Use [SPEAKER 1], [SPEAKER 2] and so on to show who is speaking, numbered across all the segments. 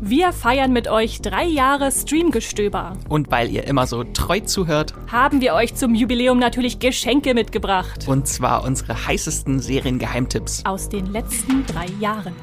[SPEAKER 1] Wir feiern mit euch drei Jahre Streamgestöber.
[SPEAKER 2] Und weil ihr immer so treu zuhört,
[SPEAKER 1] haben wir euch zum Jubiläum natürlich Geschenke mitgebracht.
[SPEAKER 2] Und zwar unsere heißesten Seriengeheimtipps.
[SPEAKER 1] Aus den letzten drei Jahren.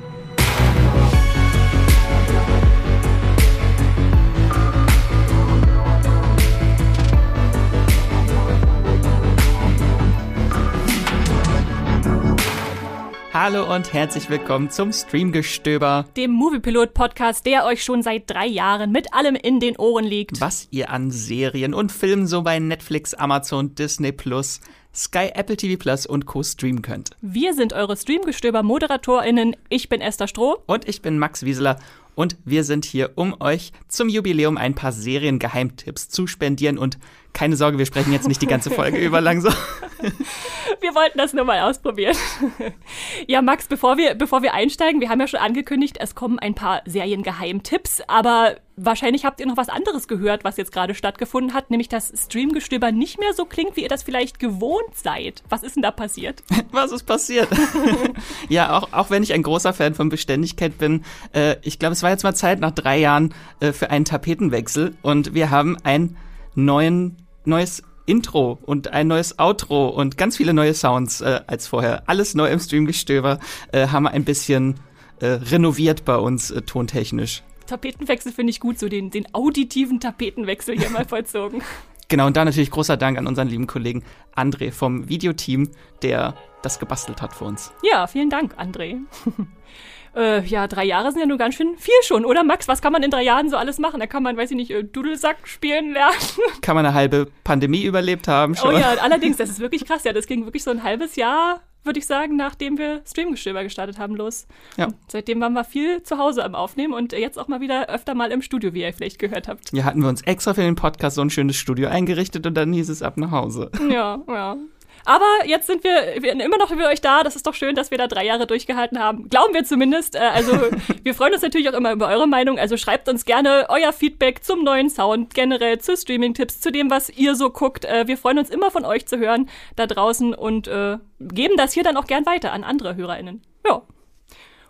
[SPEAKER 2] Hallo und herzlich willkommen zum Streamgestöber,
[SPEAKER 1] dem Moviepilot-Podcast, der euch schon seit drei Jahren mit allem in den Ohren liegt.
[SPEAKER 2] Was ihr an Serien und Filmen so bei Netflix, Amazon, Disney Plus, Sky, Apple TV Plus und Co. streamen könnt.
[SPEAKER 1] Wir sind eure Streamgestöber-ModeratorInnen. Ich bin Esther Stroh.
[SPEAKER 2] Und ich bin Max Wieseler. Und wir sind hier, um euch zum Jubiläum ein paar Seriengeheimtipps zu spendieren. Und keine Sorge, wir sprechen jetzt nicht die ganze Folge über langsam.
[SPEAKER 1] Wir wollten das nur mal ausprobieren. Ja, Max, bevor wir, bevor wir einsteigen, wir haben ja schon angekündigt, es kommen ein paar Seriengeheimtipps, aber wahrscheinlich habt ihr noch was anderes gehört, was jetzt gerade stattgefunden hat, nämlich dass Streamgestöber nicht mehr so klingt, wie ihr das vielleicht gewohnt seid. Was ist denn da passiert?
[SPEAKER 2] Was ist passiert? ja, auch, auch wenn ich ein großer Fan von Beständigkeit bin, äh, ich glaube, es war jetzt mal Zeit nach drei Jahren äh, für einen Tapetenwechsel und wir haben ein neuen, neues Intro und ein neues Outro und ganz viele neue Sounds äh, als vorher. Alles neu im Streamgestöber äh, haben wir ein bisschen äh, renoviert bei uns äh, tontechnisch.
[SPEAKER 1] Tapetenwechsel finde ich gut, so den, den auditiven Tapetenwechsel hier mal vollzogen.
[SPEAKER 2] Genau, und da natürlich großer Dank an unseren lieben Kollegen André vom Videoteam, der das gebastelt hat für uns.
[SPEAKER 1] Ja, vielen Dank, André. Äh, ja, drei Jahre sind ja nur ganz schön viel schon, oder Max? Was kann man in drei Jahren so alles machen? Da kann man, weiß ich nicht, äh, Dudelsack spielen lernen.
[SPEAKER 2] Kann man eine halbe Pandemie überlebt haben schon.
[SPEAKER 1] Oh ja, allerdings, das ist wirklich krass. Ja, das ging wirklich so ein halbes Jahr, würde ich sagen, nachdem wir Streamgestöber gestartet haben, los. Ja. Und seitdem waren wir viel zu Hause am Aufnehmen und jetzt auch mal wieder öfter mal im Studio, wie ihr vielleicht gehört habt.
[SPEAKER 2] Ja, hatten wir uns extra für den Podcast so ein schönes Studio eingerichtet und dann hieß es ab nach Hause.
[SPEAKER 1] Ja, ja. Aber jetzt sind wir, wir immer noch für euch da. Das ist doch schön, dass wir da drei Jahre durchgehalten haben. Glauben wir zumindest. Äh, also wir freuen uns natürlich auch immer über eure Meinung. Also schreibt uns gerne euer Feedback zum neuen Sound, generell zu Streaming-Tipps, zu dem, was ihr so guckt. Äh, wir freuen uns immer von euch zu hören da draußen und äh, geben das hier dann auch gern weiter an andere HörerInnen. Ja.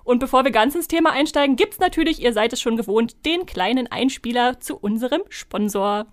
[SPEAKER 1] Und bevor wir ganz ins Thema einsteigen, gibt's natürlich, ihr seid es schon gewohnt, den kleinen Einspieler zu unserem Sponsor.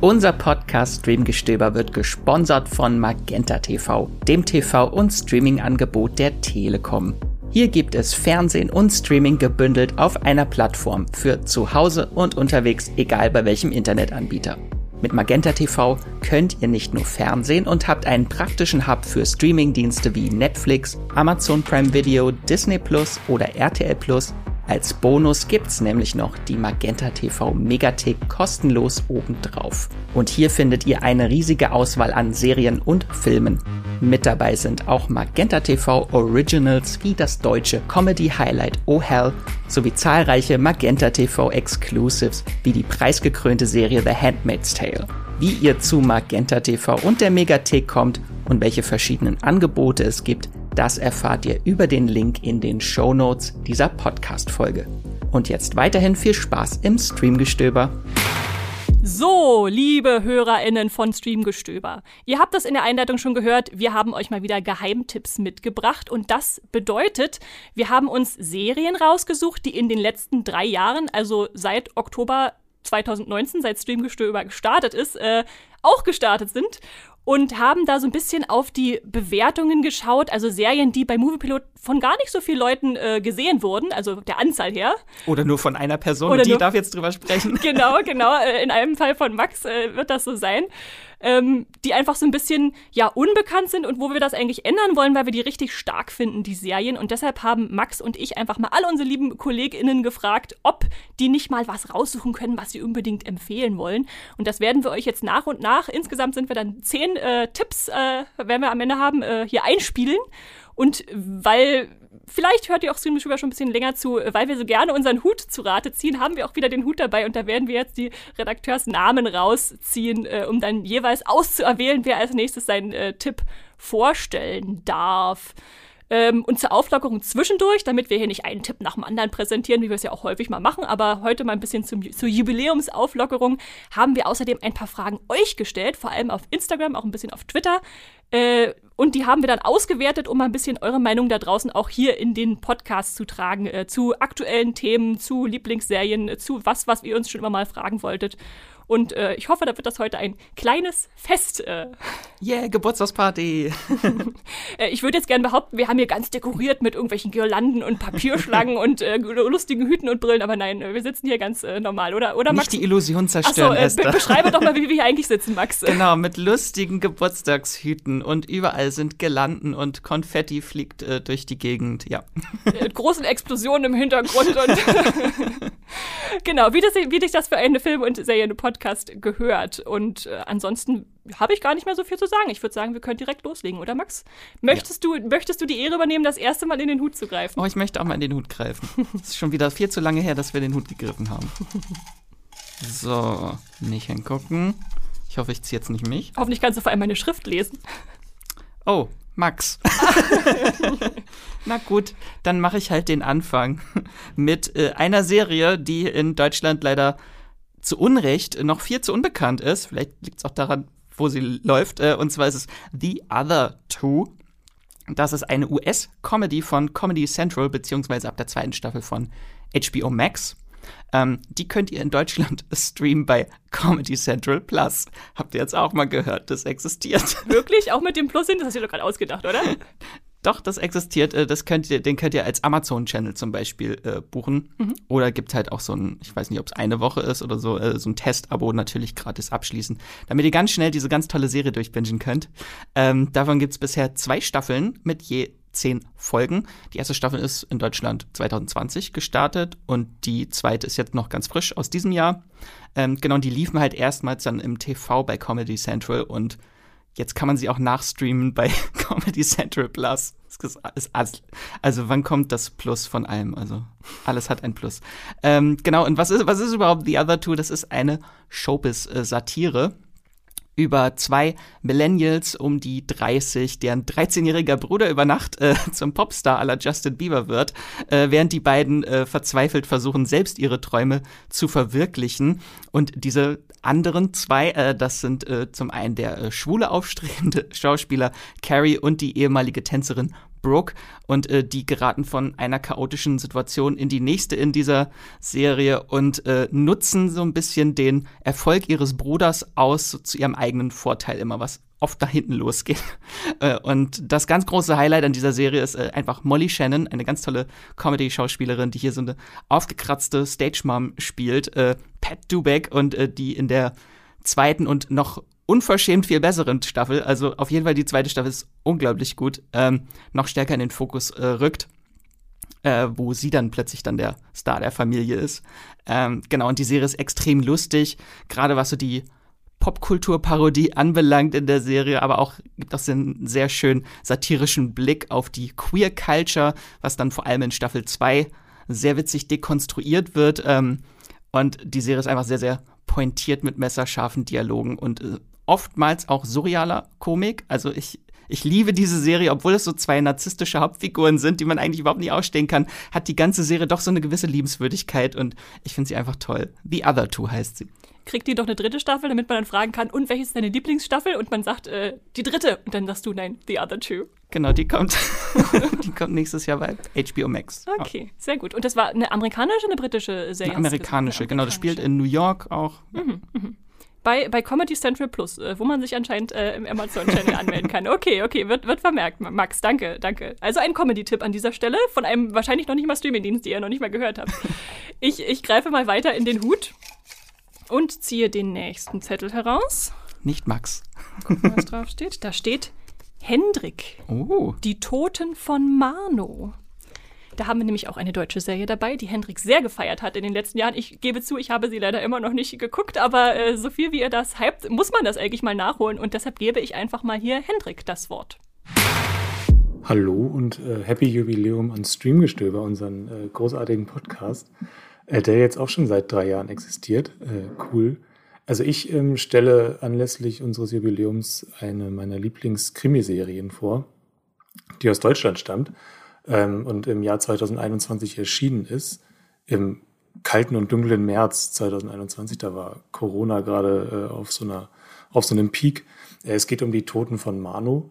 [SPEAKER 2] Unser Podcast Streamgestöber wird gesponsert von Magenta TV, dem TV- und Streaming-Angebot der Telekom. Hier gibt es Fernsehen und Streaming gebündelt auf einer Plattform für zu Hause und unterwegs, egal bei welchem Internetanbieter. Mit Magenta TV könnt ihr nicht nur Fernsehen und habt einen praktischen Hub für Streamingdienste wie Netflix, Amazon Prime Video, Disney Plus oder RTL Plus als Bonus gibt's nämlich noch die Magenta TV Megathek kostenlos obendrauf. Und hier findet ihr eine riesige Auswahl an Serien und Filmen. Mit dabei sind auch Magenta TV Originals wie das deutsche Comedy Highlight Oh Hell sowie zahlreiche Magenta TV Exclusives wie die preisgekrönte Serie The Handmaid's Tale. Wie ihr zu Magenta TV und der Megathek kommt und welche verschiedenen Angebote es gibt, das erfahrt ihr über den Link in den Show Notes dieser Podcast-Folge. Und jetzt weiterhin viel Spaß im Streamgestöber.
[SPEAKER 1] So, liebe HörerInnen von Streamgestöber. Ihr habt das in der Einleitung schon gehört. Wir haben euch mal wieder Geheimtipps mitgebracht. Und das bedeutet, wir haben uns Serien rausgesucht, die in den letzten drei Jahren, also seit Oktober 2019, seit Streamgestöber gestartet ist, äh, auch gestartet sind und haben da so ein bisschen auf die Bewertungen geschaut, also Serien, die bei Moviepilot von gar nicht so vielen Leuten äh, gesehen wurden, also der Anzahl her.
[SPEAKER 2] Oder nur von einer Person, Oder die darf jetzt drüber sprechen.
[SPEAKER 1] genau, genau. Äh, in einem Fall von Max äh, wird das so sein ähm, die einfach so ein bisschen ja unbekannt sind und wo wir das eigentlich ändern wollen, weil wir die richtig stark finden, die Serien. Und deshalb haben Max und ich einfach mal alle unsere lieben KollegInnen gefragt, ob die nicht mal was raussuchen können, was sie unbedingt empfehlen wollen. Und das werden wir euch jetzt nach und nach, insgesamt sind wir dann zehn äh, Tipps, äh, werden wir am Ende haben, äh, hier einspielen. Und weil vielleicht hört ihr auch Stream schon ein bisschen länger zu, weil wir so gerne unseren Hut zu Rate ziehen, haben wir auch wieder den Hut dabei und da werden wir jetzt die Redakteursnamen rausziehen, äh, um dann jeweils auszuerwählen, wer als nächstes seinen äh, Tipp vorstellen darf. Ähm, und zur Auflockerung zwischendurch, damit wir hier nicht einen Tipp nach dem anderen präsentieren, wie wir es ja auch häufig mal machen, aber heute mal ein bisschen zum, zur Jubiläumsauflockerung, haben wir außerdem ein paar Fragen euch gestellt, vor allem auf Instagram, auch ein bisschen auf Twitter. Äh, Und die haben wir dann ausgewertet, um mal ein bisschen eure Meinung da draußen auch hier in den Podcast zu tragen, äh, zu aktuellen Themen, zu Lieblingsserien, äh, zu was, was ihr uns schon immer mal fragen wolltet. Und äh, ich hoffe, da wird das heute ein kleines Fest. Äh.
[SPEAKER 2] Yeah, Geburtstagsparty.
[SPEAKER 1] äh, ich würde jetzt gerne behaupten, wir haben hier ganz dekoriert mit irgendwelchen Girlanden und Papierschlangen und äh, lustigen Hüten und Brillen, aber nein, wir sitzen hier ganz äh, normal, oder? oder
[SPEAKER 2] Max? Nicht die Illusion zerstören,
[SPEAKER 1] Achso, äh, be beschreibe doch mal, wie wir hier eigentlich sitzen, Max.
[SPEAKER 2] Genau, mit lustigen Geburtstagshüten und überall sind Girlanden und Konfetti fliegt durch die Gegend, ja.
[SPEAKER 1] Mit großen Explosionen im Hintergrund und genau, wie, das, wie dich das für eine Film- und Serien-Podcast Podcast gehört. Und äh, ansonsten habe ich gar nicht mehr so viel zu sagen. Ich würde sagen, wir können direkt loslegen, oder Max? Möchtest, ja. du, möchtest du die Ehre übernehmen, das erste Mal in den Hut zu greifen?
[SPEAKER 2] Oh, ich möchte auch mal in den Hut greifen. Es ist schon wieder viel zu lange her, dass wir den Hut gegriffen haben. So, nicht hingucken. Ich hoffe, ich ziehe jetzt nicht mich.
[SPEAKER 1] Hoffentlich kannst du vor allem meine Schrift lesen.
[SPEAKER 2] Oh, Max. Na gut, dann mache ich halt den Anfang mit äh, einer Serie, die in Deutschland leider zu Unrecht noch viel zu unbekannt ist. Vielleicht liegt es auch daran, wo sie läuft. Äh, und zwar ist es The Other Two. Das ist eine US-Comedy von Comedy Central, beziehungsweise ab der zweiten Staffel von HBO Max. Ähm, die könnt ihr in Deutschland streamen bei Comedy Central Plus. Habt ihr jetzt auch mal gehört, das existiert.
[SPEAKER 1] Wirklich? Auch mit dem Plus hin? Das hast du dir doch gerade ausgedacht, oder?
[SPEAKER 2] Doch, das existiert. Äh, das könnt ihr, den könnt ihr als Amazon-Channel zum Beispiel äh, buchen. Mhm. Oder gibt halt auch so ein, ich weiß nicht, ob es eine Woche ist oder so, äh, so ein Testabo natürlich gratis abschließen, damit ihr ganz schnell diese ganz tolle Serie durchbingen könnt. Ähm, davon gibt es bisher zwei Staffeln mit je zehn Folgen. Die erste Staffel ist in Deutschland 2020 gestartet und die zweite ist jetzt noch ganz frisch aus diesem Jahr. Ähm, genau, die liefen halt erstmals dann im TV bei Comedy Central und Jetzt kann man sie auch nachstreamen bei Comedy Central Plus. also wann kommt das Plus von allem? Also alles hat ein Plus. Ähm, genau, und was ist, was ist überhaupt The Other Two? Das ist eine Showbiz-Satire über zwei Millennials um die 30, deren 13-jähriger Bruder über Nacht äh, zum Popstar aller Justin Bieber wird, äh, während die beiden äh, verzweifelt versuchen, selbst ihre Träume zu verwirklichen. Und diese anderen zwei, äh, das sind äh, zum einen der äh, schwule aufstrebende Schauspieler Carrie und die ehemalige Tänzerin Brooke und äh, die geraten von einer chaotischen Situation in die nächste in dieser Serie und äh, nutzen so ein bisschen den Erfolg ihres Bruders aus so zu ihrem eigenen Vorteil immer, was oft da hinten losgeht. Äh, und das ganz große Highlight an dieser Serie ist äh, einfach Molly Shannon, eine ganz tolle Comedy-Schauspielerin, die hier so eine aufgekratzte Stage-Mom spielt, äh, Pat Dubeck und die in der zweiten und noch unverschämt viel besseren Staffel. Also auf jeden Fall die zweite Staffel ist unglaublich gut. Ähm, noch stärker in den Fokus äh, rückt. Äh, wo sie dann plötzlich dann der Star der Familie ist. Ähm, genau, und die Serie ist extrem lustig, gerade was so die Popkulturparodie anbelangt in der Serie, aber auch gibt so einen sehr schön satirischen Blick auf die Queer Culture, was dann vor allem in Staffel 2 sehr witzig dekonstruiert wird. Ähm, und die Serie ist einfach sehr, sehr pointiert mit messerscharfen Dialogen und äh, oftmals auch surrealer Komik. Also ich, ich liebe diese Serie, obwohl es so zwei narzisstische Hauptfiguren sind, die man eigentlich überhaupt nicht ausstehen kann, hat die ganze Serie doch so eine gewisse Liebenswürdigkeit und ich finde sie einfach toll. The Other Two heißt sie.
[SPEAKER 1] Kriegt die doch eine dritte Staffel, damit man dann fragen kann, und welche ist deine Lieblingsstaffel? Und man sagt, äh, die dritte. Und dann sagst du, nein, The Other Two.
[SPEAKER 2] Genau, die kommt, die kommt nächstes Jahr bei HBO Max.
[SPEAKER 1] Okay, sehr gut. Und das war eine amerikanische, eine britische Serie?
[SPEAKER 2] Eine amerikanische, genau. Das spielt in New York auch. Mhm, mhm
[SPEAKER 1] bei, bei Comedy Central Plus, äh, wo man sich anscheinend äh, im Amazon-Channel anmelden kann. Okay, okay, wird, wird vermerkt. Max, danke, danke. Also ein Comedy-Tipp an dieser Stelle von einem wahrscheinlich noch nicht mal Streaming-Dienst, die ihr noch nicht mal gehört habt. Ich, ich greife mal weiter in den Hut und ziehe den nächsten Zettel heraus.
[SPEAKER 2] Nicht Max.
[SPEAKER 1] Gucken, was drauf steht. Da steht Hendrik.
[SPEAKER 2] Oh.
[SPEAKER 1] Die Toten von Marno. Da haben wir nämlich auch eine deutsche Serie dabei, die Hendrik sehr gefeiert hat in den letzten Jahren. Ich gebe zu, ich habe sie leider immer noch nicht geguckt, aber äh, so viel wie ihr das hypt, muss man das eigentlich mal nachholen. Und deshalb gebe ich einfach mal hier Hendrik das Wort.
[SPEAKER 3] Hallo und äh, Happy Jubiläum an Streamgestöber, unseren äh, großartigen Podcast, äh, der jetzt auch schon seit drei Jahren existiert. Äh, cool. Also ich ähm, stelle anlässlich unseres Jubiläums eine meiner Lieblings-Krimiserien vor, die aus Deutschland stammt ähm, und im Jahr 2021 erschienen ist. Im kalten und dunklen März 2021, da war Corona gerade äh, auf so auf so einem Peak. Äh, es geht um die Toten von Manu.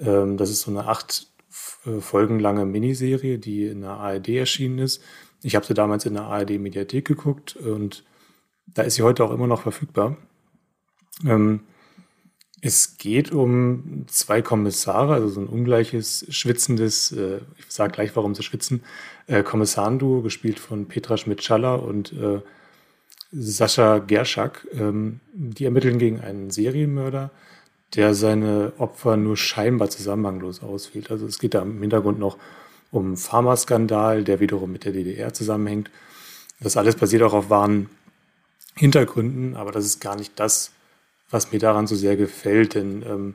[SPEAKER 3] Ähm, das ist so eine acht äh, Folgen lange Miniserie, die in der ARD erschienen ist. Ich habe sie damals in der ARD-Mediathek geguckt und da ist sie heute auch immer noch verfügbar. Ähm, es geht um zwei Kommissare, also so ein ungleiches, schwitzendes, äh, ich sage gleich, warum sie schwitzen, äh, Kommissarenduo, gespielt von Petra Schmidt-Schaller und äh, Sascha Gerschak. Ähm, die ermitteln gegen einen Serienmörder, der seine Opfer nur scheinbar zusammenhanglos auswählt. Also es geht da im Hintergrund noch um Pharmaskandal, der wiederum mit der DDR zusammenhängt. Das alles basiert auch auf wahren Hintergründen, aber das ist gar nicht das, was mir daran so sehr gefällt, denn ähm,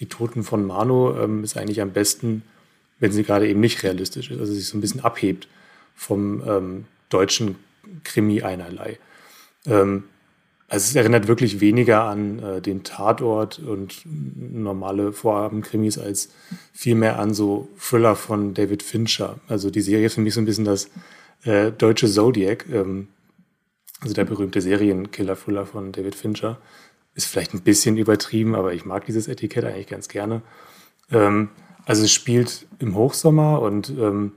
[SPEAKER 3] die Toten von Mano ähm, ist eigentlich am besten, wenn sie gerade eben nicht realistisch ist, also sich so ein bisschen abhebt vom ähm, deutschen Krimi einerlei. Ähm, also es erinnert wirklich weniger an äh, den Tatort und normale Vorabendkrimis als vielmehr an so Thriller von David Fincher. Also die Serie ist für mich so ein bisschen das äh, deutsche Zodiac, ähm, also der berühmte Serienkiller-Thriller von David Fincher. Ist vielleicht ein bisschen übertrieben, aber ich mag dieses Etikett eigentlich ganz gerne. Ähm, also es spielt im Hochsommer und ähm,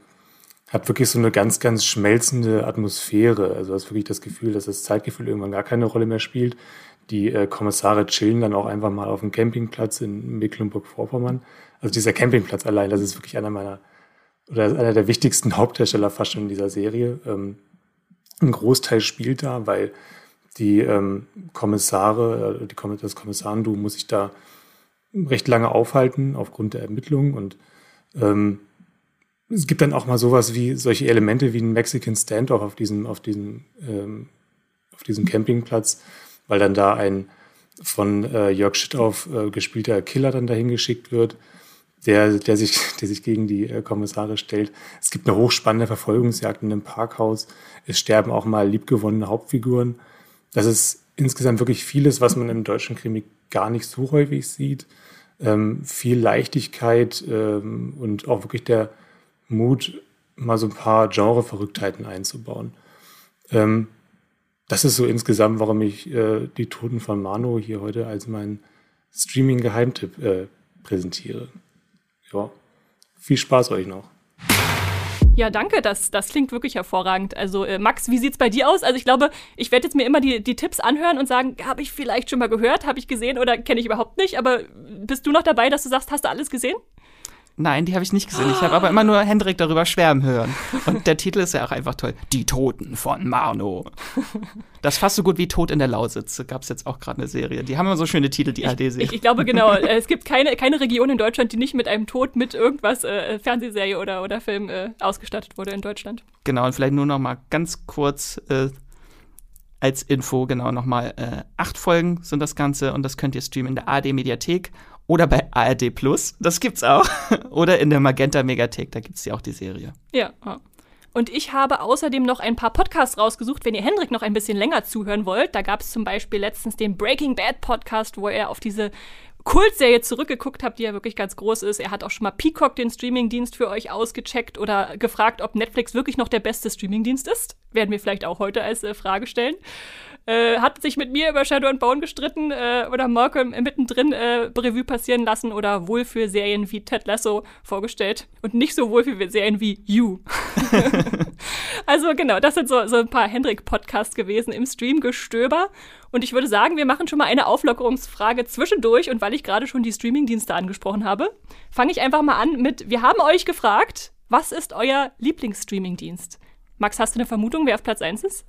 [SPEAKER 3] hat wirklich so eine ganz, ganz schmelzende Atmosphäre. Also du hast wirklich das Gefühl, dass das Zeitgefühl irgendwann gar keine Rolle mehr spielt. Die äh, Kommissare chillen dann auch einfach mal auf dem Campingplatz in Mecklenburg-Vorpommern. Also dieser Campingplatz allein, das ist wirklich einer meiner, oder einer der wichtigsten Hauptdarsteller fast schon in dieser Serie. Ähm, ein Großteil spielt da, weil die ähm, Kommissare, äh, die, das Kommissarendu muss sich da recht lange aufhalten aufgrund der Ermittlungen und ähm, es gibt dann auch mal sowas wie solche Elemente wie ein Mexican Standoff auf diesem, auf diesem, ähm, auf diesem Campingplatz, weil dann da ein von äh, Jörg Schittauf äh, gespielter Killer dann dahin geschickt wird, der, der, sich, der sich gegen die äh, Kommissare stellt. Es gibt eine hochspannende Verfolgungsjagd in einem Parkhaus. Es sterben auch mal liebgewonnene Hauptfiguren. Das ist insgesamt wirklich vieles, was man im deutschen Krimi gar nicht so häufig sieht. Ähm, viel Leichtigkeit ähm, und auch wirklich der, Mut, mal so ein paar Genreverrücktheiten einzubauen. Ähm, das ist so insgesamt, warum ich äh, die Toten von Mano hier heute als meinen Streaming-Geheimtipp äh, präsentiere. Ja, viel Spaß euch noch.
[SPEAKER 1] Ja, danke, das, das klingt wirklich hervorragend. Also, äh, Max, wie sieht's bei dir aus? Also, ich glaube, ich werde jetzt mir immer die, die Tipps anhören und sagen, habe ich vielleicht schon mal gehört, habe ich gesehen oder kenne ich überhaupt nicht. Aber bist du noch dabei, dass du sagst, hast du alles gesehen?
[SPEAKER 2] Nein, die habe ich nicht gesehen. Ich habe aber immer nur Hendrik darüber schwärmen hören. Und der Titel ist ja auch einfach toll. Die Toten von Marno. Das ist fast so gut wie Tod in der Lausitz. Gab es jetzt auch gerade eine Serie. Die haben immer so schöne Titel, die AD-Serie.
[SPEAKER 1] Ich, ich, glaube genau. Äh, es gibt keine, keine Region in Deutschland, die nicht mit einem Tod mit irgendwas äh, Fernsehserie oder, oder Film äh, ausgestattet wurde in Deutschland.
[SPEAKER 2] Genau, und vielleicht nur noch mal ganz kurz äh, als Info, genau nochmal äh, acht Folgen sind das Ganze und das könnt ihr streamen in der ARD-Mediathek oder bei ARD Plus, das gibt's auch. Oder in der Magenta Megathek, da gibt's ja auch die Serie.
[SPEAKER 1] Ja. Und ich habe außerdem noch ein paar Podcasts rausgesucht, wenn ihr Hendrik noch ein bisschen länger zuhören wollt. Da gab es zum Beispiel letztens den Breaking Bad Podcast, wo er auf diese Kultserie zurückgeguckt hat, die ja wirklich ganz groß ist. Er hat auch schon mal Peacock, den Streamingdienst, für euch ausgecheckt oder gefragt, ob Netflix wirklich noch der beste Streamingdienst ist. Werden wir vielleicht auch heute als äh, Frage stellen äh, hat sich mit mir über Shadow and Bone gestritten äh, oder Malcolm mittendrin äh, Revue passieren lassen oder wohl für Serien wie Ted Lasso vorgestellt und nicht so wohl für Serien wie You. also genau, das sind so, so ein paar Hendrik-Podcasts gewesen im Streamgestöber. Und ich würde sagen, wir machen schon mal eine Auflockerungsfrage zwischendurch. Und weil ich gerade schon die Streamingdienste angesprochen habe, fange ich einfach mal an mit, wir haben euch gefragt, was ist euer Lieblingsstreamingdienst? Max, hast du eine Vermutung, wer auf Platz 1 ist?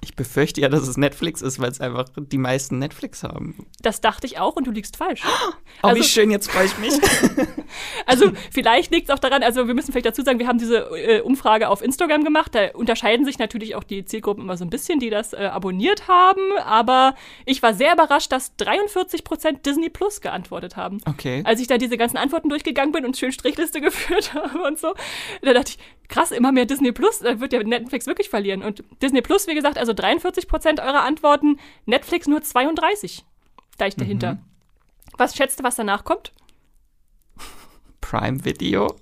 [SPEAKER 2] Ich befürchte ja, dass es Netflix ist, weil es einfach die meisten Netflix haben.
[SPEAKER 1] Das dachte ich auch und du liegst falsch.
[SPEAKER 2] Oh, also, wie schön, jetzt freue ich mich.
[SPEAKER 1] also vielleicht liegt es auch daran, also wir müssen vielleicht dazu sagen, wir haben diese äh, Umfrage auf Instagram gemacht. Da unterscheiden sich natürlich auch die Zielgruppen immer so ein bisschen, die das äh, abonniert haben. Aber ich war sehr überrascht, dass 43 Prozent Disney Plus geantwortet haben.
[SPEAKER 2] Okay.
[SPEAKER 1] Als ich da diese ganzen Antworten durchgegangen bin und schön Strichliste geführt habe und so, da dachte ich, krass, immer mehr Disney Plus, da wird ja Netflix wirklich verlieren. Und Disney Plus, wie gesagt, also 43 Prozent eurer Antworten, Netflix nur 32. Da ich dahinter. Mhm. Was schätzt du, was danach kommt?
[SPEAKER 2] Prime Video.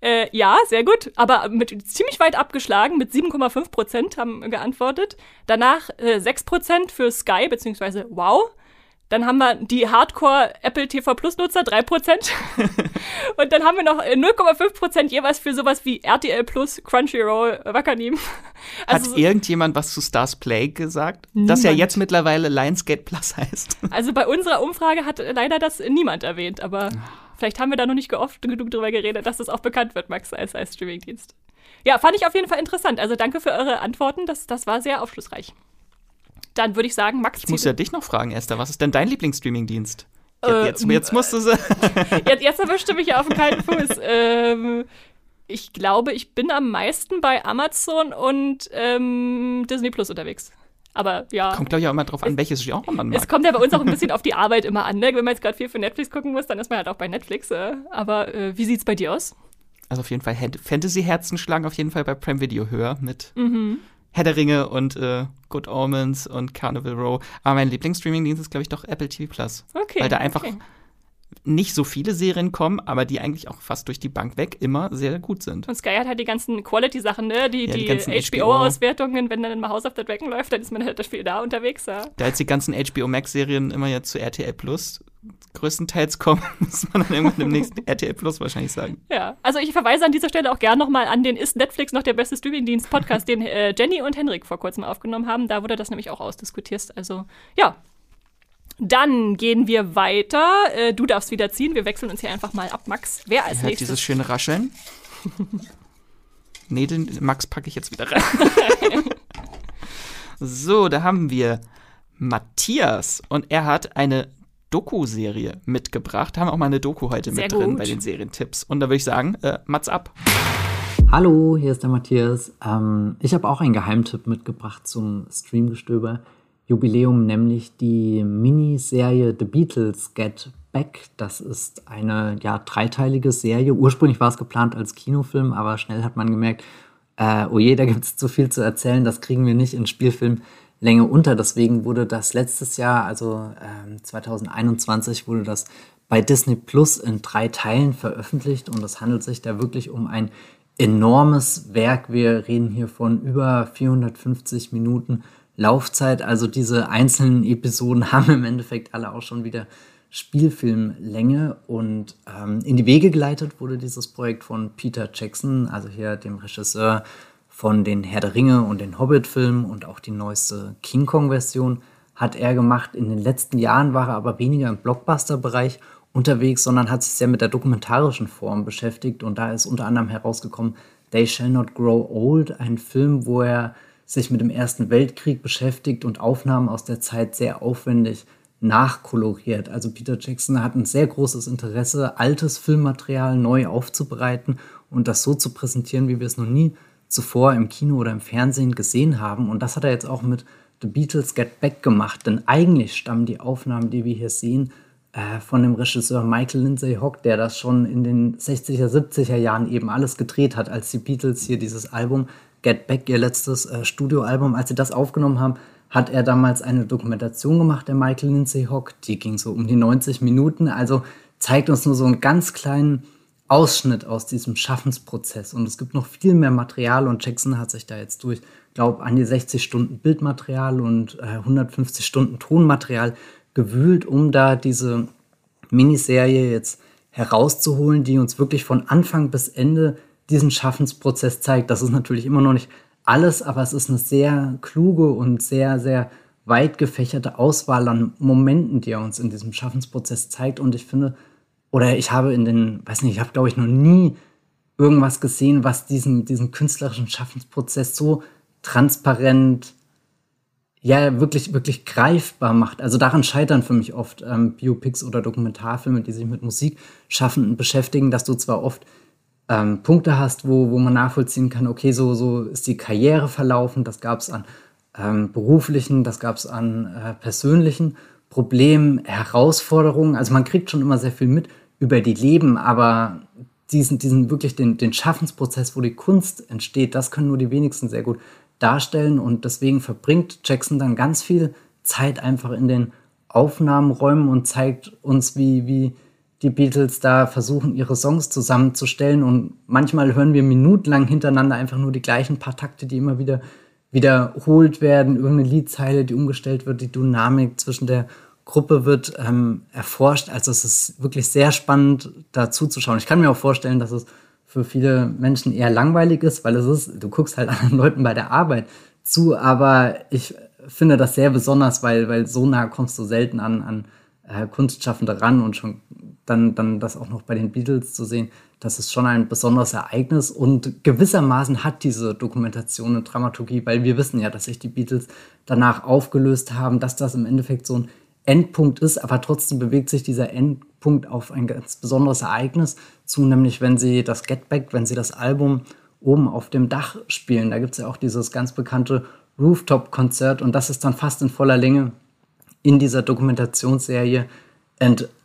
[SPEAKER 1] Äh, ja, sehr gut, aber mit ziemlich weit abgeschlagen, mit 7,5 Prozent haben geantwortet. Danach äh, 6 Prozent für Sky bzw. Wow. Dann haben wir die Hardcore Apple TV Plus Nutzer, 3%. und dann haben wir noch 0,5% jeweils für sowas wie RTL Plus, Crunchyroll, Wakanim.
[SPEAKER 2] Also Hat irgendjemand was zu Stars Play gesagt? Niemand. Das ja jetzt mittlerweile Lionsgate Plus heißt.
[SPEAKER 1] Also bei unserer Umfrage hat leider das niemand erwähnt, aber vielleicht haben wir da noch nicht oft genug drüber geredet, dass das auch bekannt wird, Max, als, als Streamingdienst. Ja, fand ich auf jeden Fall interessant. Also danke für eure Antworten. Das, das war sehr aufschlussreich. Dann würde ich sagen, Max.
[SPEAKER 2] Ich muss ja dich noch fragen, Esther. Was ist denn dein Lieblingsstreamingdienst? Jetzt, jetzt, jetzt musst du
[SPEAKER 1] jetzt, jetzt erwischte mich ja auf dem kalten Fuß. ähm, ich glaube, ich bin am meisten bei Amazon und ähm, Disney Plus unterwegs. Aber ja.
[SPEAKER 2] Kommt, glaube ich, auch immer drauf an, welches Genre man
[SPEAKER 1] mag. Es kommt ja bei uns auch ein bisschen auf die Arbeit immer an. Ne? Wenn man jetzt gerade viel für Netflix gucken muss, dann ist man halt auch bei Netflix. Äh. Aber äh, wie sieht es bei dir aus?
[SPEAKER 2] Also auf jeden Fall Fantasy-Herzen schlagen auf jeden Fall bei Prime Video höher mit mhm. Herr der Ringe und äh, Good Omens und Carnival Row. Aber mein Lieblingsstreaming-Dienst ist, glaube ich, doch Apple TV Plus. Okay. Weil da einfach okay. Nicht so viele Serien kommen, aber die eigentlich auch fast durch die Bank weg immer sehr gut sind.
[SPEAKER 1] Und Sky hat halt die ganzen Quality-Sachen, ne? Die, ja, die, die HBO-Auswertungen, wenn dann mal House of the Dragon läuft, dann ist man halt das Spiel da unterwegs, ja.
[SPEAKER 2] Da jetzt die ganzen HBO Max-Serien immer jetzt zu RTL Plus größtenteils kommen, muss man dann irgendwann im nächsten RTL Plus wahrscheinlich sagen.
[SPEAKER 1] Ja, also ich verweise an dieser Stelle auch gerne nochmal an den Ist Netflix noch der beste Streamingdienst-Podcast, den äh, Jenny und Henrik vor kurzem aufgenommen haben. Da wurde das nämlich auch ausdiskutiert. Also ja. Dann gehen wir weiter. Äh, du darfst wieder ziehen. Wir wechseln uns hier einfach mal ab, Max. Wer als
[SPEAKER 2] Hört
[SPEAKER 1] nächstes?
[SPEAKER 2] dieses schöne Rascheln. nee, den Max packe ich jetzt wieder rein. so, da haben wir Matthias und er hat eine Doku-Serie mitgebracht. Haben auch mal eine Doku heute Sehr mit drin gut. bei den Serientipps. Und da würde ich sagen, äh, Mats ab.
[SPEAKER 4] Hallo, hier ist der Matthias. Ähm, ich habe auch einen Geheimtipp mitgebracht zum Streamgestöber. Jubiläum, nämlich die Miniserie The Beatles Get Back. Das ist eine ja, dreiteilige Serie. Ursprünglich war es geplant als Kinofilm, aber schnell hat man gemerkt, äh, oh je, da gibt es zu viel zu erzählen, das kriegen wir nicht in Spielfilm. Länge unter. Deswegen wurde das letztes Jahr, also ähm, 2021, wurde das bei Disney Plus in drei Teilen veröffentlicht und es handelt sich da wirklich um ein enormes Werk. Wir reden hier von über 450 Minuten Laufzeit. Also diese einzelnen Episoden haben im Endeffekt alle auch schon wieder Spielfilmlänge und ähm, in die Wege geleitet wurde dieses Projekt von Peter Jackson, also hier dem Regisseur von den Herr der Ringe und den Hobbit-Filmen und auch die neueste King Kong-Version hat er gemacht. In den letzten Jahren war er aber weniger im Blockbuster-Bereich unterwegs, sondern hat sich sehr mit der dokumentarischen Form beschäftigt. Und da ist unter anderem herausgekommen They Shall Not Grow Old, ein Film, wo er sich mit dem Ersten Weltkrieg beschäftigt und Aufnahmen aus der Zeit sehr aufwendig nachkoloriert. Also Peter Jackson hat ein sehr großes Interesse, altes Filmmaterial neu aufzubereiten und das so zu präsentieren, wie wir es noch nie zuvor im Kino oder im Fernsehen gesehen haben. Und das hat er jetzt auch mit The Beatles Get Back gemacht. Denn eigentlich stammen die Aufnahmen, die wir hier sehen, äh, von dem Regisseur Michael Lindsay Hock, der das schon in den 60er, 70er Jahren eben alles gedreht hat, als die Beatles hier dieses Album Get Back, ihr letztes äh, Studioalbum, als sie das aufgenommen haben, hat er damals eine Dokumentation gemacht, der Michael Lindsay Hock. Die ging so um die 90 Minuten. Also zeigt uns nur so einen ganz kleinen Ausschnitt aus diesem Schaffensprozess. Und es gibt noch viel mehr Material und Jackson hat sich da jetzt durch, glaube an die 60 Stunden Bildmaterial und äh, 150 Stunden Tonmaterial gewühlt, um da diese Miniserie jetzt herauszuholen, die uns wirklich von Anfang bis Ende diesen Schaffensprozess zeigt. Das ist natürlich immer noch nicht alles, aber es ist eine sehr kluge und sehr, sehr weit gefächerte Auswahl an Momenten, die er uns in diesem Schaffensprozess zeigt. Und ich finde, oder ich habe in den, weiß nicht, ich habe glaube ich noch nie irgendwas gesehen, was diesen, diesen künstlerischen Schaffensprozess so transparent, ja, wirklich, wirklich greifbar macht. Also daran scheitern für mich oft ähm, Biopics oder Dokumentarfilme, die sich mit Musikschaffenden beschäftigen, dass du zwar oft ähm, Punkte hast, wo, wo man nachvollziehen kann, okay, so, so ist die Karriere verlaufen, das gab es an ähm, beruflichen, das gab es an äh, persönlichen Problemen, Herausforderungen. Also man kriegt schon immer sehr viel mit über die Leben, aber diesen, diesen wirklich den, den Schaffensprozess, wo die Kunst entsteht, das können nur die wenigsten sehr gut darstellen. Und deswegen verbringt Jackson dann ganz viel Zeit einfach in den Aufnahmenräumen und zeigt uns, wie, wie die Beatles da versuchen, ihre Songs zusammenzustellen. Und manchmal hören wir minutenlang hintereinander einfach nur die gleichen paar Takte, die immer wieder wiederholt werden, irgendeine Liedzeile, die umgestellt wird, die Dynamik zwischen der Gruppe wird ähm, erforscht. Also es ist wirklich sehr spannend, da zuzuschauen. Ich kann mir auch vorstellen, dass es für viele Menschen eher langweilig ist, weil es ist, du guckst halt anderen Leuten bei der Arbeit zu, aber ich finde das sehr besonders, weil, weil so nah kommst du selten an, an äh, Kunstschaffende ran und schon dann, dann das auch noch bei den Beatles zu sehen, das ist schon ein besonderes Ereignis und gewissermaßen hat diese Dokumentation eine Dramaturgie, weil wir wissen ja, dass sich die Beatles danach aufgelöst haben, dass das im Endeffekt so ein Endpunkt ist, aber trotzdem bewegt sich dieser Endpunkt auf ein ganz besonderes Ereignis zu, nämlich wenn sie das Get Back, wenn sie das Album oben auf dem Dach spielen. Da gibt es ja auch dieses ganz bekannte Rooftop-Konzert und das ist dann fast in voller Länge in dieser Dokumentationsserie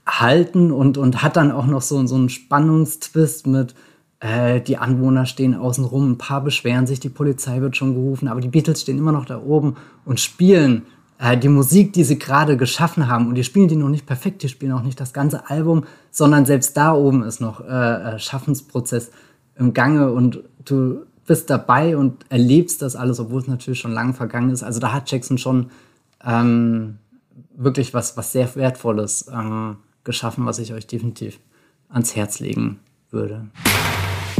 [SPEAKER 4] enthalten und, und hat dann auch noch so, so einen Spannungstwist mit, äh, die Anwohner stehen außen rum, ein paar beschweren sich, die Polizei wird schon gerufen, aber die Beatles stehen immer noch da oben und spielen äh, die Musik, die sie gerade geschaffen haben. Und die spielen die noch nicht perfekt, die spielen auch nicht das ganze Album, sondern selbst da oben ist noch äh, äh Schaffensprozess im Gange und du bist dabei und erlebst das alles, obwohl es natürlich schon lange vergangen ist. Also da hat Jackson schon ähm, wirklich was, was sehr Wertvolles ähm, geschaffen, was ich euch definitiv ans Herz legen würde.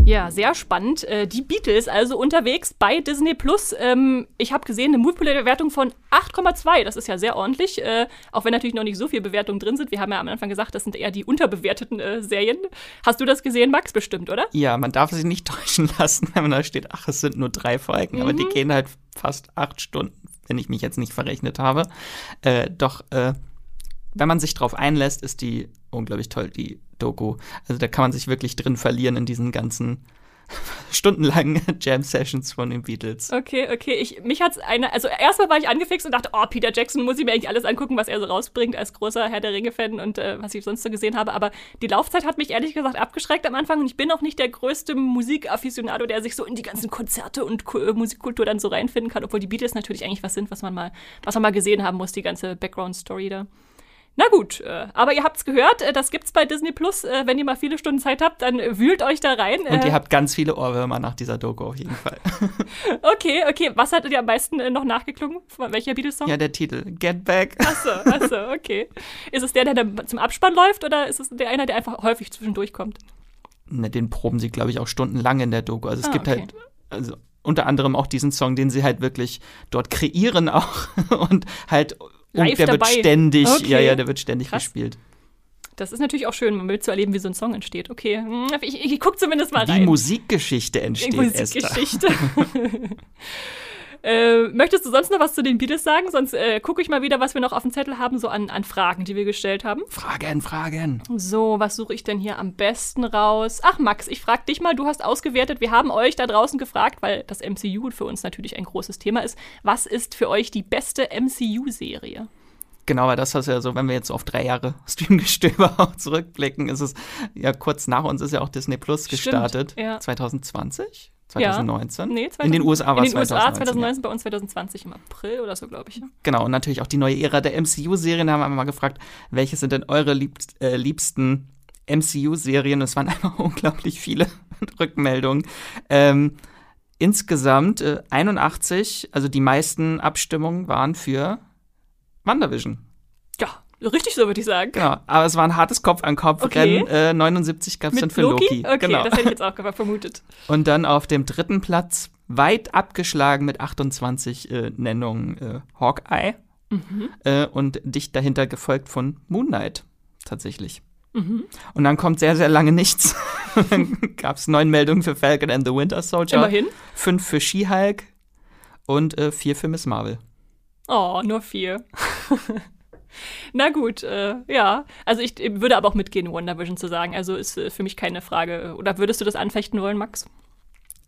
[SPEAKER 1] Ja, sehr spannend. Äh, die Beatles also unterwegs bei Disney Plus. Ähm, ich habe gesehen, eine Movieplayer-Bewertung von 8,2. Das ist ja sehr ordentlich. Äh, auch wenn natürlich noch nicht so viele Bewertungen drin sind. Wir haben ja am Anfang gesagt, das sind eher die unterbewerteten äh, Serien. Hast du das gesehen, Max, bestimmt, oder?
[SPEAKER 2] Ja, man darf sich nicht täuschen lassen, wenn man da steht, ach, es sind nur drei Folgen. Mhm. Aber die mhm. gehen halt fast acht Stunden, wenn ich mich jetzt nicht verrechnet habe. Äh, doch, äh, wenn man sich drauf einlässt, ist die unglaublich toll, die Doku. Also da kann man sich wirklich drin verlieren in diesen ganzen stundenlangen Jam-Sessions von den Beatles.
[SPEAKER 1] Okay, okay. Ich, mich hat's eine, also erstmal war ich angefixt und dachte, oh, Peter Jackson muss ich mir eigentlich alles angucken, was er so rausbringt als großer Herr der Ringe-Fan und äh, was ich sonst so gesehen habe. Aber die Laufzeit hat mich ehrlich gesagt abgeschreckt am Anfang und ich bin auch nicht der größte Musikafficionado, der sich so in die ganzen Konzerte und Ku Musikkultur dann so reinfinden kann, obwohl die Beatles natürlich eigentlich was sind, was man mal, was man mal gesehen haben muss, die ganze Background-Story da. Na gut, äh, aber ihr habt's gehört, äh, das gibt's bei Disney Plus. Äh, wenn ihr mal viele Stunden Zeit habt, dann wühlt euch da rein.
[SPEAKER 2] Und ihr habt ganz viele Ohrwürmer nach dieser Doku auf jeden Fall.
[SPEAKER 1] okay, okay. Was hattet ihr am meisten noch nachgeklungen? Welcher Beatles-Song?
[SPEAKER 2] Ja, der Titel. Get Back.
[SPEAKER 1] Achso, achso, okay. Ist es der, der dann zum Abspann läuft oder ist es der einer, der einfach häufig zwischendurch kommt?
[SPEAKER 2] Ne, den proben sie, glaube ich, auch stundenlang in der Doku. Also es ah, gibt okay. halt, also unter anderem auch diesen Song, den sie halt wirklich dort kreieren auch und halt und der dabei. wird ständig, okay. ja, ja, der wird ständig Krass. gespielt.
[SPEAKER 1] Das ist natürlich auch schön, man will zu erleben, wie so ein Song entsteht. Okay, hm, ich, ich, ich gucke zumindest mal
[SPEAKER 2] rein. Wie Musikgeschichte entsteht,
[SPEAKER 1] Musikgeschichte. Äh, möchtest du sonst noch was zu den Beatles sagen? Sonst äh, gucke ich mal wieder, was wir noch auf dem Zettel haben, so an, an Fragen, die wir gestellt haben.
[SPEAKER 2] Fragen, Fragen.
[SPEAKER 1] So, was suche ich denn hier am besten raus? Ach, Max, ich frage dich mal, du hast ausgewertet, wir haben euch da draußen gefragt, weil das MCU für uns natürlich ein großes Thema ist. Was ist für euch die beste MCU-Serie?
[SPEAKER 2] Genau, weil das ist ja so, wenn wir jetzt auf drei Jahre Streamgestöber auch zurückblicken, ist es ja kurz nach uns ist ja auch Disney Plus gestartet. Stimmt, ja. 2020? 2019? Ja. Nee, 2000, in den USA war es 2019. In den USA 2019,
[SPEAKER 1] ja. bei uns 2020 im April oder so, glaube ich.
[SPEAKER 2] Genau, und natürlich auch die neue Ära der MCU-Serien. Da haben wir mal gefragt, welche sind denn eure liebst, äh, liebsten MCU-Serien? Es waren einfach unglaublich viele Rückmeldungen. Ähm, insgesamt äh, 81, also die meisten Abstimmungen waren für WandaVision.
[SPEAKER 1] Richtig so, würde ich sagen.
[SPEAKER 2] Genau, aber es war ein hartes Kopf-an-Kopf-Rennen. Okay. Äh, 79 gab es dann für Loki.
[SPEAKER 1] Loki? Okay,
[SPEAKER 2] genau.
[SPEAKER 1] das hätte ich jetzt auch vermutet.
[SPEAKER 2] Und dann auf dem dritten Platz, weit abgeschlagen mit 28 äh, Nennungen, äh, Hawkeye. Mhm. Äh, und dicht dahinter gefolgt von Moon Knight, tatsächlich. Mhm. Und dann kommt sehr, sehr lange nichts. dann gab es neun Meldungen für Falcon and the Winter Soldier.
[SPEAKER 1] Immerhin.
[SPEAKER 2] Fünf für She-Hulk und äh, vier für Miss Marvel.
[SPEAKER 1] Oh, nur vier. Na gut, äh, ja. Also ich würde aber auch mitgehen, WandaVision zu sagen. Also ist äh, für mich keine Frage. Oder würdest du das anfechten wollen, Max?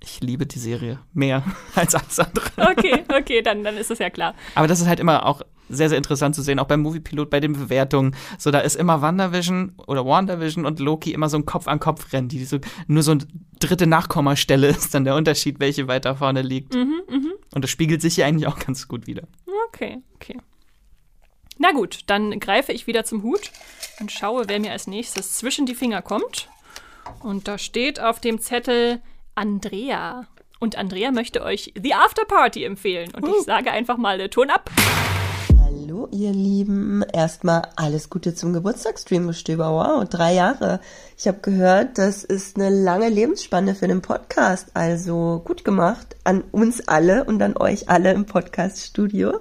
[SPEAKER 2] Ich liebe die Serie mehr als alles andere.
[SPEAKER 1] Okay, okay, dann, dann ist es ja klar.
[SPEAKER 2] Aber das ist halt immer auch sehr, sehr interessant zu sehen, auch beim Moviepilot, bei den Bewertungen. So, da ist immer WandaVision oder WandaVision und Loki immer so ein Kopf-an-Kopf-Rennen, die so, nur so eine dritte Nachkommastelle ist dann der Unterschied, welche weiter vorne liegt. Mhm, mh. Und das spiegelt sich hier eigentlich auch ganz gut wieder.
[SPEAKER 1] Okay, okay. Na gut, dann greife ich wieder zum Hut und schaue, wer mir als nächstes zwischen die Finger kommt. Und da steht auf dem Zettel Andrea. Und Andrea möchte euch The After Party empfehlen. Und uh. ich sage einfach mal, Ton ab.
[SPEAKER 5] Hallo ihr Lieben. Erstmal alles Gute zum Geburtstagsstream, Gestöber. Wow, drei Jahre. Ich habe gehört, das ist eine lange Lebensspanne für den Podcast. Also gut gemacht an uns alle und an euch alle im Podcast-Studio.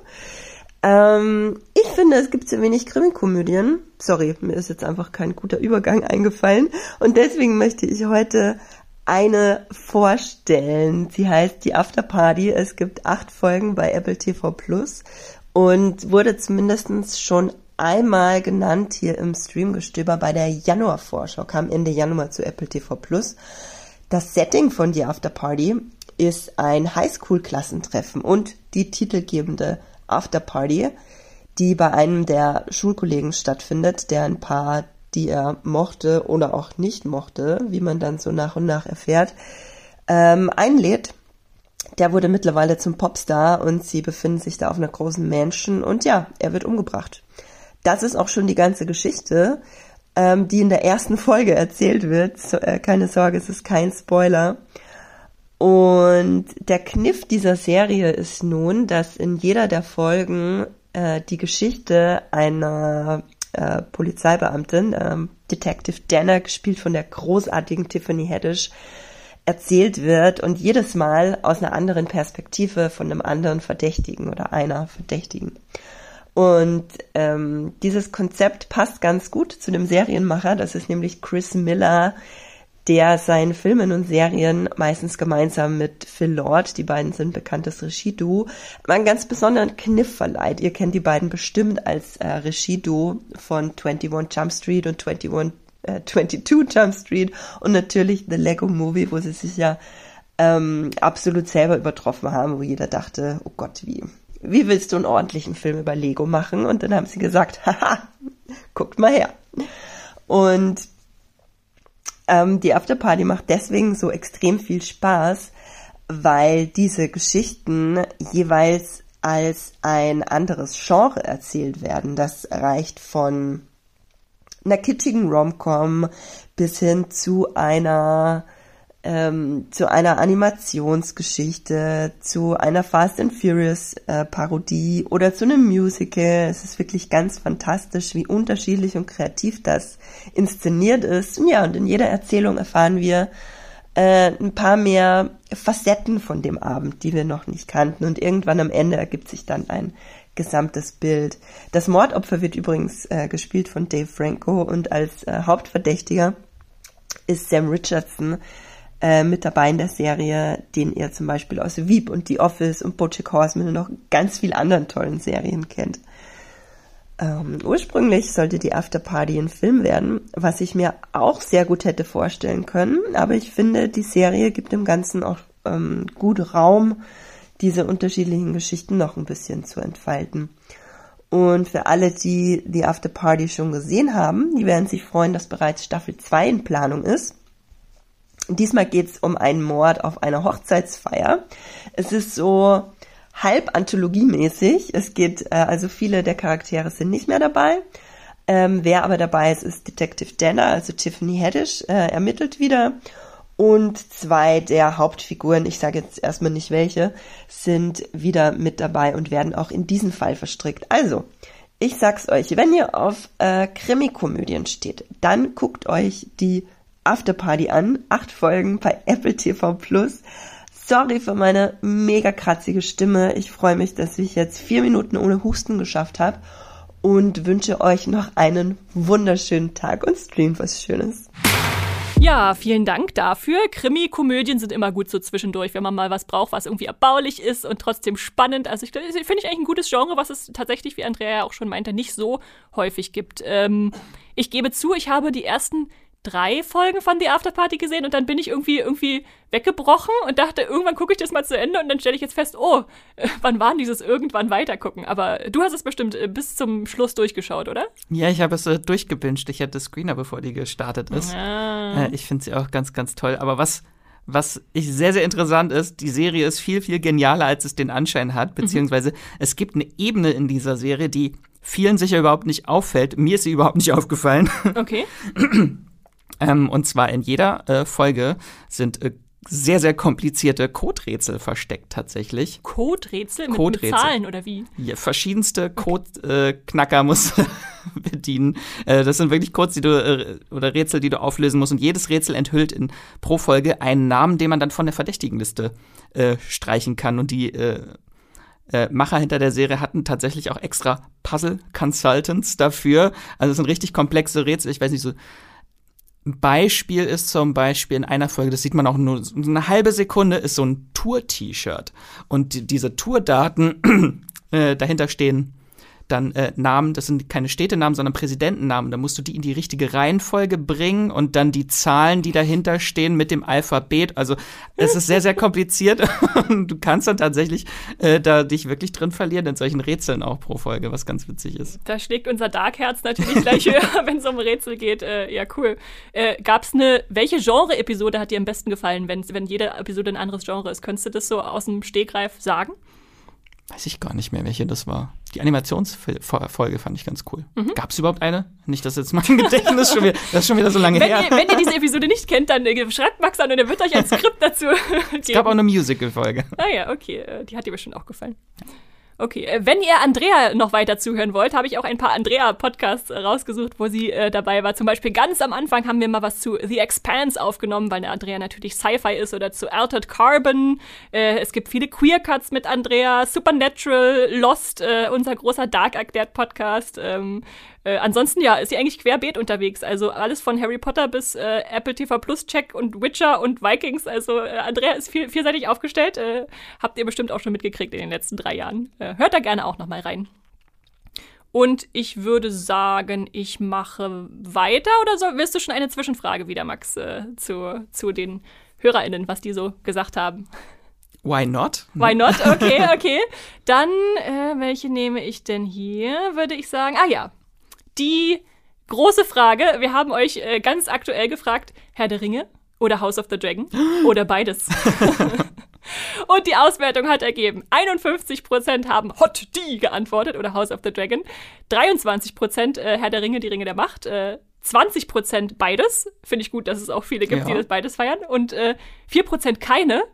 [SPEAKER 5] Ähm, ich finde, es gibt zu wenig Krimikomödien. Sorry, mir ist jetzt einfach kein guter Übergang eingefallen. Und deswegen möchte ich heute eine vorstellen. Sie heißt Die Afterparty. Es gibt acht Folgen bei Apple TV Plus und wurde zumindest schon einmal genannt hier im Streamgestöber bei der Januarvorschau, kam Ende Januar zu Apple TV Plus. Das Setting von Die Afterparty ist ein Highschool-Klassentreffen und die titelgebende Afterparty, die bei einem der Schulkollegen stattfindet, der ein paar die er mochte oder auch nicht mochte, wie man dann so nach und nach erfährt, ähm, einlädt. Der wurde mittlerweile zum Popstar und sie befinden sich da auf einer großen Mansion und ja, er wird umgebracht. Das ist auch schon die ganze Geschichte, ähm, die in der ersten Folge erzählt wird. So, äh, keine Sorge, es ist kein Spoiler. Und der Kniff dieser Serie ist nun, dass in jeder der Folgen äh, die Geschichte einer äh, Polizeibeamtin, ähm, Detective Danner, gespielt von der großartigen Tiffany Haddish, erzählt wird und jedes Mal aus einer anderen Perspektive von einem anderen Verdächtigen oder einer Verdächtigen. Und ähm, dieses Konzept passt ganz gut zu dem Serienmacher, das ist nämlich Chris Miller, der seinen Filmen und Serien meistens gemeinsam mit Phil Lord, die beiden sind bekanntes Regie-Duo, einen ganz besonderen Kniff verleiht. Ihr kennt die beiden bestimmt als äh, Regie-Duo von 21 Jump Street und 21, äh, 22 Jump Street und natürlich The Lego Movie, wo sie sich ja ähm, absolut selber übertroffen haben, wo jeder dachte, oh Gott, wie, wie willst du einen ordentlichen Film über Lego machen? Und dann haben sie gesagt, haha, guckt mal her. Und ähm, die Afterparty macht deswegen so extrem viel Spaß, weil diese Geschichten jeweils als ein anderes Genre erzählt werden. Das reicht von einer kitschigen Romcom bis hin zu einer ähm, zu einer Animationsgeschichte, zu einer Fast and Furious äh, Parodie oder zu einem Musical. Es ist wirklich ganz fantastisch, wie unterschiedlich und kreativ das inszeniert ist. Und ja, und in jeder Erzählung erfahren wir äh, ein paar mehr Facetten von dem Abend, die wir noch nicht kannten. Und irgendwann am Ende ergibt sich dann ein gesamtes Bild. Das Mordopfer wird übrigens äh, gespielt von Dave Franco und als äh, Hauptverdächtiger ist Sam Richardson, äh, mit dabei in der Serie, den ihr zum Beispiel aus Veep und The Office und Bojack Horseman und noch ganz vielen anderen tollen Serien kennt. Ähm, ursprünglich sollte die Afterparty ein Film werden, was ich mir auch sehr gut hätte vorstellen können, aber ich finde, die Serie gibt dem Ganzen auch ähm, gut Raum, diese unterschiedlichen Geschichten noch ein bisschen zu entfalten. Und für alle, die die Afterparty schon gesehen haben, die werden sich freuen, dass bereits Staffel 2 in Planung ist. Diesmal geht es um einen Mord auf einer Hochzeitsfeier. Es ist so halb anthologiemäßig. Es geht, äh, also viele der Charaktere sind nicht mehr dabei. Ähm, wer aber dabei ist, ist Detective Danner, also Tiffany Haddish, äh, ermittelt wieder. Und zwei der Hauptfiguren, ich sage jetzt erstmal nicht welche, sind wieder mit dabei und werden auch in diesen Fall verstrickt. Also, ich sag's euch, wenn ihr auf äh, Krimikomödien steht, dann guckt euch die Afterparty an. Acht Folgen bei Apple TV Plus. Sorry für meine mega kratzige Stimme. Ich freue mich, dass ich jetzt vier Minuten ohne Husten geschafft habe und wünsche euch noch einen wunderschönen Tag und stream was Schönes.
[SPEAKER 1] Ja, vielen Dank dafür. Krimi-Komödien sind immer gut so zwischendurch, wenn man mal was braucht, was irgendwie erbaulich ist und trotzdem spannend. Also ich finde ich eigentlich ein gutes Genre, was es tatsächlich, wie Andrea ja auch schon meinte, nicht so häufig gibt. Ähm, ich gebe zu, ich habe die ersten drei Folgen von The Afterparty gesehen und dann bin ich irgendwie irgendwie weggebrochen und dachte, irgendwann gucke ich das mal zu Ende und dann stelle ich jetzt fest, oh, äh, wann waren dieses irgendwann weitergucken? Aber du hast es bestimmt äh, bis zum Schluss durchgeschaut, oder?
[SPEAKER 2] Ja, ich habe es äh, durchgebinged. Ich hatte Screener, bevor die gestartet ist. Ah. Äh, ich finde sie auch ganz, ganz toll. Aber was was ich sehr, sehr interessant ist, die Serie ist viel, viel genialer, als es den Anschein hat, mhm. beziehungsweise mhm. es gibt eine Ebene in dieser Serie, die vielen sicher überhaupt nicht auffällt. Mir ist sie überhaupt nicht aufgefallen.
[SPEAKER 1] Okay.
[SPEAKER 2] Ähm, und zwar in jeder äh, Folge sind äh, sehr, sehr komplizierte Code-Rätsel versteckt tatsächlich.
[SPEAKER 1] Code-Rätsel mit, mit Zahlen oder wie?
[SPEAKER 2] Ja, verschiedenste Code-Knacker musst du bedienen. Äh, das sind wirklich Codes, die du äh, oder Rätsel, die du auflösen musst. Und jedes Rätsel enthüllt in pro Folge einen Namen, den man dann von der Verdächtigenliste äh, streichen kann. Und die äh, äh, Macher hinter der Serie hatten tatsächlich auch extra Puzzle-Consultants dafür. Also es sind richtig komplexe Rätsel. Ich weiß nicht, so Beispiel ist zum Beispiel in einer Folge, das sieht man auch nur so eine halbe Sekunde, ist so ein Tour-T-Shirt. Und die, diese Tourdaten äh, dahinter stehen dann äh, Namen, das sind keine Städtenamen, sondern Präsidentennamen. Da musst du die in die richtige Reihenfolge bringen und dann die Zahlen, die dahinter stehen, mit dem Alphabet. Also es ist sehr, sehr kompliziert. du kannst dann tatsächlich äh, da dich wirklich drin verlieren in solchen Rätseln auch pro Folge, was ganz witzig ist.
[SPEAKER 1] Da schlägt unser Darkherz natürlich gleich höher, wenn es um Rätsel geht. Äh, ja, cool. Äh, Gab es eine, welche Genre-Episode hat dir am besten gefallen, wenn, jede Episode ein anderes Genre ist? Könntest du das so aus dem Stegreif sagen?
[SPEAKER 2] Weiß ich gar nicht mehr, welche das war. Die Animationsfolge fand ich ganz cool. Mhm. Gab es überhaupt eine? Nicht, dass jetzt mein Gedächtnis schon wieder, das ist schon wieder so lange
[SPEAKER 1] wenn
[SPEAKER 2] her.
[SPEAKER 1] Ihr, wenn ihr diese Episode nicht kennt, dann äh, schreibt Max an und er wird euch ein Skript dazu geben.
[SPEAKER 2] Es gab auch eine Musical-Folge.
[SPEAKER 1] Ah ja, okay. Äh, die hat dir bestimmt auch gefallen. Okay, äh, wenn ihr Andrea noch weiter zuhören wollt, habe ich auch ein paar Andrea-Podcasts äh, rausgesucht, wo sie äh, dabei war. Zum Beispiel ganz am Anfang haben wir mal was zu The Expanse aufgenommen, weil Andrea natürlich Sci-Fi ist oder zu Altered Carbon. Äh, es gibt viele Queer-Cuts mit Andrea, Supernatural, Lost, äh, unser großer Dark Erklärt Podcast. Ähm, äh, ansonsten ja, ist sie eigentlich querbeet unterwegs. Also alles von Harry Potter bis äh, Apple TV Plus Check und Witcher und Vikings. Also äh, Andrea ist viel, vielseitig aufgestellt. Äh, habt ihr bestimmt auch schon mitgekriegt in den letzten drei Jahren. Äh, hört da gerne auch noch mal rein. Und ich würde sagen, ich mache weiter oder so, willst du schon eine Zwischenfrage wieder, Max, äh, zu, zu den HörerInnen, was die so gesagt haben?
[SPEAKER 2] Why not?
[SPEAKER 1] Why not? Okay, okay. Dann, welche nehme ich denn hier? Würde ich sagen, ah ja, die große Frage. Wir haben euch äh, ganz aktuell gefragt, Herr der Ringe oder House of the Dragon oder beides. Und die Auswertung hat ergeben, 51% haben Hot D geantwortet oder House of the Dragon, 23% äh, Herr der Ringe, die Ringe der Macht, äh, 20% beides. Finde ich gut, dass es auch viele gibt,
[SPEAKER 2] Ja.
[SPEAKER 1] die das beides feiern. Und äh, 4% keine.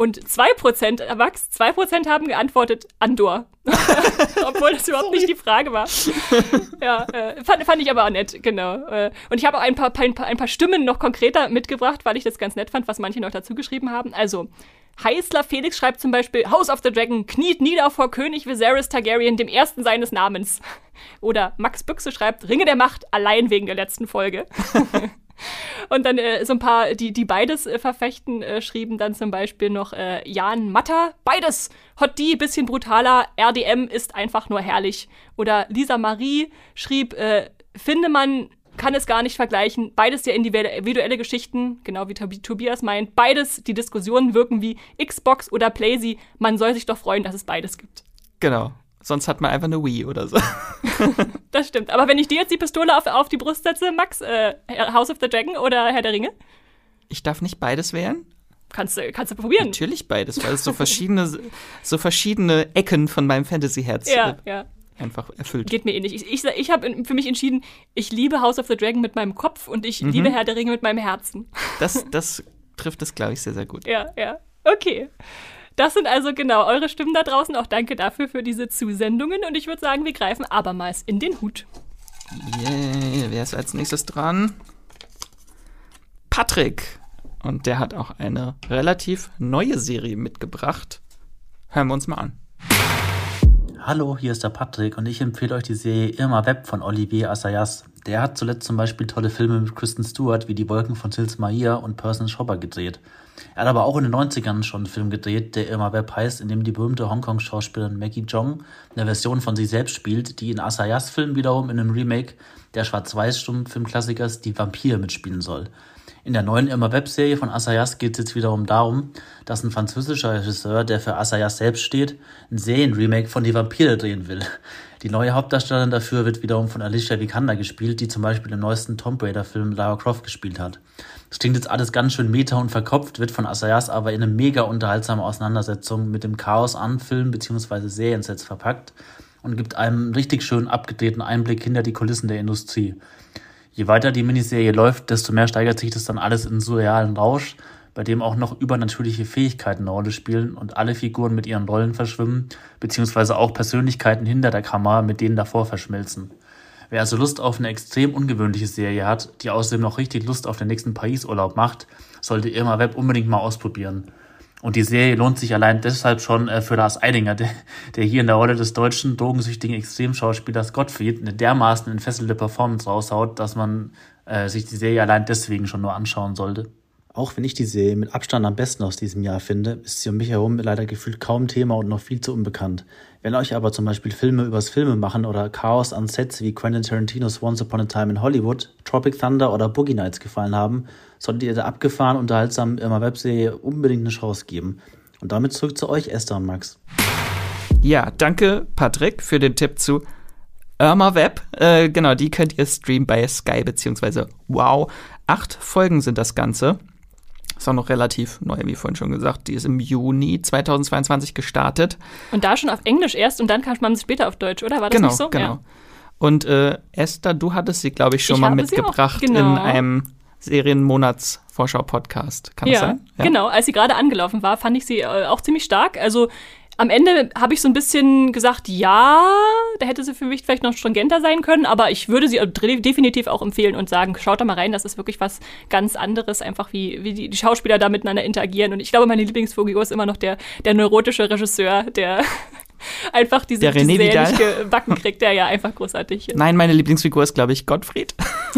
[SPEAKER 1] Und 2%, äh, Max, 2% haben geantwortet Andor. Obwohl das überhaupt nicht die Frage war. ja, äh, fand, fand ich aber auch nett, genau. Äh, und ich habe auch ein paar, ein, paar, ein paar Stimmen noch konkreter mitgebracht, weil ich das ganz nett fand, was manche noch dazu geschrieben haben. Also, Heißler Felix schreibt zum Beispiel, House of the Dragon kniet nieder vor König Viserys Targaryen, dem ersten seines Namens. Oder Max Büchse schreibt, Ringe der Macht, allein wegen der letzten Folge. Und dann äh, so ein paar, die, die beides äh, verfechten, äh, schrieben dann zum Beispiel noch äh, Jan Matter, beides. Hot D, bisschen brutaler, RDM ist einfach nur herrlich. Oder Lisa Marie schrieb, äh, finde man, kann es gar nicht vergleichen. Beides ja individuelle Geschichten, genau wie Tobi- Tobias meint. Beides, die Diskussionen wirken wie Xbox oder Playsee. Man soll sich doch freuen, dass es beides gibt.
[SPEAKER 2] Genau. Sonst hat man einfach eine Wii oder so.
[SPEAKER 1] Das stimmt. Aber wenn ich dir jetzt die Pistole auf, auf die Brust setze, Max, äh, House of the Dragon oder Herr der Ringe,
[SPEAKER 2] Ich darf nicht beides wählen?
[SPEAKER 1] kannst du, kannst du probieren.
[SPEAKER 2] Natürlich beides, weil es so verschiedene, so verschiedene Ecken von meinem Fantasy-Herz
[SPEAKER 1] Ja,
[SPEAKER 2] äh,
[SPEAKER 1] ja.
[SPEAKER 2] einfach erfüllt.
[SPEAKER 1] Geht mir ähnlich. Ich, ich, ich habe für mich entschieden, ich liebe House of the Dragon mit meinem Kopf und ich liebe Herr der Ringe mit meinem Herzen.
[SPEAKER 2] Das, das trifft es, glaube ich, sehr, sehr gut.
[SPEAKER 1] Ja, ja. Okay. Das sind also genau eure Stimmen da draußen. Auch danke dafür für diese Zusendungen. Und ich würde sagen, wir greifen abermals in den Hut.
[SPEAKER 2] Yeah, wer ist als nächstes dran? Patrick. Und der hat auch eine relativ neue Serie mitgebracht. Hören wir uns mal an.
[SPEAKER 6] Hallo, hier ist der Patrick und ich empfehle euch die Serie Irma Web von Olivier Assayas. Der hat zuletzt zum Beispiel tolle Filme mit Kristen Stewart wie Die Wolken von Tils Maia und Person Shopper gedreht. Er hat aber auch in den 90ern schon einen Film gedreht, der Irma Web heißt, in dem die berühmte Hongkong-Schauspielerin Maggie Jong eine Version von sich selbst spielt, die in Assayas Film wiederum in einem Remake der Schwarz-Weiß-Stummfilmklassikers Die Vampir mitspielen soll. In der neuen Irma Web-Serie von Assayas geht es jetzt wiederum darum, dass ein französischer Regisseur, der für Assayas selbst steht, ein Serienremake von Die Vampire drehen will. Die neue Hauptdarstellerin dafür wird wiederum von Alicia Vikander gespielt, die zum Beispiel im neuesten Tomb Raider-Film Lara Croft gespielt hat. Das klingt jetzt alles ganz schön meta und verkopft, wird von Assayas aber in eine mega unterhaltsame Auseinandersetzung mit dem Chaos an Film- bzw. Seriensets verpackt und gibt einem richtig schön abgedrehten Einblick hinter die Kulissen der Industrie. Je weiter die Miniserie läuft, desto mehr steigert sich das dann alles in surrealen Rausch bei dem auch noch übernatürliche Fähigkeiten eine Rolle spielen und alle Figuren mit ihren Rollen verschwimmen, beziehungsweise auch Persönlichkeiten hinter der Kamera mit denen davor verschmelzen. Wer also Lust auf eine extrem ungewöhnliche Serie hat, die außerdem noch richtig Lust auf den nächsten Parisurlaub macht, sollte Irma Web unbedingt mal ausprobieren. Und die Serie lohnt sich allein deshalb schon äh, für Lars Eidinger, der, hier in der Rolle des deutschen drogensüchtigen Extremschauspielers Gottfried eine dermaßen entfesselte Performance raushaut, dass man äh, sich die Serie allein deswegen schon nur anschauen sollte.
[SPEAKER 7] Auch wenn ich die Serie mit Abstand am besten aus diesem Jahr finde, ist sie um mich herum leider gefühlt kaum Thema und noch viel zu unbekannt. Wenn euch aber zum Beispiel Filme übers Filme machen oder Chaos an Sets wie Quentin Tarantinos Once Upon a Time in Hollywood, Tropic Thunder oder Boogie Nights gefallen haben, solltet ihr der abgefahren unterhaltsamen Irma Webserie unbedingt eine Chance geben. Und damit zurück zu euch, Esther und Max.
[SPEAKER 2] Ja, danke, Patrick, für den Tipp zu Irma Web. Äh, genau, die könnt ihr streamen bei Sky beziehungsweise Wow. Acht Folgen sind das Ganze. Ist auch noch relativ neu, wie vorhin schon gesagt. Die ist im Juni 2022 gestartet.
[SPEAKER 1] Und da schon auf Englisch erst und dann kam man später auf Deutsch, oder? War das
[SPEAKER 2] genau,
[SPEAKER 1] nicht so?
[SPEAKER 2] Genau.
[SPEAKER 1] Ja.
[SPEAKER 2] Und äh, Esther, du hattest sie, glaube ich, schon
[SPEAKER 1] Ich
[SPEAKER 2] mal mitgebracht
[SPEAKER 1] genau.
[SPEAKER 2] in einem Serienmonats-Vorschau-Podcast. Kann
[SPEAKER 1] Ja,
[SPEAKER 2] das sein?
[SPEAKER 1] genau. Als sie gerade angelaufen war, fand ich sie äh, auch ziemlich stark. Also am Ende habe ich so ein bisschen gesagt, ja, da hätte sie für mich vielleicht noch stringenter sein können, aber ich würde sie definitiv auch empfehlen und sagen, schaut da mal rein, das ist wirklich was ganz anderes, einfach wie, wie die, Schauspieler da miteinander interagieren. Und ich glaube, meine Lieblingsfigur ist immer noch der, der neurotische Regisseur, der einfach diese,
[SPEAKER 2] Der René
[SPEAKER 1] gebacken kriegt, der ja einfach großartig ist.
[SPEAKER 2] Nein, meine Lieblingsfigur ist, glaube ich, Gottfried.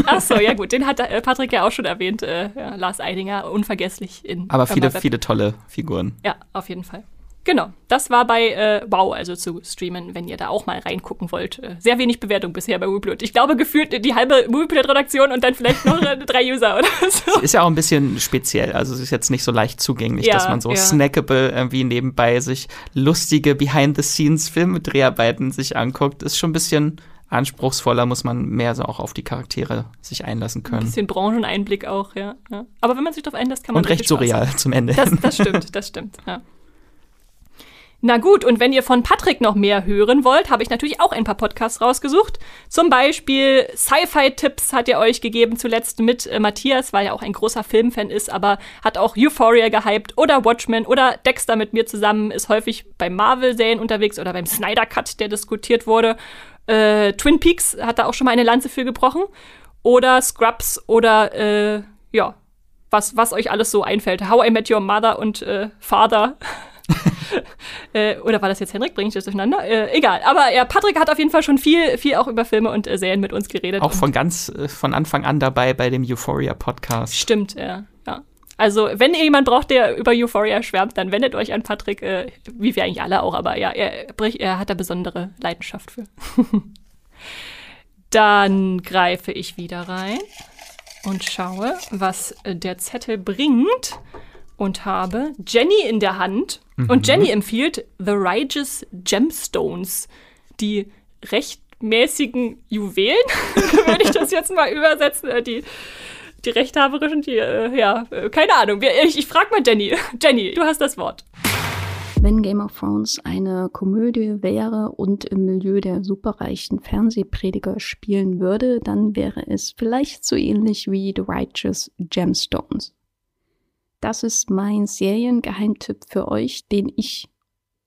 [SPEAKER 1] Ach so, ja gut, den hat äh, Patrick ja auch schon erwähnt, äh, ja, Lars Eidinger, unvergesslich in
[SPEAKER 2] Aber viele, viele tolle Figuren.
[SPEAKER 1] Ja, auf jeden Fall. Genau, das war bei äh, Wow, also zu streamen, wenn ihr da auch mal reingucken wollt. Äh, sehr wenig Bewertung bisher bei Moviepilot. Ich glaube, gefühlt die halbe Moviepilot-Redaktion und dann vielleicht noch äh, drei User oder so.
[SPEAKER 2] Ist ja auch ein bisschen speziell. Also es ist jetzt nicht so leicht zugänglich,
[SPEAKER 1] Ja,
[SPEAKER 2] dass man so
[SPEAKER 1] ja.
[SPEAKER 2] snackable irgendwie nebenbei sich lustige Behind-the-Scenes-Filmdreharbeiten sich anguckt. Ist schon ein bisschen anspruchsvoller, muss man mehr so auch auf die Charaktere sich einlassen
[SPEAKER 1] Ein
[SPEAKER 2] können.
[SPEAKER 1] bisschen Brancheneinblick auch, ja, ja. Aber wenn man sich darauf einlässt, kann man
[SPEAKER 2] Und recht surreal zum Ende.
[SPEAKER 1] Das, das stimmt, das stimmt. Ja. Na gut, und wenn ihr von Patrick noch mehr hören wollt, habe ich natürlich auch ein paar Podcasts rausgesucht. Zum Beispiel Sci-Fi-Tipps hat er euch gegeben zuletzt mit äh, Matthias, weil er auch ein großer Filmfan ist, aber hat auch Euphoria gehypt oder Watchmen oder Dexter mit mir zusammen, ist häufig bei Marvel-Serien unterwegs oder beim Snyder Cut, der diskutiert wurde. Äh, Twin Peaks hat da auch schon mal eine Lanze für gebrochen. Oder Scrubs oder äh, ja, was, was euch alles so einfällt. How I Met Your Mother und äh, Father. äh, oder war das jetzt Henrik? Bringe ich das durcheinander? Äh, egal. Aber ja, Patrick hat auf jeden Fall schon viel, viel auch über Filme und äh, Serien mit uns geredet.
[SPEAKER 2] auch von ganz äh, von Anfang an dabei bei dem Euphoria-Podcast.
[SPEAKER 1] Stimmt, ja. ja. Also, wenn ihr jemanden braucht, der über Euphoria schwärmt, dann wendet euch an Patrick, äh, wie wir eigentlich alle auch, aber ja, er, er hat da besondere Leidenschaft für. dann greife ich wieder rein und schaue, was der Zettel bringt und habe Jenny in der Hand. Und Jenny empfiehlt The Righteous Gemstones, die rechtmäßigen Juwelen, würde ich das jetzt mal übersetzen, äh, die die Rechthaberischen, die, äh, ja, äh, keine Ahnung. Ich, ich frag mal Jenny. Jenny, du hast das Wort.
[SPEAKER 8] Wenn Game of Thrones eine Komödie wäre und im Milieu der superreichen Fernsehprediger spielen würde, dann wäre es vielleicht so ähnlich wie The Righteous Gemstones. Das ist mein Seriengeheimtipp für euch, den ich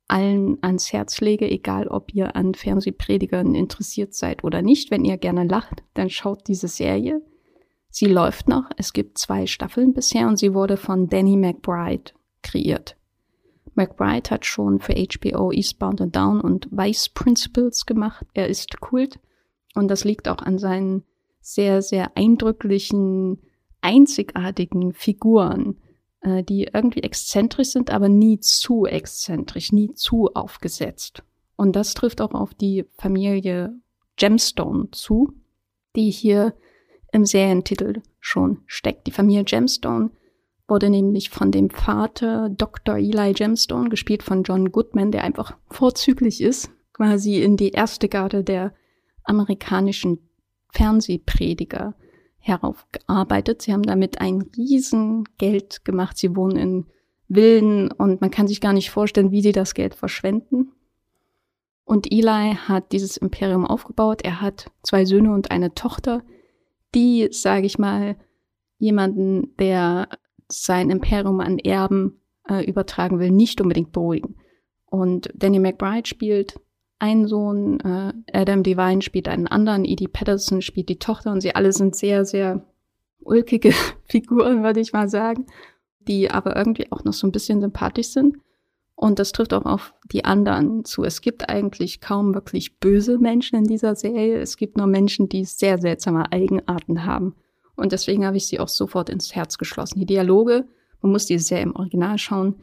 [SPEAKER 8] allen ans Herz lege, egal ob ihr an Fernsehpredigern interessiert seid oder nicht. Wenn ihr gerne lacht, dann schaut diese Serie. Sie läuft noch. Es gibt zwei Staffeln bisher und sie wurde von Danny McBride kreiert. McBride hat schon für HBO Eastbound and Down und Vice Principles gemacht. Er ist Kult und das liegt auch an seinen sehr, sehr eindrücklichen, einzigartigen Figuren, äh, die irgendwie exzentrisch sind, aber nie zu exzentrisch, nie zu aufgesetzt. Und das trifft auch auf die Familie Gemstone zu, die hier im Serientitel schon steckt. Die Familie Gemstone wurde nämlich von dem Vater Dr. Eli Gemstone, gespielt von John Goodman, der einfach vorzüglich ist, quasi in die erste Garde der amerikanischen Fernsehprediger heraufgearbeitet. Sie haben damit ein Riesengeld gemacht. Sie wohnen in Villen und man kann sich gar nicht vorstellen, wie sie das Geld verschwenden. Und Eli hat dieses Imperium aufgebaut. Er hat zwei Söhne und eine Tochter, die, sage ich mal, jemanden, der sein Imperium an Erben äh, übertragen will, nicht unbedingt beruhigen. Und Danny McBride spielt einen Sohn, äh, Adam Devine spielt einen anderen, Edie Patterson spielt die Tochter und sie alle sind sehr, sehr ulkige Figuren, würde ich mal sagen, die aber irgendwie auch noch so ein bisschen sympathisch sind. Und das trifft auch auf die anderen zu. Es gibt eigentlich kaum wirklich böse Menschen in dieser Serie. Es gibt nur Menschen, die sehr seltsame Eigenarten haben. Und deswegen habe ich sie auch sofort ins Herz geschlossen. Die Dialoge, man muss die sehr im Original schauen,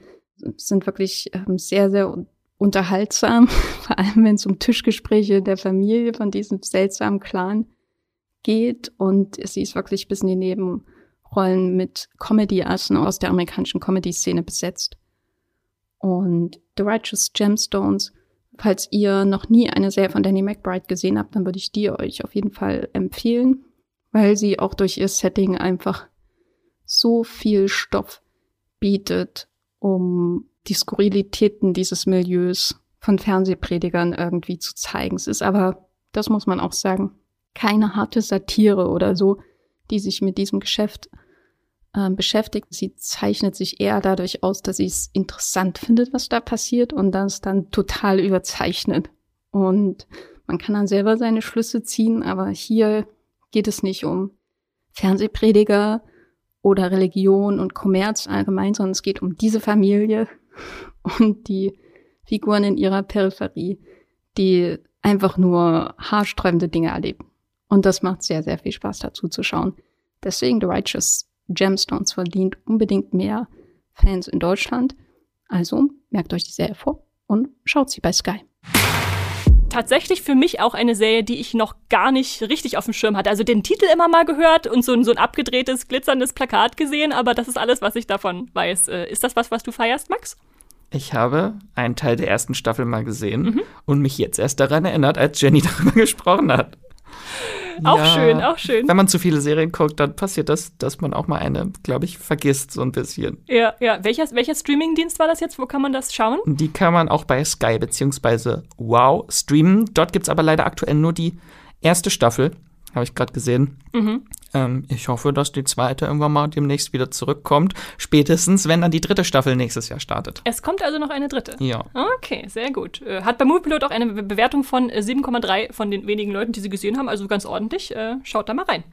[SPEAKER 8] sind wirklich ähm, sehr, sehr unterhaltsam. Vor allem, wenn es um Tischgespräche der Familie von diesem seltsamen Clan geht. Und sie ist wirklich bis in die Nebenrollen mit Comedy-Assen aus der amerikanischen Comedy-Szene besetzt. Und The Righteous Gemstones, falls ihr noch nie eine Serie von Danny McBride gesehen habt, dann würde ich die euch auf jeden Fall empfehlen, weil sie auch durch ihr Setting einfach so viel Stoff bietet, um die Skurrilitäten dieses Milieus von Fernsehpredigern irgendwie zu zeigen. Es ist aber, das muss man auch sagen, keine harte Satire oder so, die sich mit diesem Geschäft äh, beschäftigt. Sie zeichnet sich eher dadurch aus, dass sie es interessant findet, was da passiert und das dann total überzeichnet. Und man kann dann selber seine Schlüsse ziehen, aber hier geht es nicht um Fernsehprediger oder Religion und Kommerz allgemein, sondern es geht um diese Familie und die Figuren in ihrer Peripherie, die einfach nur haarsträubende Dinge erleben. Und das macht sehr, sehr viel Spaß dazu zu schauen. Deswegen The Righteous Gemstones verdient unbedingt mehr Fans in Deutschland. Also merkt euch die Serie vor und schaut sie bei Sky.
[SPEAKER 1] Tatsächlich für mich auch eine Serie, die ich noch gar nicht richtig auf dem Schirm hatte. Also den Titel immer mal gehört und so ein, so ein abgedrehtes, glitzerndes Plakat gesehen, aber das ist alles, was ich davon weiß. Äh, ist das was, was du feierst, Max?
[SPEAKER 2] Ich habe einen Teil der ersten Staffel mal gesehen mhm. und mich jetzt erst daran erinnert, als Jenny darüber gesprochen hat.
[SPEAKER 1] Auch ja, schön, auch schön.
[SPEAKER 2] Wenn man zu viele Serien guckt, dann passiert das, dass man auch mal eine, glaube ich, vergisst, so ein bisschen.
[SPEAKER 1] Ja, ja. Welcher, welcher Streamingdienst war das jetzt? Wo kann man das schauen?
[SPEAKER 2] Die kann man auch bei Sky bzw. Wow streamen. Dort gibt es aber leider aktuell nur die erste Staffel habe ich gerade gesehen. Mhm. Ähm, ich hoffe, dass die zweite irgendwann mal demnächst wieder zurückkommt. Spätestens, wenn dann die dritte Staffel nächstes Jahr startet.
[SPEAKER 1] Es kommt also noch eine dritte.
[SPEAKER 2] Ja.
[SPEAKER 1] Okay, sehr gut. Äh, hat bei Moviepilot auch eine Bewertung von 7,3 äh, von den wenigen Leuten, die sie gesehen haben, also ganz ordentlich. Äh, schaut da mal rein.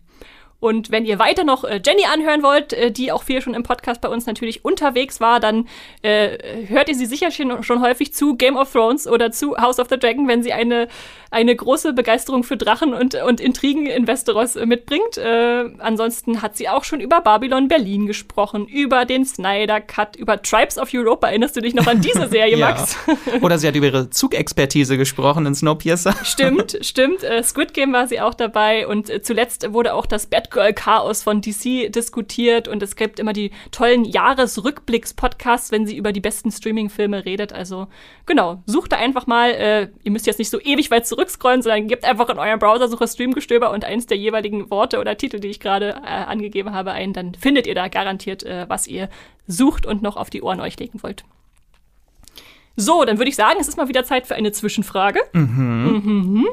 [SPEAKER 1] Und wenn ihr weiter noch äh, Jenny anhören wollt, äh, die auch viel schon im Podcast bei uns natürlich unterwegs war, dann äh, hört ihr sie sicher schon, häufig zu Game of Thrones oder zu House of the Dragon, wenn sie eine, eine große Begeisterung für Drachen und, und Intrigen in Westeros äh, mitbringt. Äh, ansonsten hat sie auch schon über Babylon Berlin gesprochen, über den Snyder Cut, über Tribes of Europa. Erinnerst du dich noch an diese Serie, Max?
[SPEAKER 2] oder sie hat über ihre Zugexpertise gesprochen in Snowpiercer.
[SPEAKER 1] Stimmt, stimmt. Äh, Squid Game war sie auch dabei und zuletzt wurde auch das Bad Batgirl-Chaos von DC diskutiert und es gibt immer die tollen Jahresrückblicks-Podcasts, wenn sie über die besten Streaming-Filme redet. Also genau, sucht da einfach mal, äh, ihr müsst jetzt nicht so ewig weit zurückscrollen, sondern gebt einfach in eurem Browser-Suche Streamgestöber und eins der jeweiligen Worte oder Titel, die ich gerade äh, angegeben habe, ein, dann findet ihr da garantiert, äh, was ihr sucht und noch auf die Ohren euch legen wollt. So, dann würde ich sagen, es ist mal wieder Zeit für eine Zwischenfrage. Mhm. Mhm.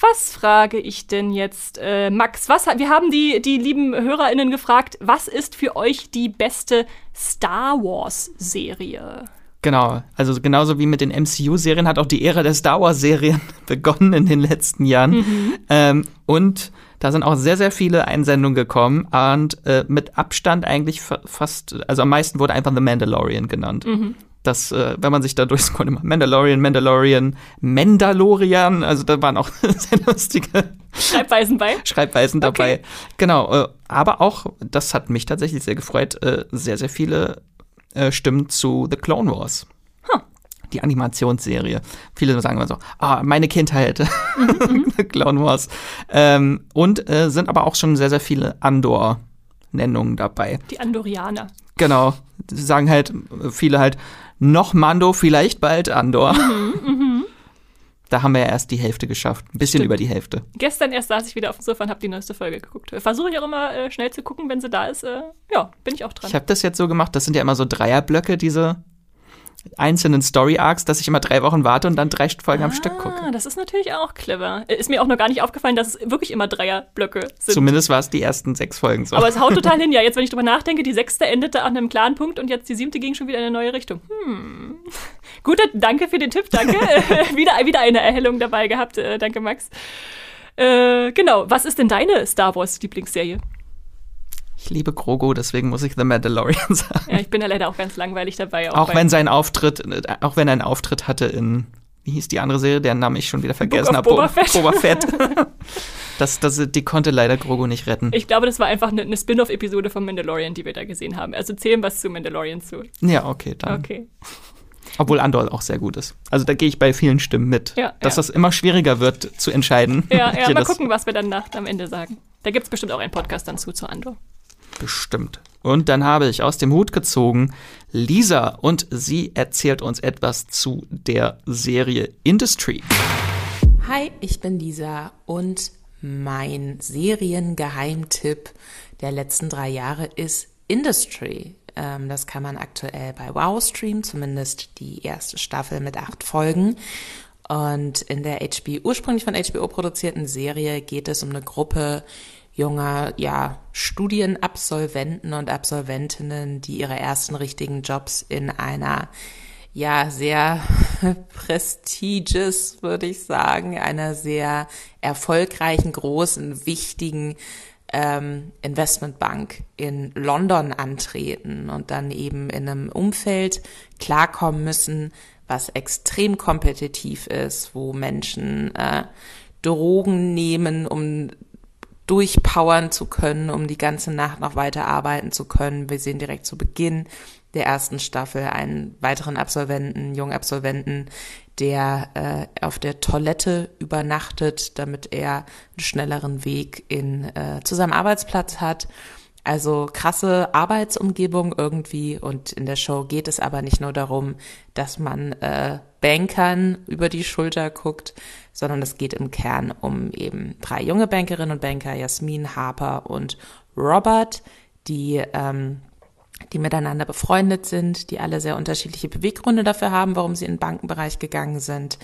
[SPEAKER 1] Was frage ich denn jetzt, äh, Max? Was, wir haben die, die lieben HörerInnen gefragt, was ist für euch die beste Star Wars-Serie?
[SPEAKER 2] Genau, also genauso wie mit den MCU-Serien hat auch die Ära der Star Wars-Serien begonnen in den letzten Jahren. Mhm. Ähm, und da sind auch sehr, sehr viele Einsendungen gekommen und äh, mit Abstand eigentlich fast, also am meisten wurde einfach The Mandalorian genannt. Mhm dass, äh, wenn man sich da durchscrollt, immer Mandalorian, Mandalorian, Mandalorian, also da waren auch sehr lustige
[SPEAKER 1] Schreibweisen bei.
[SPEAKER 2] Schreibweisen dabei. Okay. Genau, äh, aber auch, das hat mich tatsächlich sehr gefreut, äh, sehr, sehr viele äh, Stimmen zu The Clone Wars. Huh. Die Animationsserie. Viele sagen immer so, ah, meine Kindheit, mhm, The Clone Wars. Ähm, und äh, sind aber auch schon sehr, sehr viele Andor-Nennungen dabei.
[SPEAKER 1] Die Andorianer.
[SPEAKER 2] Genau. Sie sagen halt, viele halt, noch Mando, vielleicht bald Andor. Mhm, mhm. Da haben wir ja erst die Hälfte geschafft. Ein bisschen Stimmt. über die Hälfte.
[SPEAKER 1] Gestern erst saß ich wieder auf dem Sofa und habe die neueste Folge geguckt. Versuche ich auch immer äh, schnell zu gucken, wenn sie da ist. Äh, ja, bin ich auch dran.
[SPEAKER 2] Ich habe das jetzt so gemacht, das sind ja immer so Dreierblöcke, diese einzelnen Story-Arcs, dass ich immer drei Wochen warte und dann drei Folgen
[SPEAKER 1] ah,
[SPEAKER 2] am Stück gucke.
[SPEAKER 1] das ist natürlich auch clever. Ist mir auch noch gar nicht aufgefallen, dass es wirklich immer Dreierblöcke sind.
[SPEAKER 2] Zumindest war es die ersten sechs Folgen so.
[SPEAKER 1] Aber es haut total hin. Ja, jetzt, wenn ich drüber nachdenke, die sechste endete an einem klaren Punkt und jetzt die siebte ging schon wieder in eine neue Richtung. Hm. Gut, danke für den Tipp, danke. wieder, wieder eine Erhellung dabei gehabt. Äh, danke, Max. Äh, genau, was ist denn deine Star Wars-Lieblingsserie?
[SPEAKER 2] Ich liebe Grogu, deswegen muss ich The Mandalorian sagen.
[SPEAKER 1] Ja, ich bin ja leider auch ganz langweilig dabei.
[SPEAKER 2] Auch, auch wenn sein Auftritt, äh, auch wenn er einen Auftritt hatte in, wie hieß die andere Serie, deren Namen ich schon wieder vergessen habe.
[SPEAKER 1] Boba Fett.
[SPEAKER 2] Boba Fett. das, das, die konnte leider Grogu nicht retten.
[SPEAKER 1] Ich glaube, das war einfach eine, eine Spin-off-Episode von Mandalorian, die wir da gesehen haben. Also zählen was zu Mandalorian zu.
[SPEAKER 2] Ja, okay, dann.
[SPEAKER 1] Okay.
[SPEAKER 2] Obwohl Andor auch sehr gut ist. Also da gehe ich bei vielen Stimmen mit,
[SPEAKER 1] ja,
[SPEAKER 2] dass
[SPEAKER 1] ja.
[SPEAKER 2] das immer schwieriger wird zu entscheiden.
[SPEAKER 1] Ja, ja mal gucken, was wir dann nach, am Ende sagen. Da gibt es bestimmt auch einen Podcast dann zu, zu Andor.
[SPEAKER 2] Bestimmt. Und dann habe ich aus dem Hut gezogen Lisa und sie erzählt uns etwas zu der Serie Industry.
[SPEAKER 9] Hi, ich bin Lisa und mein Seriengeheimtipp der letzten drei Jahre ist Industry. Ähm, das kann man aktuell bei Wow streamen, zumindest die erste Staffel mit acht Folgen. Und in der HBO, ursprünglich von HBO produzierten Serie geht es um eine Gruppe junger, ja, Studienabsolventen und Absolventinnen, die ihre ersten richtigen Jobs in einer ja, sehr prestigious, würde ich sagen, einer sehr erfolgreichen, großen, wichtigen ähm, Investmentbank in London antreten und dann eben in einem Umfeld klarkommen müssen, was extrem kompetitiv ist, wo Menschen äh, Drogen nehmen, um durchpowern zu können, um die ganze Nacht noch weiter arbeiten zu können. Wir sehen direkt zu Beginn der ersten Staffel einen weiteren Absolventen, jungen Absolventen, der äh, auf der Toilette übernachtet, damit er einen schnelleren Weg in, äh, zu seinem Arbeitsplatz hat. Also krasse Arbeitsumgebung irgendwie und in der Show geht es aber nicht nur darum, dass man äh, Bankern über die Schulter guckt, sondern es geht im Kern um eben drei junge Bankerinnen und Banker, Jasmin, Harper und Robert, die ähm, die miteinander befreundet sind, die alle sehr unterschiedliche Beweggründe dafür haben, warum sie in den Bankenbereich gegangen sind,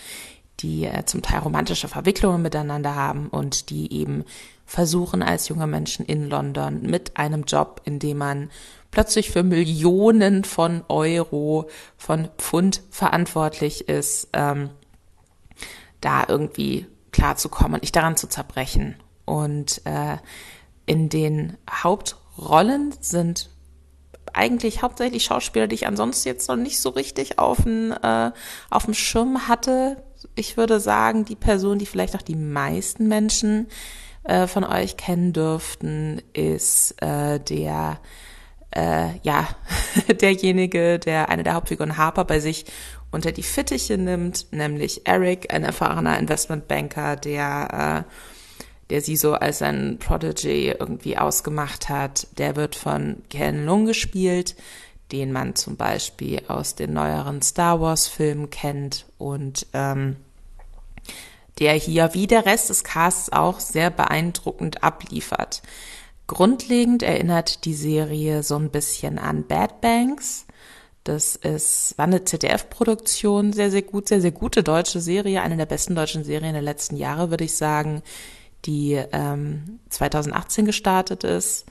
[SPEAKER 9] die äh, zum Teil romantische Verwicklungen miteinander haben und die eben versuchen als junge Menschen in London mit einem Job, in dem man plötzlich für Millionen von Euro, von Pfund verantwortlich ist, ähm, da irgendwie klarzukommen und nicht daran zu zerbrechen. Und äh, in den Hauptrollen sind eigentlich hauptsächlich Schauspieler, die ich ansonsten jetzt noch nicht so richtig auf dem, äh, Schirm hatte. Ich würde sagen, die Person, die vielleicht auch die meisten Menschen äh, von euch kennen dürften, ist äh, der äh, ja derjenige, der eine der Hauptfiguren Harper bei sich unter die Fittiche nimmt, nämlich Eric, ein erfahrener Investmentbanker, der äh, der sie so als ein Prodigy irgendwie ausgemacht hat, der wird von Ken Lung gespielt, den man zum Beispiel aus den neueren Star Wars Filmen kennt und ähm, der hier wie der Rest des Casts auch sehr beeindruckend abliefert. Grundlegend erinnert die Serie so ein bisschen an Bad Banks. Das ist, war eine ZDF-Produktion, sehr, sehr gut, sehr, sehr gute deutsche Serie, eine der besten deutschen Serien der letzten Jahre, würde ich sagen die ähm, 2018 gestartet ist.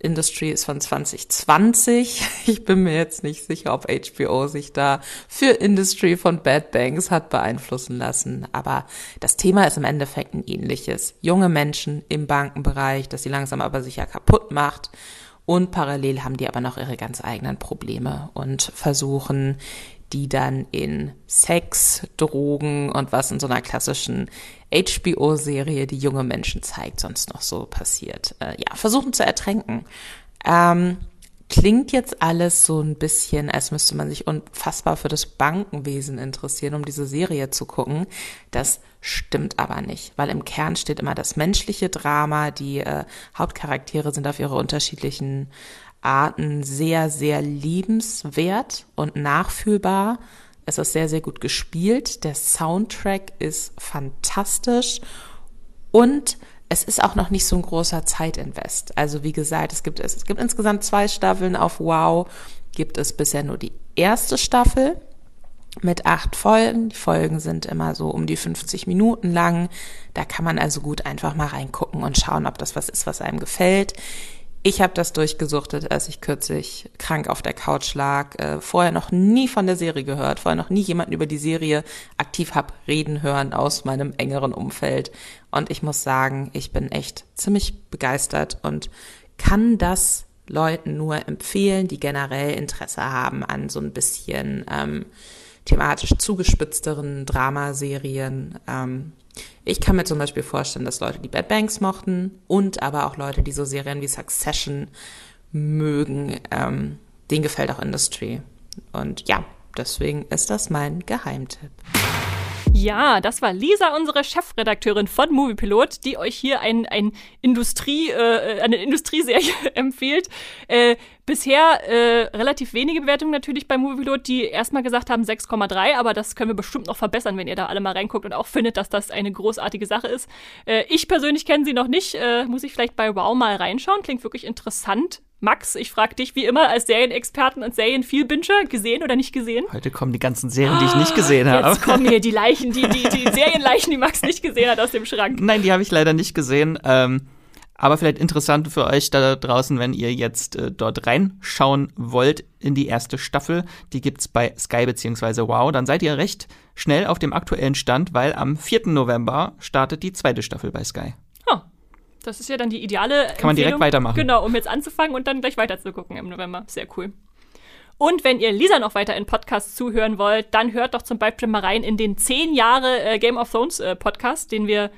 [SPEAKER 9] Industry ist von 2020. Ich bin mir jetzt nicht sicher, ob HBO sich da für Industry von Bad Banks hat beeinflussen lassen. Aber das Thema ist im Endeffekt ein ähnliches. Junge Menschen im Bankenbereich, das sie langsam aber sicher kaputt macht. Und parallel haben die aber noch ihre ganz eigenen Probleme und versuchen, die dann in Sex, Drogen und was in so einer klassischen HBO-Serie, die junge Menschen zeigt, sonst noch so passiert. Äh, ja, versuchen zu ertränken. Ähm, klingt jetzt alles so ein bisschen, als müsste man sich unfassbar für das Bankenwesen interessieren, um diese Serie zu gucken. Das stimmt aber nicht, weil im Kern steht immer das menschliche Drama. Die äh, Hauptcharaktere sind auf ihre unterschiedlichen Arten sehr, sehr liebenswert und nachfühlbar. Es ist sehr, sehr gut gespielt. Der Soundtrack ist fantastisch und es ist auch noch nicht so ein großer Zeitinvest. Also wie gesagt, es gibt, es gibt insgesamt zwei Staffeln auf Wow, gibt es bisher nur die erste Staffel mit acht Folgen. Die Folgen sind immer so um die 50 Minuten lang. Da kann man also gut einfach mal reingucken und schauen, ob das was ist, was einem gefällt. Ich habe das durchgesuchtet, als ich kürzlich krank auf der Couch lag. Äh, vorher noch nie von der Serie gehört, vorher noch nie jemanden über die Serie aktiv hab reden hören aus meinem engeren Umfeld. Und ich muss sagen, ich bin echt ziemlich begeistert und kann das Leuten nur empfehlen, die generell Interesse haben an so ein bisschen ähm, thematisch zugespitzteren Dramaserien. Ähm, ich kann mir zum Beispiel vorstellen, dass Leute, die Bad Banks mochten und aber auch Leute, die so Serien wie Succession mögen, ähm, denen gefällt auch Industry. Und ja, deswegen ist das mein Geheimtipp.
[SPEAKER 1] Ja, das war Lisa, unsere Chefredakteurin von Moviepilot, die euch hier ein, ein Industrie, äh, eine Industrieserie empfiehlt. Äh, bisher äh, relativ wenige Bewertungen natürlich bei Moviepilot, die erstmal gesagt haben 6,3, aber das können wir bestimmt noch verbessern, wenn ihr da alle mal reinguckt und auch findet, dass das eine großartige Sache ist. Äh, ich persönlich kenne sie noch nicht, äh, muss ich vielleicht bei Wow mal reinschauen, klingt wirklich interessant. Max, ich frage dich wie immer als Serienexperten und Serienvielbinscher, gesehen oder nicht gesehen?
[SPEAKER 2] Heute kommen die ganzen Serien, die ich nicht gesehen habe.
[SPEAKER 1] Jetzt kommen hier die Leichen, die, die, die Serienleichen, die Max nicht gesehen hat aus dem Schrank.
[SPEAKER 2] Nein, die habe ich leider nicht gesehen. Ähm, aber vielleicht interessant für euch da draußen, wenn ihr jetzt äh, dort reinschauen wollt in die erste Staffel. Die gibt's bei Sky beziehungsweise Wow. Dann seid ihr recht schnell auf dem aktuellen Stand, weil am 4. November startet die zweite Staffel bei Sky.
[SPEAKER 1] Das ist ja dann die ideale.
[SPEAKER 2] Kann man direkt weitermachen.
[SPEAKER 1] Genau, um jetzt anzufangen und dann gleich weiterzugucken im November. Sehr cool. Und wenn ihr Lisa noch weiter in Podcasts zuhören wollt, dann hört doch zum Beispiel mal rein in den 10 Jahre äh, Game of Thrones äh, Podcast, den wir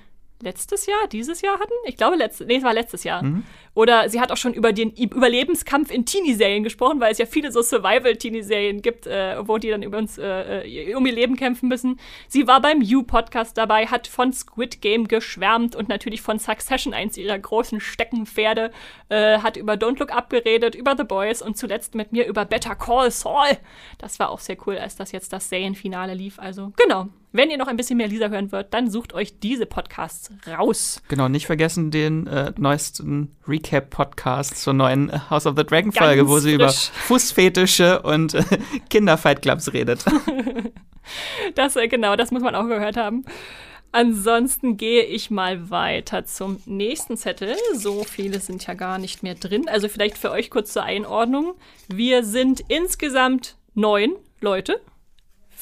[SPEAKER 1] letztes Jahr, dieses Jahr hatten? Ich glaube, letztes, nee, es war letztes Jahr. Mhm. Oder sie hat auch schon über den Überlebenskampf in Teenie-Serien gesprochen, weil es ja viele so Survival-Teenie-Serien gibt, äh, wo die dann über uns, äh, äh, um ihr Leben kämpfen müssen. Sie war beim You-Podcast dabei, hat von Squid Game geschwärmt und natürlich von Succession, eins ihrer großen Steckenpferde, äh, hat über Don't Look Up geredet, über The Boys und zuletzt mit mir über Better Call Saul. Das war auch sehr cool, als das jetzt das Serienfinale lief. Also, genau. Wenn ihr noch ein bisschen mehr Lisa hören wollt, dann sucht euch diese Podcasts raus.
[SPEAKER 2] Genau, nicht vergessen den äh, neuesten Recap-Podcast zur neuen äh, House of the Dragon-Folge, wo sie frisch. über Fußfetische und äh, Kinderfight-Clubs redet.
[SPEAKER 1] das, äh, genau, das muss man auch gehört haben. Ansonsten gehe ich mal weiter zum nächsten Zettel. So viele sind ja gar nicht mehr drin. Also vielleicht für euch kurz zur Einordnung. Wir sind insgesamt neun Leute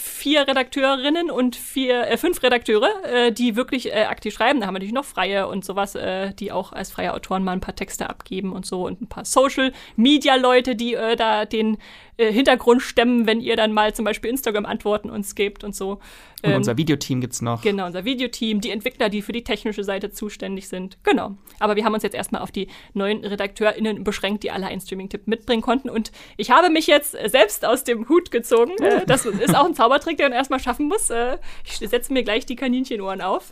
[SPEAKER 1] vier Redakteurinnen und vier, äh, fünf Redakteure, äh, die wirklich äh, aktiv schreiben. Da haben wir natürlich noch Freie und sowas, äh, die auch als freie Autoren mal ein paar Texte abgeben und so und ein paar Social-Media-Leute, die äh, da den äh, Hintergrund stemmen, wenn ihr dann mal zum Beispiel Instagram-Antworten uns gebt und so.
[SPEAKER 2] Und ähm, unser Videoteam gibt's noch.
[SPEAKER 1] Genau, unser Videoteam, die Entwickler, die für die technische Seite zuständig sind. Genau. Aber wir haben uns jetzt erstmal auf die neuen RedakteurInnen beschränkt, die alle einen Streaming-Tipp mitbringen konnten. Und ich habe mich jetzt selbst aus dem Hut gezogen. Äh, das ist auch ein Zaubertrick, den man erstmal schaffen muss. Äh, ich setze mir gleich die Kaninchenohren auf.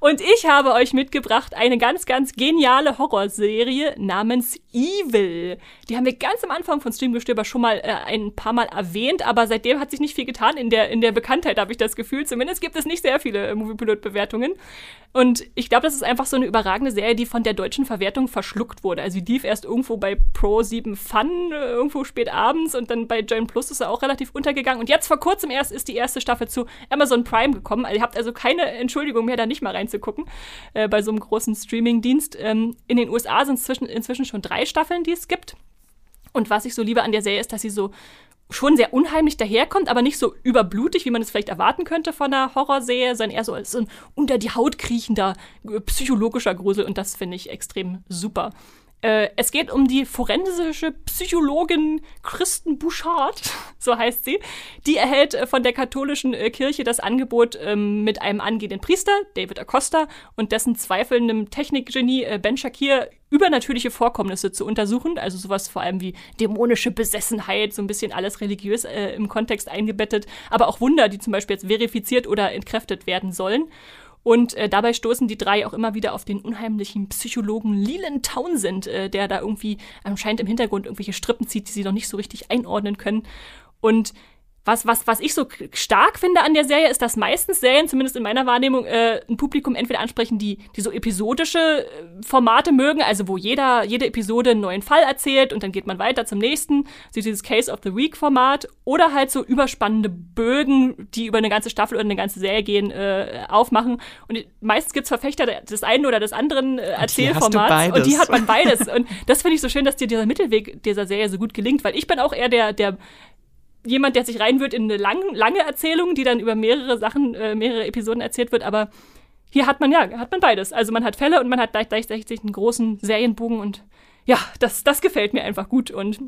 [SPEAKER 1] Und ich habe euch mitgebracht eine ganz, ganz geniale Horrorserie namens Evil. Die haben wir ganz am Anfang von Streamgestöber schon mal äh, ein paar Mal erwähnt, aber seitdem hat sich nicht viel getan in der, in der Bekanntheit, habe ich das Gefühl. Zumindest gibt es nicht sehr viele Moviepilot-Bewertungen. Und ich glaube, das ist einfach so eine überragende Serie, die von der deutschen Verwertung verschluckt wurde. Also die lief erst irgendwo bei Pro 7 Fun, äh, irgendwo spät abends und dann bei Join Plus ist er auch relativ untergegangen. Und jetzt vor kurzem erst ist die erste Staffel zu Amazon Prime gekommen. Also ihr habt also keine Entschuldigung mehr, da nicht mal reinzugucken äh, bei so einem großen Streaming-Dienst. Ähm, in den USA sind es inzwischen schon drei Staffeln, die es gibt. Und was ich so liebe an der Serie ist, dass sie so schon sehr unheimlich daherkommt, aber nicht so überblutig, wie man es vielleicht erwarten könnte von einer Horrorserie, sondern eher so als ein unter die Haut kriechender psychologischer Grusel und das finde ich extrem super. Äh, es geht um die forensische Psychologin Kristen Bouchard, so heißt sie. Die erhält äh, von der katholischen äh, Kirche das Angebot, ähm, mit einem angehenden Priester, David Acosta, und dessen zweifelndem Technikgenie äh, Ben Shakir übernatürliche Vorkommnisse zu untersuchen, also sowas vor allem wie dämonische Besessenheit, so ein bisschen alles religiös äh, im Kontext eingebettet, aber auch Wunder, die zum Beispiel jetzt verifiziert oder entkräftet werden sollen. Und äh, dabei stoßen die drei auch immer wieder auf den unheimlichen Psychologen Leland Townsend, äh, der da irgendwie anscheinend im Hintergrund irgendwelche Strippen zieht, die sie noch nicht so richtig einordnen können. Und was, was, was ich so stark finde an der Serie, ist, dass meistens Serien, zumindest in meiner Wahrnehmung, äh, ein Publikum entweder ansprechen, die, die so episodische äh, Formate mögen, also wo jeder, jede Episode einen neuen Fall erzählt und dann geht man weiter zum nächsten, so dieses Case of the Week Format, oder halt so überspannende Bögen, die über eine ganze Staffel oder eine ganze Serie gehen, äh, aufmachen. Und meistens gibt's Verfechter des einen oder des anderen äh, Erzählformats. Und, und die hat man beides. und das finde ich so schön, dass dir dieser Mittelweg dieser Serie so gut gelingt, weil ich bin auch eher der, der jemand, der sich rein wird in eine lang, lange Erzählung, die dann über mehrere Sachen, äh, mehrere Episoden erzählt wird, aber hier hat man ja, hat man beides. Also man hat Fälle und man hat gleichzeitig einen großen Serienbogen und ja, das, das gefällt mir einfach gut und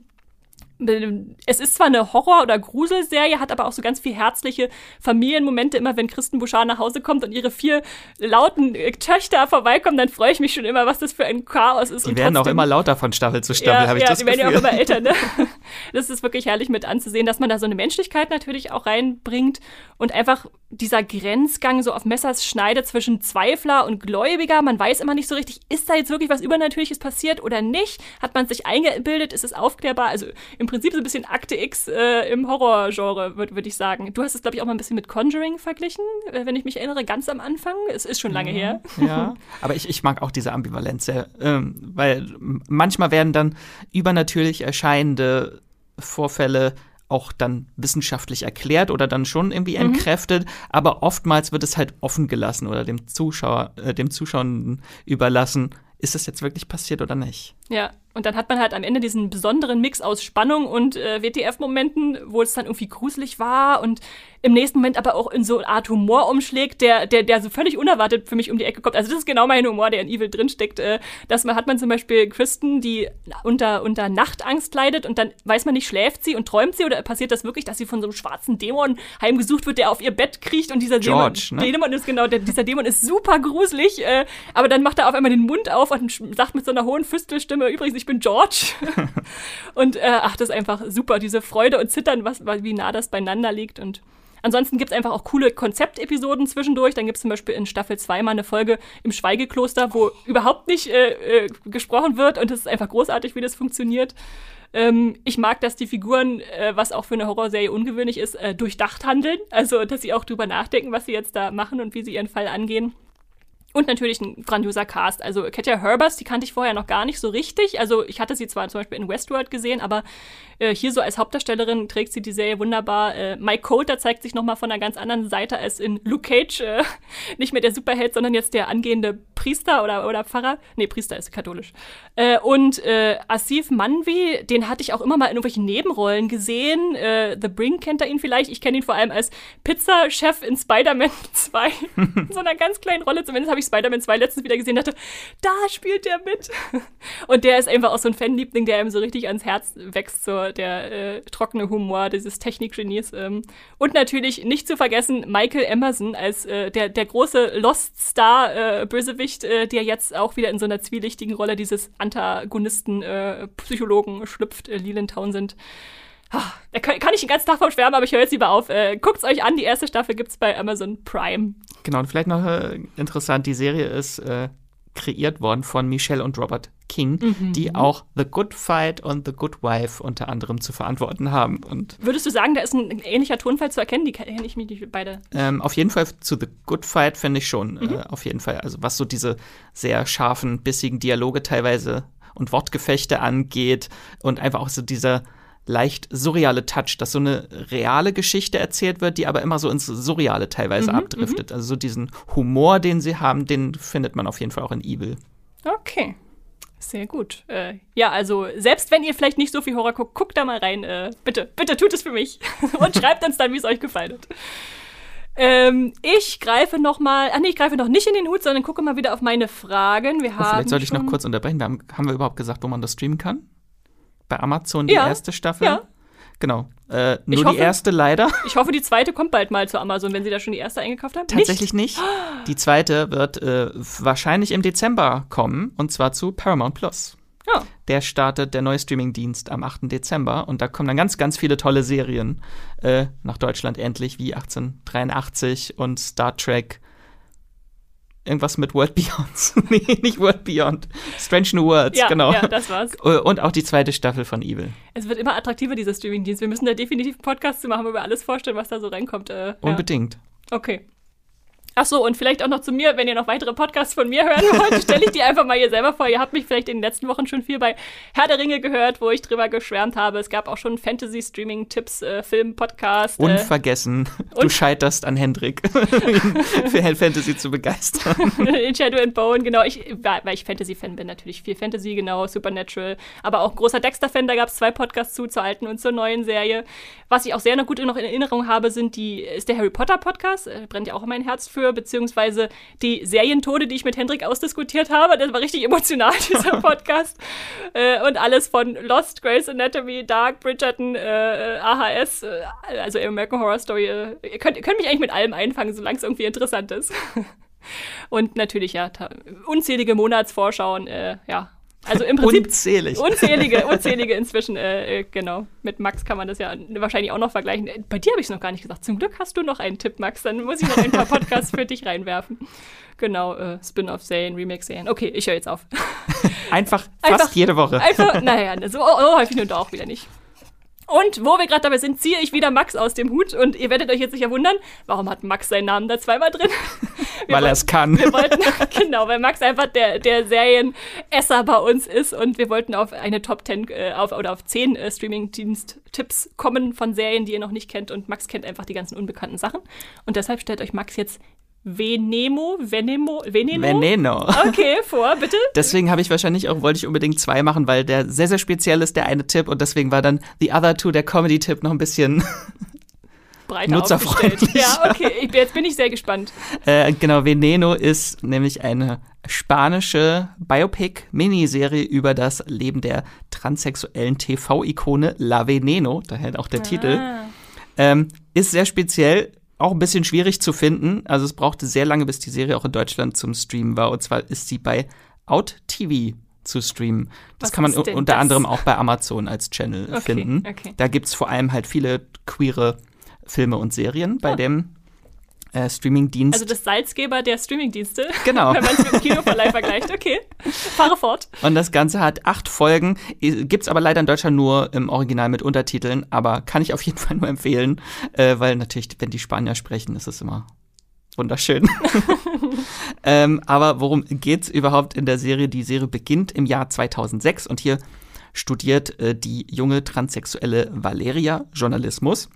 [SPEAKER 1] es ist zwar eine Horror- oder Gruselserie, hat aber auch so ganz viel herzliche Familienmomente. Immer wenn Kristen Bouchard nach Hause kommt und ihre vier lauten äh, Töchter vorbeikommen, dann freue ich mich schon immer, was das für ein Chaos ist.
[SPEAKER 2] Die werden trotzdem, auch immer lauter von Staffel zu Staffel, ja, habe ich ja, das Gefühl. Die werden ja auch immer älter. Ne? Das ist wirklich herrlich mit anzusehen, dass man da so eine Menschlichkeit natürlich auch reinbringt und einfach dieser Grenzgang so auf Messers Schneide zwischen Zweifler und Gläubiger. Man weiß immer nicht so richtig, ist da jetzt wirklich was Übernatürliches passiert oder nicht? Hat man sich eingebildet? Ist es aufklärbar? Also im Prinzip so ein bisschen Akte X äh, im Horrorgenre, würde würd ich sagen. Du hast es, glaube ich, auch mal ein bisschen mit Conjuring verglichen, äh, wenn ich mich erinnere, ganz am Anfang. Es ist schon lange ja,
[SPEAKER 1] her.
[SPEAKER 2] Ja, aber ich, ich mag auch diese Ambivalenz sehr, ähm, weil manchmal werden dann übernatürlich erscheinende Vorfälle auch dann wissenschaftlich erklärt oder dann schon irgendwie mhm. entkräftet, aber oftmals wird es halt offen gelassen oder dem Zuschauer, äh, dem Zuschauenden überlassen, ist das jetzt wirklich passiert oder nicht?
[SPEAKER 1] Ja, und dann hat man halt am Ende diesen besonderen Mix aus Spannung und äh, WTF-Momenten, wo es dann irgendwie gruselig war und im nächsten Moment aber auch in so eine Art Humor umschlägt, der, der, der so völlig unerwartet für mich um die Ecke kommt. Also das ist genau mein Humor, der in Evil drinsteckt. Äh, dass man hat man zum Beispiel Kristen, die unter, unter Nachtangst leidet und dann weiß man nicht, schläft sie und träumt sie oder passiert das wirklich, dass sie von so einem schwarzen Dämon heimgesucht wird, der auf ihr Bett kriecht und dieser
[SPEAKER 2] George,
[SPEAKER 1] Dämon, ne? Dämon ist genau, der, dieser Dämon ist super gruselig, äh, aber dann macht er auf einmal den Mund auf und sagt mit so einer hohen Füstelstimme, übrigens, ich bin George. und äh, ach, das ist einfach super, diese Freude und Zittern, was, wie nah das beieinander liegt und Ansonsten gibt es einfach auch coole Konzeptepisoden zwischendurch. Dann gibt es zum Beispiel in Staffel 2 mal eine Folge im Schweigekloster, wo überhaupt nicht äh, äh, gesprochen wird und es ist einfach großartig, wie das funktioniert. Ähm, ich mag, dass die Figuren, äh, was auch für eine Horrorserie ungewöhnlich ist, äh, durchdacht handeln. Also, dass sie auch drüber nachdenken, was sie jetzt da machen und wie sie ihren Fall angehen. Und natürlich ein grandioser Cast. Also Katja Herbers, die kannte ich vorher noch gar nicht so richtig. Also ich hatte sie zwar zum Beispiel in Westworld gesehen, aber äh, hier so als Hauptdarstellerin trägt sie die Serie wunderbar. Äh, Mike Coulter zeigt sich nochmal von einer ganz anderen Seite als in Luke Cage. Äh, nicht mehr der Superheld, sondern jetzt der angehende Priester oder, oder Pfarrer. Nee, Priester ist katholisch. Äh, und äh, Asif Manvi, den hatte ich auch immer mal in irgendwelchen Nebenrollen gesehen. Äh, The Bring kennt er ihn vielleicht. Ich kenne ihn vor allem als Pizzachef in Spider-Man 2. in so einer ganz kleinen Rolle. Zumindest habe ich Spider-Man 2 letztens wieder gesehen hatte, da spielt der mit. Und der ist einfach auch so ein Fanliebling, der ihm so richtig ans Herz wächst, so der äh, trockene Humor dieses Technikgenies. Ähm. Und natürlich nicht zu vergessen Michael Emerson als äh, der, der große Lost-Star-Bösewicht, äh, der jetzt auch wieder in so einer zwielichtigen Rolle dieses Antagonisten-Psychologen äh, schlüpft, äh, Leland Townsend. Da kann, kann ich den ganzen Tag vom Schwärmen, aber ich höre jetzt lieber auf. Äh, Guckt es euch an, die erste Staffel gibt es bei Amazon Prime.
[SPEAKER 2] Genau, und vielleicht noch äh, interessant, die Serie ist äh, kreiert worden von Michelle und Robert King, mhm. die auch The Good Fight und The Good Wife unter anderem zu verantworten haben. Und
[SPEAKER 1] Würdest du sagen, da ist ein ähnlicher Tonfall zu erkennen? Die kenne ich mich nicht beide.
[SPEAKER 2] Ähm, auf jeden Fall zu The Good Fight finde ich schon. Mhm. Äh, auf jeden Fall. Also was so diese sehr scharfen, bissigen Dialoge teilweise und Wortgefechte angeht und einfach auch so dieser leicht surreale Touch, dass so eine reale Geschichte erzählt wird, die aber immer so ins Surreale teilweise mhm, abdriftet. Mhm. Also so diesen Humor, den sie haben, den findet man auf jeden Fall auch in Evil.
[SPEAKER 1] Okay. Sehr gut. Äh, ja, also selbst wenn ihr vielleicht nicht so viel Horror guckt, guckt da mal rein. Äh, bitte, bitte tut es für mich. Und schreibt uns dann, wie es euch gefallen hat. Ähm, ich greife noch mal, ach nee, ich greife noch nicht in den Hut, sondern gucke mal wieder auf meine Fragen. Wir oh, haben
[SPEAKER 2] vielleicht sollte ich noch kurz unterbrechen. Wir haben, haben wir überhaupt gesagt, wo man das streamen kann? Bei Amazon die ja. erste Staffel. Ja. Genau. Äh, nur hoffe, die erste leider.
[SPEAKER 1] Ich hoffe, die zweite kommt bald mal zu Amazon, wenn sie da schon die erste eingekauft haben.
[SPEAKER 2] Tatsächlich nicht. nicht. Die zweite wird äh, wahrscheinlich im Dezember kommen und zwar zu Paramount Plus. Ja. Der startet der neue Streamingdienst am 8. Dezember und da kommen dann ganz, ganz viele tolle Serien äh, nach Deutschland endlich, wie 1883 und Star Trek irgendwas mit World Beyond. nee, nicht World Beyond. Strange New Worlds,
[SPEAKER 1] Ja,
[SPEAKER 2] genau.
[SPEAKER 1] ja, das war's.
[SPEAKER 2] Äh, Und auch die zweite Staffel von Evil.
[SPEAKER 1] Es wird immer attraktiver, dieser Streamingdienst. Wir müssen da definitiv einen Podcast zu machen, wo wir alles vorstellen, was da so reinkommt. Äh, ja.
[SPEAKER 2] Unbedingt.
[SPEAKER 1] Okay. Ach so, und vielleicht auch noch zu mir, wenn ihr noch weitere Podcasts von mir hören wollt, stelle ich die einfach mal hier selber vor. Ihr habt mich vielleicht in den letzten Wochen schon viel bei Herr der Ringe gehört, wo ich drüber geschwärmt habe. Es gab auch schon Fantasy-Streaming-Tipps, äh, Film-Podcast. Äh,
[SPEAKER 2] Unvergessen. du
[SPEAKER 1] und-
[SPEAKER 2] scheiterst an Hendrik, für Fantasy zu begeistern.
[SPEAKER 1] in Shadow and Bone, genau. Ich, weil ich Fantasy-Fan bin, natürlich viel Fantasy, genau, Supernatural. Aber auch großer Dexter-Fan, da gab es zwei Podcasts zu, zur alten und zur neuen Serie. Was ich auch sehr noch gut noch in Erinnerung habe, sind die, ist der Harry Potter-Podcast, äh, brennt ja auch mein Herz für, beziehungsweise die Serientode, die ich mit Hendrik ausdiskutiert habe. Das war richtig emotional, dieser Podcast. äh, und alles von Lost, Grey's Anatomy, Dark, Bridgerton, äh, AHS, äh, also American Horror Story. Äh, ihr, könnt, könnt mich eigentlich mit allem einfangen, solange es irgendwie interessant ist. Und natürlich, ja, unzählige Monatsvorschauen, äh, ja. Also im Prinzip
[SPEAKER 2] Unzählig.
[SPEAKER 1] unzählige, unzählige inzwischen, äh, äh, genau. Mit Max kann man das ja wahrscheinlich auch noch vergleichen. Äh, Bei dir habe ich es noch gar nicht gesagt. Zum Glück hast du noch einen Tipp, Max. Dann muss ich noch ein paar Podcasts für dich reinwerfen. Genau, äh, Spin-off-Serien, Remake-Serien. Okay, ich höre jetzt auf.
[SPEAKER 2] Einfach fast
[SPEAKER 1] Einfach-
[SPEAKER 2] jede Woche.
[SPEAKER 1] Einfach, naja, so oh, häufig nun auch wieder nicht. Und wo wir gerade dabei sind, ziehe ich wieder Max aus dem Hut. Und ihr werdet euch jetzt sicher wundern, warum hat Max seinen Namen da zweimal drin? Wir
[SPEAKER 2] Weil er es kann.
[SPEAKER 1] Wir wollten, genau, weil Max einfach der, der Serienesser bei uns ist und wir wollten auf eine Top 10 äh, auf, oder auf 10 äh, Streaming-Dienst-Tipps kommen von Serien, die ihr noch nicht kennt. Und Max kennt einfach die ganzen unbekannten Sachen. Und deshalb stellt euch Max jetzt Venemo, Venemo, Veneno?
[SPEAKER 2] Veneno.
[SPEAKER 1] Okay, vor, bitte.
[SPEAKER 2] Deswegen habe ich wahrscheinlich auch, wollte ich unbedingt zwei machen, weil der sehr, sehr speziell ist, der eine Tipp. Und deswegen war dann The Other Two, der Comedy-Tipp, noch ein bisschen
[SPEAKER 1] Breiter
[SPEAKER 2] Nutzerfreundlich.
[SPEAKER 1] Ja, okay, ich, jetzt bin ich sehr gespannt.
[SPEAKER 2] Äh, genau, Veneno ist nämlich eine spanische Biopic-Miniserie über das Leben der transsexuellen TV-Ikone La Veneno, daher auch der Titel. Ähm, ist sehr speziell, auch ein bisschen schwierig zu finden. Also es brauchte sehr lange, bis die Serie auch in Deutschland zum Streamen war. Und zwar ist sie bei Out TV zu streamen. Das
[SPEAKER 1] Was
[SPEAKER 2] kann man unter
[SPEAKER 1] das?
[SPEAKER 2] anderem auch bei Amazon als Channel
[SPEAKER 1] Okay,
[SPEAKER 2] finden.
[SPEAKER 1] okay.
[SPEAKER 2] Da gibt's vor allem halt viele queere Filme und Serien bei
[SPEAKER 1] Ah.
[SPEAKER 2] dem äh, Streamingdienst.
[SPEAKER 1] Also das Salzgeber der Streamingdienste.
[SPEAKER 2] Genau.
[SPEAKER 1] Wenn man es mit dem Kinoverleih vergleicht. Okay, fahre fort.
[SPEAKER 2] Und das Ganze hat acht Folgen, I- gibt's aber leider in Deutschland nur im Original mit Untertiteln, aber kann ich auf jeden Fall nur empfehlen, äh, weil natürlich, wenn die Spanier sprechen, ist es immer wunderschön. ähm, aber worum geht's überhaupt in der Serie? Die Serie beginnt im Jahr 2006 und hier studiert äh, die junge transsexuelle Valeria Journalismus.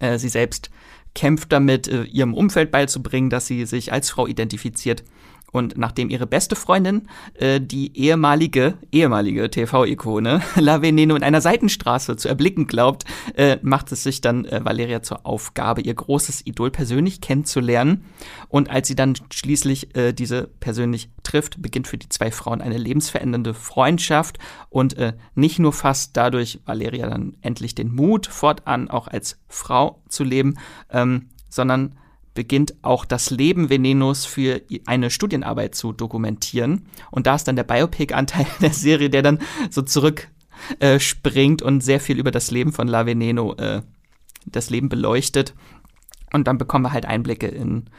[SPEAKER 2] Äh, sie selbst kämpft damit, äh, ihrem Umfeld beizubringen, dass sie sich als Frau identifiziert. Und nachdem ihre beste Freundin, äh, die ehemalige, ehemalige TV-Ikone La Veneno in einer Seitenstraße zu erblicken glaubt, äh, macht es sich dann äh, Valeria zur Aufgabe, ihr großes Idol persönlich kennenzulernen. Und als sie dann schließlich äh, diese persönlich trifft, beginnt für die zwei Frauen eine lebensverändernde Freundschaft. Und äh, nicht nur fasst dadurch Valeria dann endlich den Mut, fortan auch als Frau zu leben, ähm, sondern beginnt auch das Leben Venenos für eine Studienarbeit zu dokumentieren. Und da ist dann der Biopic-Anteil der Serie, der dann so zurück äh, und sehr viel über das Leben von La Veneno, äh, das Leben beleuchtet. Und dann bekommen wir halt Einblicke in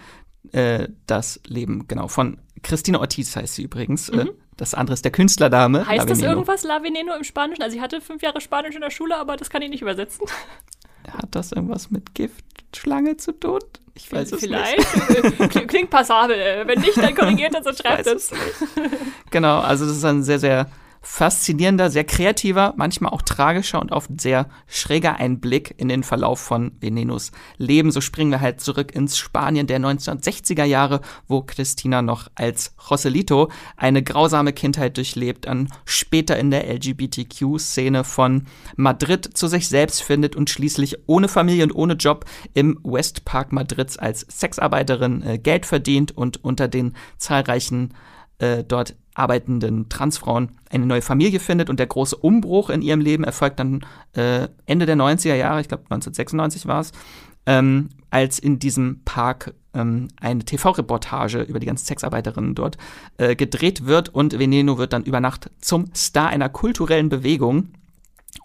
[SPEAKER 2] äh, das Leben, genau, von Christina Ortiz heißt sie übrigens. Äh, das andere ist der Künstlerdame.
[SPEAKER 1] Mhm. Heißt das irgendwas La Veneno im Spanischen? Also ich hatte fünf Jahre Spanisch in der Schule, aber das kann ich nicht übersetzen.
[SPEAKER 2] Hat das irgendwas mit Giftschlange zu tun? Ich weiß es
[SPEAKER 1] Vielleicht.
[SPEAKER 2] nicht.
[SPEAKER 1] Klingt- Klingt passabel. Wenn nicht, dann korrigiert das und schreibt es.
[SPEAKER 2] Genau, also das ist ein sehr, sehr faszinierender, sehr kreativer, manchmal auch tragischer und oft sehr schräger Einblick in den Verlauf von Venenos Leben. So springen wir halt zurück ins Spanien der 1960er Jahre, wo Christina noch als Joselito eine grausame Kindheit durchlebt, dann später in der LGBTQ-Szene von Madrid zu sich selbst findet und schließlich ohne Familie und ohne Job im Westpark Madrids als Sexarbeiterin äh, Geld verdient und unter den zahlreichen äh, dort arbeitenden Transfrauen eine neue Familie findet und der große Umbruch in ihrem Leben erfolgt dann äh, Ende der 90er Jahre, ich glaube 1996 war es, ähm, als in diesem Park ähm, eine TV-Reportage über die ganzen Sexarbeiterinnen dort äh, gedreht wird und Veneno wird dann über Nacht zum Star einer kulturellen Bewegung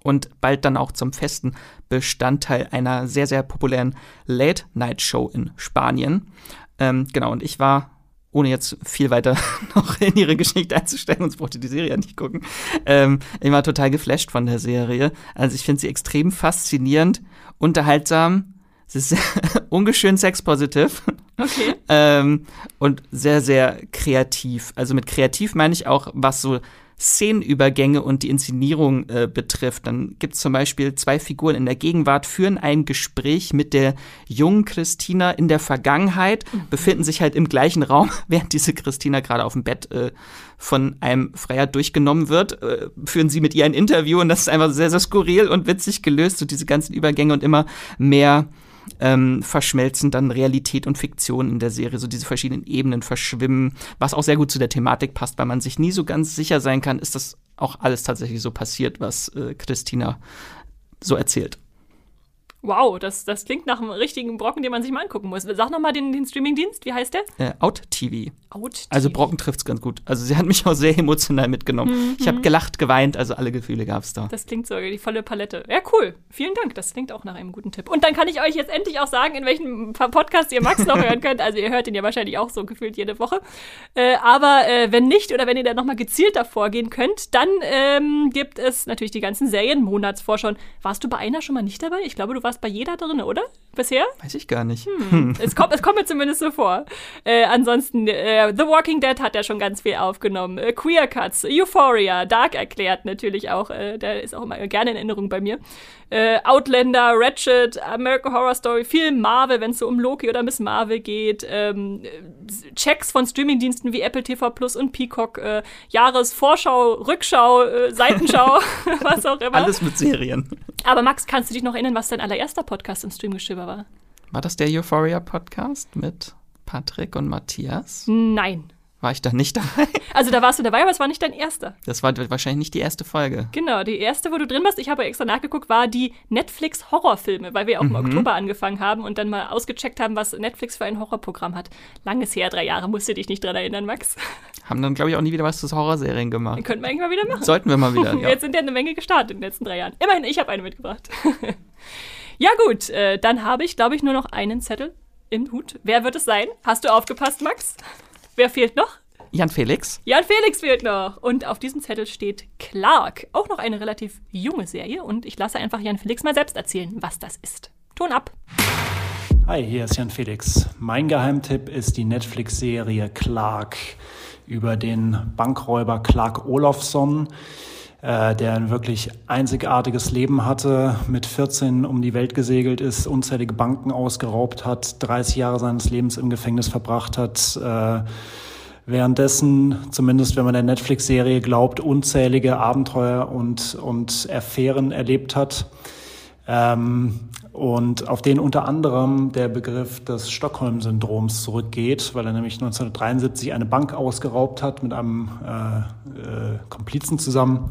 [SPEAKER 2] und bald dann auch zum festen Bestandteil einer sehr, sehr populären Late-Night-Show in Spanien. Ähm, genau, und ich war ohne jetzt viel weiter noch in ihre Geschichte einzusteigen, sonst braucht ihr die Serie ja nicht gucken. Ähm, ich war total geflasht von der Serie. Also ich finde sie extrem faszinierend, unterhaltsam. Sie ist ungeschön sexpositiv.
[SPEAKER 1] Okay.
[SPEAKER 2] ähm, und sehr, sehr kreativ. Also mit kreativ meine ich auch, was so Szenenübergänge und die Inszenierung äh, betrifft. Dann gibt es zum Beispiel zwei Figuren in der Gegenwart, führen ein Gespräch mit der jungen Christina in der Vergangenheit, mhm. befinden sich halt im gleichen Raum, während diese Christina gerade auf dem Bett äh, von einem Freier durchgenommen wird, äh, führen sie mit ihr ein Interview und das ist einfach sehr, sehr skurril und witzig gelöst, so diese ganzen Übergänge und immer mehr ähm, verschmelzen dann Realität und Fiktion in der Serie, so diese verschiedenen Ebenen verschwimmen, was auch sehr gut zu der Thematik passt, weil man sich nie so ganz sicher sein kann, ist das auch alles tatsächlich so passiert, was äh, Christina so erzählt.
[SPEAKER 1] Wow, das, das klingt nach einem richtigen Brocken, den man sich mal angucken muss. Sag noch mal den, den Streamingdienst, wie heißt der?
[SPEAKER 2] Äh, Out TV.
[SPEAKER 1] Out.
[SPEAKER 2] Also Brocken trifft's ganz gut. Also sie hat mich auch sehr emotional mitgenommen. Mhm. Ich habe gelacht, geweint, also alle Gefühle gab's da.
[SPEAKER 1] Das klingt so, die volle Palette. Ja, cool. Vielen Dank. Das klingt auch nach einem guten Tipp. Und dann kann ich euch jetzt endlich auch sagen, in welchem Podcast ihr Max noch hören könnt. Also ihr hört ihn ja wahrscheinlich auch so gefühlt jede Woche. Äh, aber äh, wenn nicht oder wenn ihr da noch mal gezielter vorgehen könnt, dann ähm, gibt es natürlich die ganzen Serien, Monatsvorschauen. Warst du bei einer schon mal nicht dabei? Ich glaube, du warst bei jeder drin, oder? Bisher?
[SPEAKER 2] Weiß ich gar nicht.
[SPEAKER 1] Hm. es, kommt, es kommt mir zumindest so vor. Äh, ansonsten, äh, The Walking Dead hat ja schon ganz viel aufgenommen. Äh, Queer Cuts, Euphoria, Dark erklärt natürlich auch. Äh, der ist auch immer gerne in Erinnerung bei mir. Äh, Outlander, Ratchet, American Horror Story, viel Marvel, wenn es so um Loki oder Miss Marvel geht. Ähm, Checks von Streamingdiensten wie Apple TV Plus und Peacock. Äh, Jahresvorschau, Rückschau, Seitenschau, was auch immer.
[SPEAKER 2] Alles mit Serien.
[SPEAKER 1] Aber Max, kannst du dich noch erinnern, was dein allererster Podcast im Streamgestöber war?
[SPEAKER 2] War das der Euphoria Podcast mit Patrick und Matthias?
[SPEAKER 1] Nein.
[SPEAKER 2] War ich da nicht dabei?
[SPEAKER 1] Also da warst du dabei, aber es war nicht dein erster.
[SPEAKER 2] Das war wahrscheinlich nicht die erste Folge.
[SPEAKER 1] Genau, die erste, wo du drin warst, ich habe extra nachgeguckt, war die Netflix-Horrorfilme, weil wir auch mhm. im Oktober angefangen haben und dann mal ausgecheckt haben, was Netflix für ein Horrorprogramm hat. Langes her, drei Jahre, musst du dich nicht dran erinnern, Max.
[SPEAKER 2] Haben dann, glaube ich, auch nie wieder was zu Horrorserien gemacht.
[SPEAKER 1] Könnten wir eigentlich mal wieder machen.
[SPEAKER 2] Sollten wir mal wieder,
[SPEAKER 1] ja. Jetzt sind ja eine Menge gestartet in den letzten drei Jahren. Immerhin, ich habe eine mitgebracht. Ja gut, äh, dann habe ich, glaube ich, nur noch einen Zettel im Hut. Wer wird es sein? Hast du aufgepasst, Max? Wer fehlt noch?
[SPEAKER 2] Jan Felix.
[SPEAKER 1] Jan Felix fehlt noch. Und auf diesem Zettel steht Clark. Auch noch eine relativ junge Serie. Und ich lasse einfach Jan Felix mal selbst erzählen, was das ist. Ton ab.
[SPEAKER 10] Hi, hier ist Jan Felix. Mein Geheimtipp ist die Netflix-Serie Clark über den Bankräuber Clark Olofsson, äh, der ein wirklich einzigartiges Leben hatte, mit 14 um die Welt gesegelt ist, unzählige Banken ausgeraubt hat, 30 Jahre seines Lebens im Gefängnis verbracht hat. Äh, währenddessen, zumindest wenn man der Netflix-Serie glaubt, unzählige Abenteuer und, und Affären erlebt hat. Ähm, und auf den unter anderem der Begriff des Stockholm-Syndroms zurückgeht, weil er nämlich 1973 eine Bank ausgeraubt hat mit einem äh, äh, Komplizen zusammen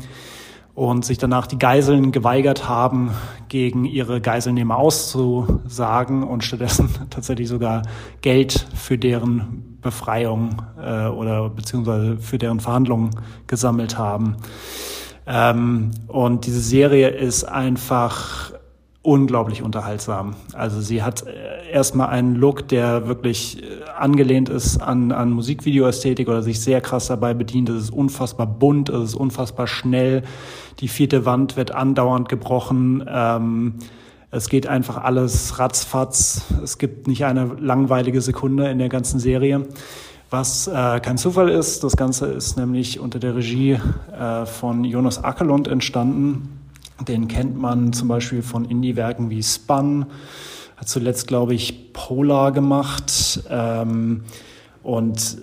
[SPEAKER 10] und sich danach die Geiseln geweigert haben, gegen ihre Geiselnehmer auszusagen und stattdessen tatsächlich sogar Geld für deren Befreiung äh, oder beziehungsweise für deren Verhandlungen gesammelt haben. Ähm, und diese Serie ist einfach unglaublich unterhaltsam. Also sie hat äh, erstmal einen Look, der wirklich äh, angelehnt ist an, an Musikvideoästhetik oder sich sehr krass dabei bedient. Es ist unfassbar bunt, es ist unfassbar schnell. Die vierte Wand wird andauernd gebrochen. Ähm, es geht einfach alles ratzfatz. Es gibt nicht eine langweilige Sekunde in der ganzen Serie. Was äh, kein Zufall ist, das Ganze ist nämlich unter der Regie äh, von Jonas Ackerlund entstanden, den kennt man zum Beispiel von Indie-Werken wie Spun, hat zuletzt, glaube ich, Polar gemacht ähm, und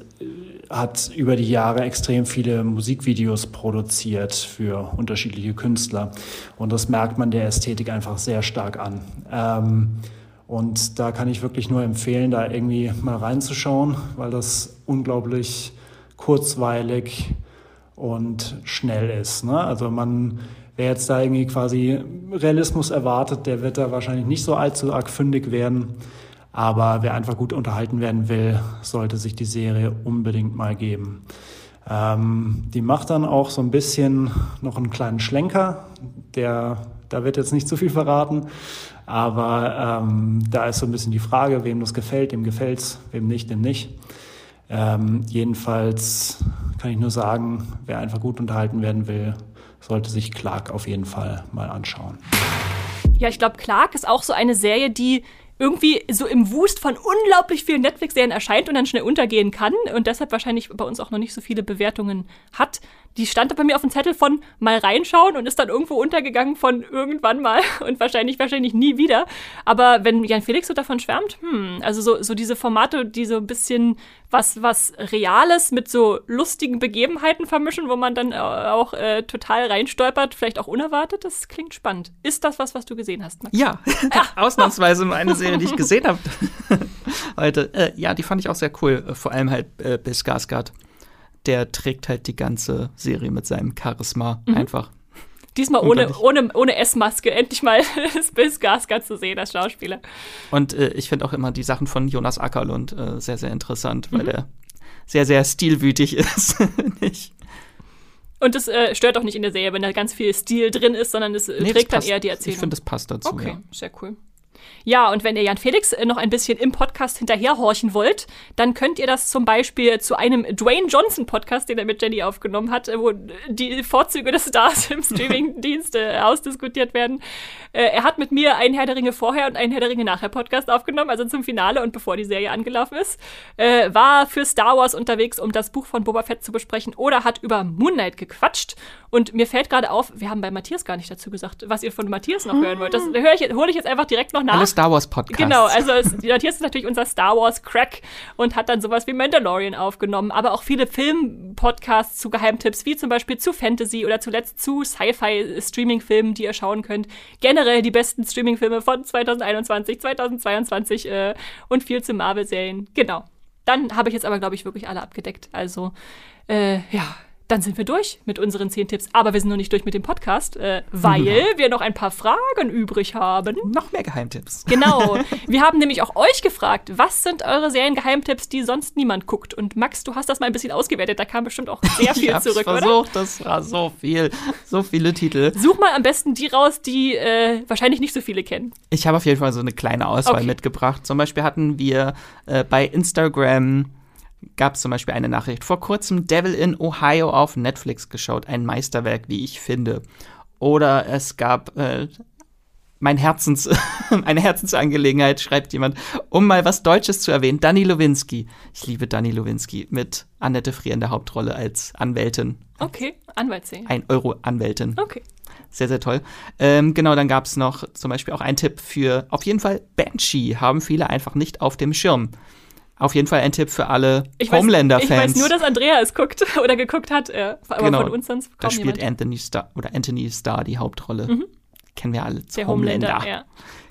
[SPEAKER 10] hat über die Jahre extrem viele Musikvideos produziert für unterschiedliche Künstler. Und das merkt man der Ästhetik einfach sehr stark an. Ähm, und da kann ich wirklich nur empfehlen, da irgendwie mal reinzuschauen, weil das unglaublich kurzweilig und schnell ist. Ne? Also man Wer jetzt da irgendwie quasi Realismus erwartet, der wird da wahrscheinlich nicht so allzu arg fündig werden. Aber wer einfach gut unterhalten werden will, sollte sich die Serie unbedingt mal geben. Ähm, die macht dann auch so ein bisschen noch einen kleinen Schlenker. Der, da wird jetzt nicht zu viel verraten. Aber ähm, da ist so ein bisschen die Frage, wem das gefällt, dem gefällt's, wem nicht, dem nicht. Ähm, jedenfalls kann ich nur sagen, wer einfach gut unterhalten werden will, sollte sich Clark auf jeden Fall mal anschauen.
[SPEAKER 1] Ja, ich glaube, Clark ist auch so eine Serie, die irgendwie so im Wust von unglaublich vielen Netflix-Serien erscheint und dann schnell untergehen kann und deshalb wahrscheinlich bei uns auch noch nicht so viele Bewertungen hat. Die stand bei mir auf dem Zettel von mal reinschauen und ist dann irgendwo untergegangen von irgendwann mal und wahrscheinlich, wahrscheinlich nie wieder. Aber wenn Jan Felix so davon schwärmt, hm, also so, so diese Formate, die so ein bisschen was, was Reales mit so lustigen Begebenheiten vermischen, wo man dann äh, auch äh, total reinstolpert, vielleicht auch unerwartet, das klingt spannend. Ist das was, was du gesehen hast,
[SPEAKER 2] Max? Ja, ausnahmsweise eine Serie, die ich gesehen habe heute. Äh, ja, die fand ich auch sehr cool, vor allem halt äh, Bill Skarsgård der trägt halt die ganze Serie mit seinem Charisma mhm. einfach.
[SPEAKER 1] Diesmal ohne, ohne, ohne S-Maske. Endlich mal Bill Skarsgård zu sehen als Schauspieler.
[SPEAKER 2] Und äh, ich finde auch immer die Sachen von Jonas Ackerlund äh, sehr, sehr interessant, weil mhm. der sehr, sehr stilwütig ist.
[SPEAKER 1] Und das äh, stört auch nicht in der Serie, wenn da ganz viel Stil drin ist, sondern es äh, nee, trägt dann eher die Erzählung.
[SPEAKER 2] Ich finde, das passt dazu.
[SPEAKER 1] Okay,
[SPEAKER 2] ja.
[SPEAKER 1] sehr cool. Ja, und wenn ihr Jan Felix äh, noch ein bisschen im Podcast hinterherhorchen wollt, dann könnt ihr das zum Beispiel zu einem Dwayne Johnson Podcast, den er mit Jenny aufgenommen hat, äh, wo die Vorzüge des Stars im Streamingdienst äh, ausdiskutiert werden. Äh, er hat mit mir einen Herr der Ringe vorher und einen Herr der Ringe nachher Podcast aufgenommen, also zum Finale und bevor die Serie angelaufen ist. Äh, war für Star Wars unterwegs, um das Buch von Boba Fett zu besprechen oder hat über Moonlight gequatscht. Und mir fällt gerade auf, wir haben bei Matthias gar nicht dazu gesagt, was ihr von Matthias noch hören wollt. Das höre ich, hole ich jetzt einfach direkt noch nach.
[SPEAKER 2] Alle Star Wars Podcasts.
[SPEAKER 1] Genau, also Matthias ist natürlich unser Star Wars Crack und hat dann sowas wie Mandalorian aufgenommen, aber auch viele Film-Podcasts zu Geheimtipps, wie zum Beispiel zu Fantasy oder zuletzt zu Sci-Fi-Streaming-Filmen, die ihr schauen könnt. Generell die besten Streaming-Filme von 2021, 2022 äh, und viel zu Marvel-Serien. Genau. Dann habe ich jetzt aber, glaube ich, wirklich alle abgedeckt. Also, äh, ja, dann sind wir durch mit unseren zehn Tipps. Aber wir sind noch nicht durch mit dem Podcast, äh, weil wir noch ein paar Fragen übrig haben.
[SPEAKER 2] Noch mehr Geheimtipps.
[SPEAKER 1] Genau. Wir haben nämlich auch euch gefragt, was sind eure Seriengeheimtipps, die sonst niemand guckt? Und Max, du hast das mal ein bisschen ausgewertet. Da kam bestimmt auch sehr viel
[SPEAKER 2] ich
[SPEAKER 1] zurück,
[SPEAKER 2] versucht, oder? Das war so viel, so viele Titel.
[SPEAKER 1] Such mal am besten die raus, die äh, wahrscheinlich nicht so viele kennen.
[SPEAKER 2] Ich habe auf jeden Fall so eine kleine Auswahl okay. mitgebracht. Zum Beispiel hatten wir äh, bei Instagram gab es zum Beispiel eine Nachricht. Vor kurzem Devil in Ohio auf Netflix geschaut. Ein Meisterwerk, wie ich finde. Oder es gab äh, mein Herzens, eine Herzensangelegenheit, schreibt jemand, um mal was Deutsches zu erwähnen. Dani Lowinski. Ich liebe Dani Lowinski mit Annette Frier in der Hauptrolle als Anwältin.
[SPEAKER 1] Okay, Anwaltsee.
[SPEAKER 2] Ein Euro-Anwältin.
[SPEAKER 1] Okay.
[SPEAKER 2] Sehr, sehr toll. Ähm, genau, dann gab es noch zum Beispiel auch einen Tipp für auf jeden Fall Banshee. Haben viele einfach nicht auf dem Schirm. Auf jeden Fall ein Tipp für alle Homelander-Fans. Ich
[SPEAKER 1] weiß nur, dass Andrea es guckt oder geguckt hat, äh, aber
[SPEAKER 2] genau,
[SPEAKER 1] von uns sonst
[SPEAKER 2] kaum Da spielt jemand. Anthony Starr oder Anthony Starr die Hauptrolle. Mhm. Kennen wir alle. Der Homelander. Homelander. Ja.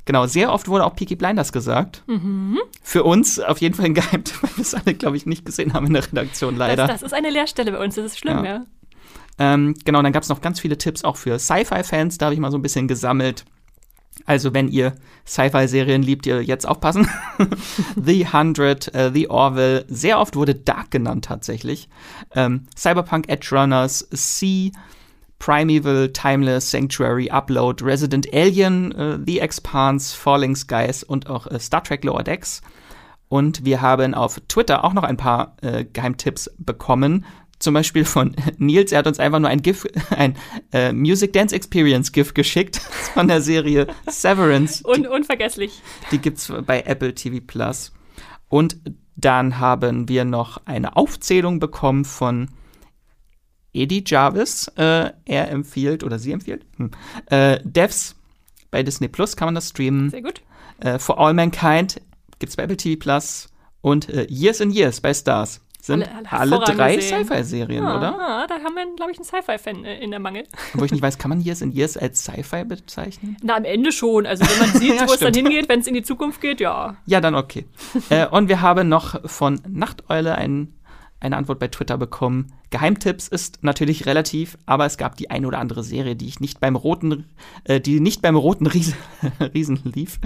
[SPEAKER 2] Genau, sehr oft wurde auch Peaky Blinders gesagt. Mhm. Für uns auf jeden Fall ein Geheimtipp, weil wir es alle, glaube ich, nicht gesehen haben in der Redaktion, leider.
[SPEAKER 1] Das, das ist eine Leerstelle bei uns, das ist schlimm, ja. ja.
[SPEAKER 2] Ähm, genau, dann gab es noch ganz viele Tipps auch für Sci-Fi-Fans, da habe ich mal so ein bisschen gesammelt. Also, wenn ihr Sci-Fi-Serien liebt, ihr jetzt aufpassen. The Hundred, uh, The Orville, sehr oft wurde Dark genannt tatsächlich. Ähm, Cyberpunk Edge Runners, Sea, Primeval, Timeless, Sanctuary, Upload, Resident Alien, uh, The Expanse, Falling Skies und auch uh, Star Trek Lower Decks. Und wir haben auf Twitter auch noch ein paar äh, Geheimtipps bekommen zum Beispiel von Nils, er hat uns einfach nur ein GIF, ein äh, Music Dance Experience GIF geschickt von der Serie Severance.
[SPEAKER 1] Un unvergesslich.
[SPEAKER 2] Die gibt's bei Apple TV Plus. Und dann haben wir noch eine Aufzählung bekommen von Eddie Jarvis. Äh, er empfiehlt oder sie empfiehlt hm, äh, Devs bei Disney Plus kann man das streamen.
[SPEAKER 1] Sehr gut.
[SPEAKER 2] Äh, For All Mankind gibt's bei Apple TV Plus und äh, Years and Years bei Stars sind alle, alle drei Sci-Fi-Serien, ah, oder?
[SPEAKER 1] Ah, da haben wir, glaube ich, einen Sci-Fi-Fan äh, in der Mangel.
[SPEAKER 2] Wo ich nicht weiß, kann man Years in Years als Sci-Fi bezeichnen?
[SPEAKER 1] Na, am Ende schon. Also, wenn man sieht, ja, wo es dann hingeht, wenn es in die Zukunft geht, ja.
[SPEAKER 2] Ja, dann okay. äh, und wir haben noch von Nachteule einen eine Antwort bei Twitter bekommen. Geheimtipps ist natürlich relativ, aber es gab die eine oder andere Serie, die ich nicht beim roten, äh, die nicht beim roten Riesen, Riesen lief.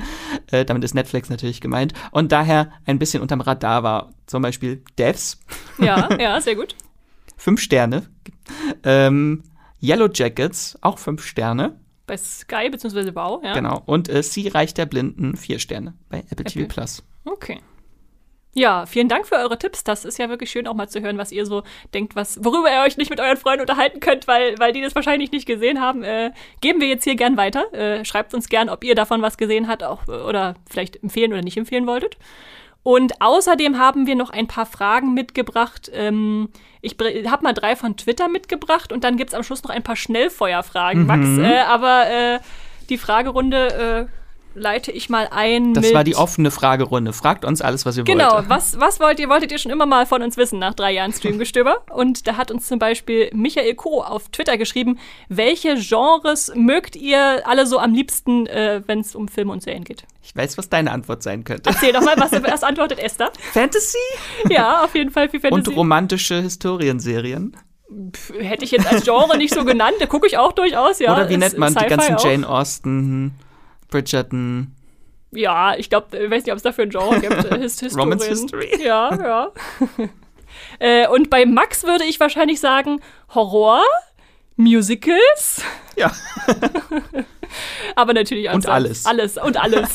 [SPEAKER 2] Äh, damit ist Netflix natürlich gemeint. Und daher ein bisschen unterm Radar war zum Beispiel Devs.
[SPEAKER 1] Ja, ja, sehr gut.
[SPEAKER 2] fünf Sterne. Ähm, Yellow Jackets, auch fünf Sterne.
[SPEAKER 1] Bei Sky bzw. Wow, ja.
[SPEAKER 2] Genau. Und äh, Sie Reich der Blinden, vier Sterne bei Apple, Apple. TV Plus.
[SPEAKER 1] Okay. Ja, vielen Dank für eure Tipps. Das ist ja wirklich schön, auch mal zu hören, was ihr so denkt, was, worüber ihr euch nicht mit euren Freunden unterhalten könnt, weil, weil die das wahrscheinlich nicht gesehen haben. Äh, geben wir jetzt hier gern weiter. Äh, schreibt uns gern, ob ihr davon was gesehen habt auch, oder vielleicht empfehlen oder nicht empfehlen wolltet. Und außerdem haben wir noch ein paar Fragen mitgebracht. Ähm, ich habe mal drei von Twitter mitgebracht und dann gibt es am Schluss noch ein paar Schnellfeuerfragen, mhm. Max. Äh, aber äh, die Fragerunde äh, leite ich mal ein.
[SPEAKER 2] Das war die offene Fragerunde. Fragt uns alles, was ihr
[SPEAKER 1] genau,
[SPEAKER 2] wollt.
[SPEAKER 1] Genau, was, was wollt ihr, wolltet ihr schon immer mal von uns wissen nach drei Jahren Streamgestöber? Und da hat uns zum Beispiel Michael Co. auf Twitter geschrieben, welche Genres mögt ihr alle so am liebsten, äh, wenn es um Filme und Serien geht?
[SPEAKER 2] Ich weiß, was deine Antwort sein könnte.
[SPEAKER 1] Erzähl doch mal, was erst antwortet Esther.
[SPEAKER 2] Fantasy?
[SPEAKER 1] Ja, auf jeden Fall viel Fantasy.
[SPEAKER 2] Und romantische Historienserien?
[SPEAKER 1] Pff, hätte ich jetzt als Genre nicht so genannt, da gucke ich auch durchaus, ja.
[SPEAKER 2] Oder wie nennt man die ganzen auch. Jane Austen? Bridgerton.
[SPEAKER 1] Ja, ich glaube, ich weiß nicht, ob es dafür ein Genre gibt. Äh, Hist
[SPEAKER 2] Romance History.
[SPEAKER 1] Ja, ja. äh, und bei Max würde ich wahrscheinlich sagen Horror, Musicals.
[SPEAKER 2] Ja.
[SPEAKER 1] Aber natürlich
[SPEAKER 2] und alles.
[SPEAKER 1] Alles und alles.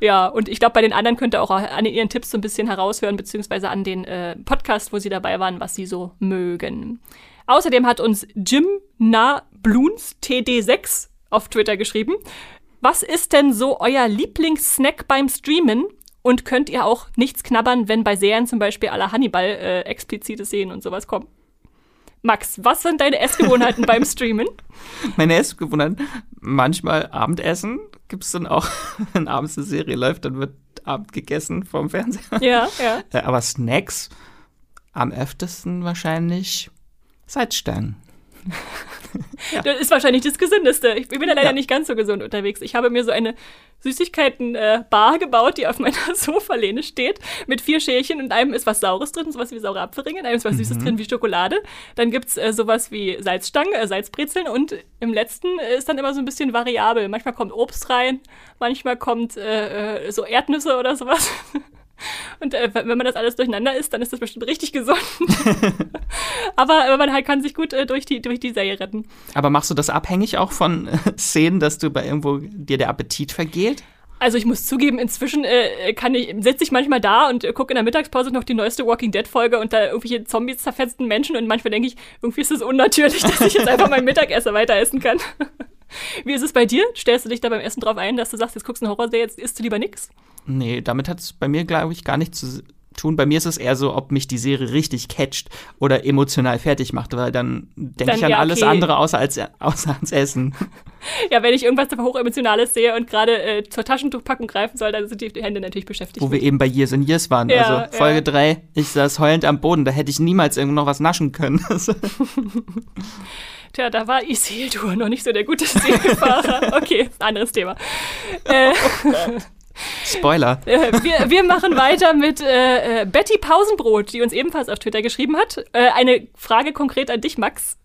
[SPEAKER 1] ja, und ich glaube, bei den anderen könnt ihr auch an ihren Tipps so ein bisschen heraushören, beziehungsweise an den äh, Podcast, wo sie dabei waren, was sie so mögen. Außerdem hat uns Jim Na Bloons TD6 auf Twitter geschrieben. Was ist denn so euer Lieblingssnack beim Streamen? Und könnt ihr auch nichts knabbern, wenn bei Serien zum Beispiel aller Hannibal äh, explizite Szenen und sowas kommen? Max, was sind deine Essgewohnheiten beim Streamen?
[SPEAKER 2] Meine Essgewohnheiten? Manchmal Abendessen. Gibt es dann auch, wenn abends eine Serie läuft, dann wird Abend gegessen vom Fernseher.
[SPEAKER 1] Ja, ja.
[SPEAKER 2] Äh, aber Snacks am öftesten wahrscheinlich Salzstangen.
[SPEAKER 1] ja. Das ist wahrscheinlich das Gesündeste. Ich bin ja leider ja. nicht ganz so gesund unterwegs. Ich habe mir so eine Süßigkeiten-Bar äh, gebaut, die auf meiner Sofalehne steht, mit vier Schälchen und einem ist was Saures drin, sowas wie saure Apfelringe, in einem ist was mhm. Süßes drin wie Schokolade. Dann gibt es äh, sowas wie Salzstangen, äh, Salzbrezeln und im letzten äh, ist dann immer so ein bisschen variabel. Manchmal kommt Obst rein, manchmal kommt äh, äh, so Erdnüsse oder sowas. Und äh, wenn man das alles durcheinander isst, dann ist das bestimmt richtig gesund. aber, aber man halt kann sich gut äh, durch, die, durch die Serie retten.
[SPEAKER 2] Aber machst du das abhängig auch von äh, Szenen, dass du bei irgendwo dir der Appetit vergeht?
[SPEAKER 1] Also ich muss zugeben, inzwischen äh, kann ich, sitze ich manchmal da und äh, gucke in der Mittagspause noch die neueste Walking Dead Folge und da irgendwelche Zombies zerfetzten Menschen und manchmal denke ich, irgendwie ist es unnatürlich, dass ich jetzt einfach mein Mittagessen weiter essen kann. Wie ist es bei dir? Stellst du dich da beim Essen drauf ein, dass du sagst, jetzt guckst du eine Horrorserie, jetzt isst du lieber nix?
[SPEAKER 2] Nee, damit hat es bei mir, glaube ich, gar nichts zu tun. Bei mir ist es eher so, ob mich die Serie richtig catcht oder emotional fertig macht, weil dann denke ich an ja, alles andere außer, als, außer ans Essen.
[SPEAKER 1] Ja, wenn ich irgendwas hochemotionales sehe und gerade äh, zur Taschentuchpackung greifen soll, dann sind die Hände natürlich beschäftigt.
[SPEAKER 2] Wo mit. wir eben bei Years and Years waren. Ja, also Folge 3, ja. ich saß heulend am Boden, da hätte ich niemals irgendwo noch was naschen können.
[SPEAKER 1] Tja, da war Isildur noch nicht so der gute Seefahrer. Okay, anderes Thema. Äh, oh
[SPEAKER 2] Spoiler.
[SPEAKER 1] Äh, wir, wir machen weiter mit äh, äh, Betty Pausenbrot, die uns ebenfalls auf Twitter geschrieben hat. Äh, eine Frage konkret an dich, Max.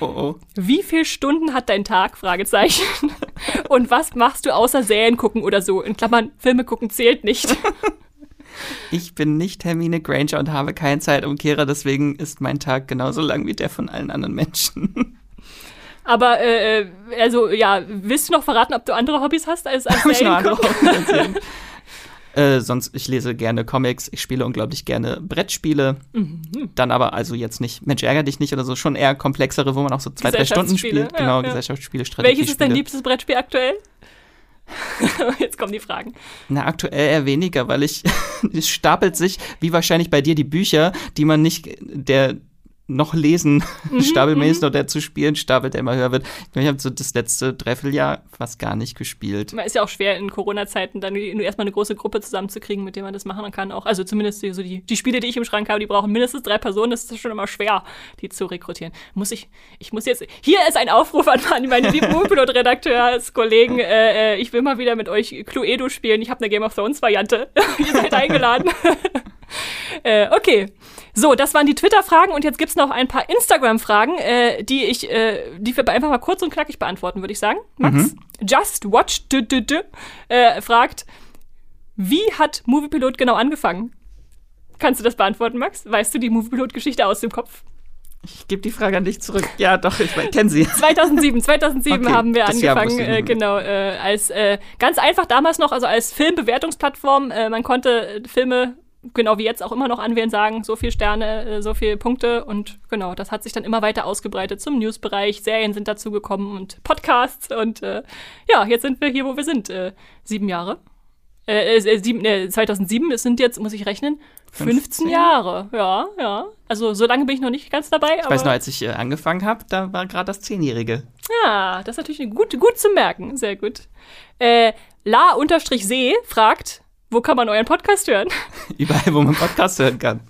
[SPEAKER 2] Oh oh.
[SPEAKER 1] Wie viele Stunden hat dein Tag? Fragezeichen. Und was machst du außer Serien gucken oder so? In Klammern, Filme gucken zählt nicht.
[SPEAKER 2] Ich bin nicht Hermine Granger und habe keine Zeitumkehrer, deswegen ist mein Tag genauso lang wie der von allen anderen Menschen.
[SPEAKER 1] Aber äh, äh, also ja, willst du noch verraten, ob du andere Hobbys hast als, als ich noch andere Hobbys
[SPEAKER 2] äh, sonst, ich lese gerne Comics, ich spiele unglaublich gerne Brettspiele. Mhm. Dann aber also jetzt nicht, Mensch, ärger dich nicht oder so, schon eher komplexere, wo man auch so zwei, drei Stunden spielt.
[SPEAKER 1] Ja,
[SPEAKER 2] genau,
[SPEAKER 1] ja.
[SPEAKER 2] Gesellschaftsspiele, Strategie.
[SPEAKER 1] Welches ist dein liebstes Brettspiel aktuell? Jetzt kommen die Fragen.
[SPEAKER 2] Na, aktuell eher weniger, weil ich, es stapelt sich, wie wahrscheinlich bei dir, die Bücher, die man nicht, der, noch lesen, mhm, stapelmäßig mhm. noch der zu spielen, stapelt, der immer höher wird. Ich habe so das letzte Dreivierteljahr fast gar nicht gespielt.
[SPEAKER 1] Man ist ja auch schwer in Corona-Zeiten dann nur erstmal eine große Gruppe zusammenzukriegen, mit der man das machen kann. Auch, also zumindest so die, die Spiele, die ich im Schrank habe, die brauchen mindestens drei Personen. Das ist schon immer schwer, die zu rekrutieren. Muss ich, ich muss jetzt, hier ist ein Aufruf an meine lieben Moonpilot-Redakteurs-Kollegen. Äh, äh, ich will mal wieder mit euch Cluedo spielen. Ich habe eine Game of Thrones-Variante. Ihr seid eingeladen. äh, okay. So, das waren die Twitter-Fragen und jetzt gibt's noch ein paar Instagram-Fragen, äh, die ich, äh, die wir einfach mal kurz und knackig beantworten, würde ich sagen. Max, mhm. Just Watch d -d -d, äh, fragt, wie hat Moviepilot genau angefangen? Kannst du das beantworten, Max? Weißt du die Moviepilot-Geschichte aus dem Kopf?
[SPEAKER 2] Ich gebe die Frage an dich zurück. Ja, doch, ich kenne sie.
[SPEAKER 1] 2007, 2007
[SPEAKER 2] Okay,
[SPEAKER 1] haben wir angefangen, äh, genau, äh, als äh, ganz einfach damals noch, also als Filmbewertungsplattform. Äh, man konnte Filme, genau wie jetzt auch immer noch anwählen, sagen, so viel Sterne, äh, so viele Punkte und genau, das hat sich dann immer weiter ausgebreitet zum Newsbereich. Serien sind dazu gekommen und Podcasts und äh, ja, jetzt sind wir hier, wo wir sind. Äh, sieben Jahre. Äh, äh, sieben, äh, 2007, es sind jetzt, muss ich rechnen, 15,
[SPEAKER 2] 15?
[SPEAKER 1] Jahre. Ja, ja. Also so lange bin ich noch nicht ganz dabei.
[SPEAKER 2] Ich weiß noch, als ich äh, angefangen habe, da war gerade das Zehnjährige.
[SPEAKER 1] Ja, das ist natürlich gut, gut zu merken. Sehr gut. Äh, La-See fragt, wo kann man euren Podcast hören?
[SPEAKER 2] Überall, wo man Podcast hören kann.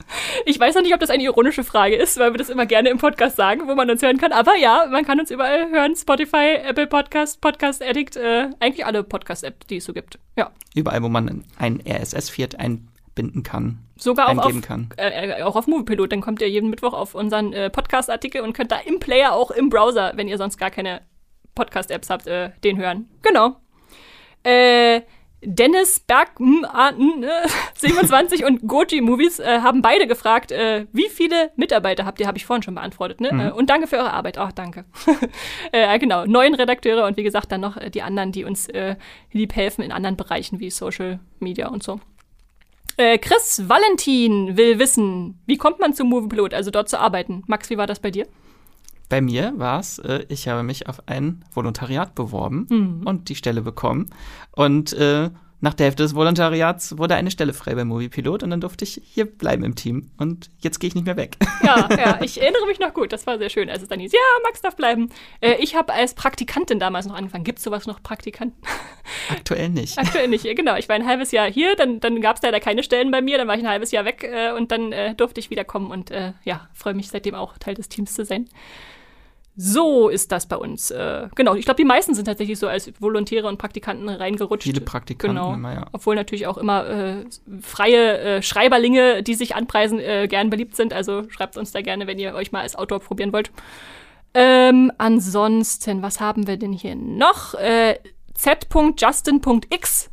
[SPEAKER 1] Ich weiß noch nicht, ob das eine ironische Frage ist, weil wir das immer gerne im Podcast sagen, wo man uns hören kann. Aber ja, man kann uns überall hören. Spotify, Apple Podcast, Podcast Addict, äh, eigentlich alle Podcast-Apps, die es so gibt. Ja.
[SPEAKER 2] Überall, wo man ein RSS-Feed einbinden kann.
[SPEAKER 1] Sogar auch auf,
[SPEAKER 2] kann.
[SPEAKER 1] Äh, auch auf Moviepilot. Dann kommt ihr jeden Mittwoch auf unseren äh, Podcast-Artikel und könnt da im Player, auch im Browser, wenn ihr sonst gar keine Podcast-Apps habt, äh, den hören. Genau. Äh, Dennis Berg, hm, ah, hm, äh, 27 und Goji Movies äh, haben beide gefragt, äh, wie viele Mitarbeiter habt ihr? Habe ich vorhin schon beantwortet, ne?
[SPEAKER 2] Mhm.
[SPEAKER 1] Äh, und danke für eure Arbeit. Ach, danke. äh, genau, neun Redakteure und wie gesagt dann noch äh, die anderen, die uns äh, lieb helfen in anderen Bereichen wie Social Media und so. Äh, Chris Valentin will wissen, wie kommt man zum Moviepilot, also dort zu arbeiten? Max, wie war das bei dir?
[SPEAKER 2] Bei mir war es, äh, ich habe mich auf ein Volontariat beworben
[SPEAKER 1] Mhm.
[SPEAKER 2] und die Stelle bekommen. Und äh, nach der Hälfte des Volontariats wurde eine Stelle frei beim Moviepilot und dann durfte ich hier bleiben im Team. Und jetzt gehe ich nicht mehr weg.
[SPEAKER 1] Ja, ja, ich erinnere mich noch gut. Das war sehr schön, als es dann hieß, ja, Max darf bleiben. Äh, ich habe als Praktikantin damals noch angefangen. Gibt es sowas noch, Praktikanten?
[SPEAKER 2] Aktuell nicht.
[SPEAKER 1] Aktuell nicht, ja, genau. Ich war ein halbes Jahr hier, dann, dann gab es leider keine Stellen bei mir, dann war ich ein halbes Jahr weg äh, und dann äh, durfte ich wiederkommen und äh, ja, freue mich seitdem auch Teil des Teams zu sein. So ist das bei uns. Äh, genau, ich glaube, die meisten sind tatsächlich so als Volontäre und Praktikanten reingerutscht.
[SPEAKER 2] Viele Praktikanten
[SPEAKER 1] Genau.
[SPEAKER 2] immer, ja.
[SPEAKER 1] Obwohl natürlich auch immer äh, freie äh, Schreiberlinge, die sich anpreisen, äh, gern beliebt sind. Also schreibt uns da gerne, wenn ihr euch mal als Autor probieren wollt. Ähm, ansonsten, was haben wir denn hier noch? Äh, Z.Justin.x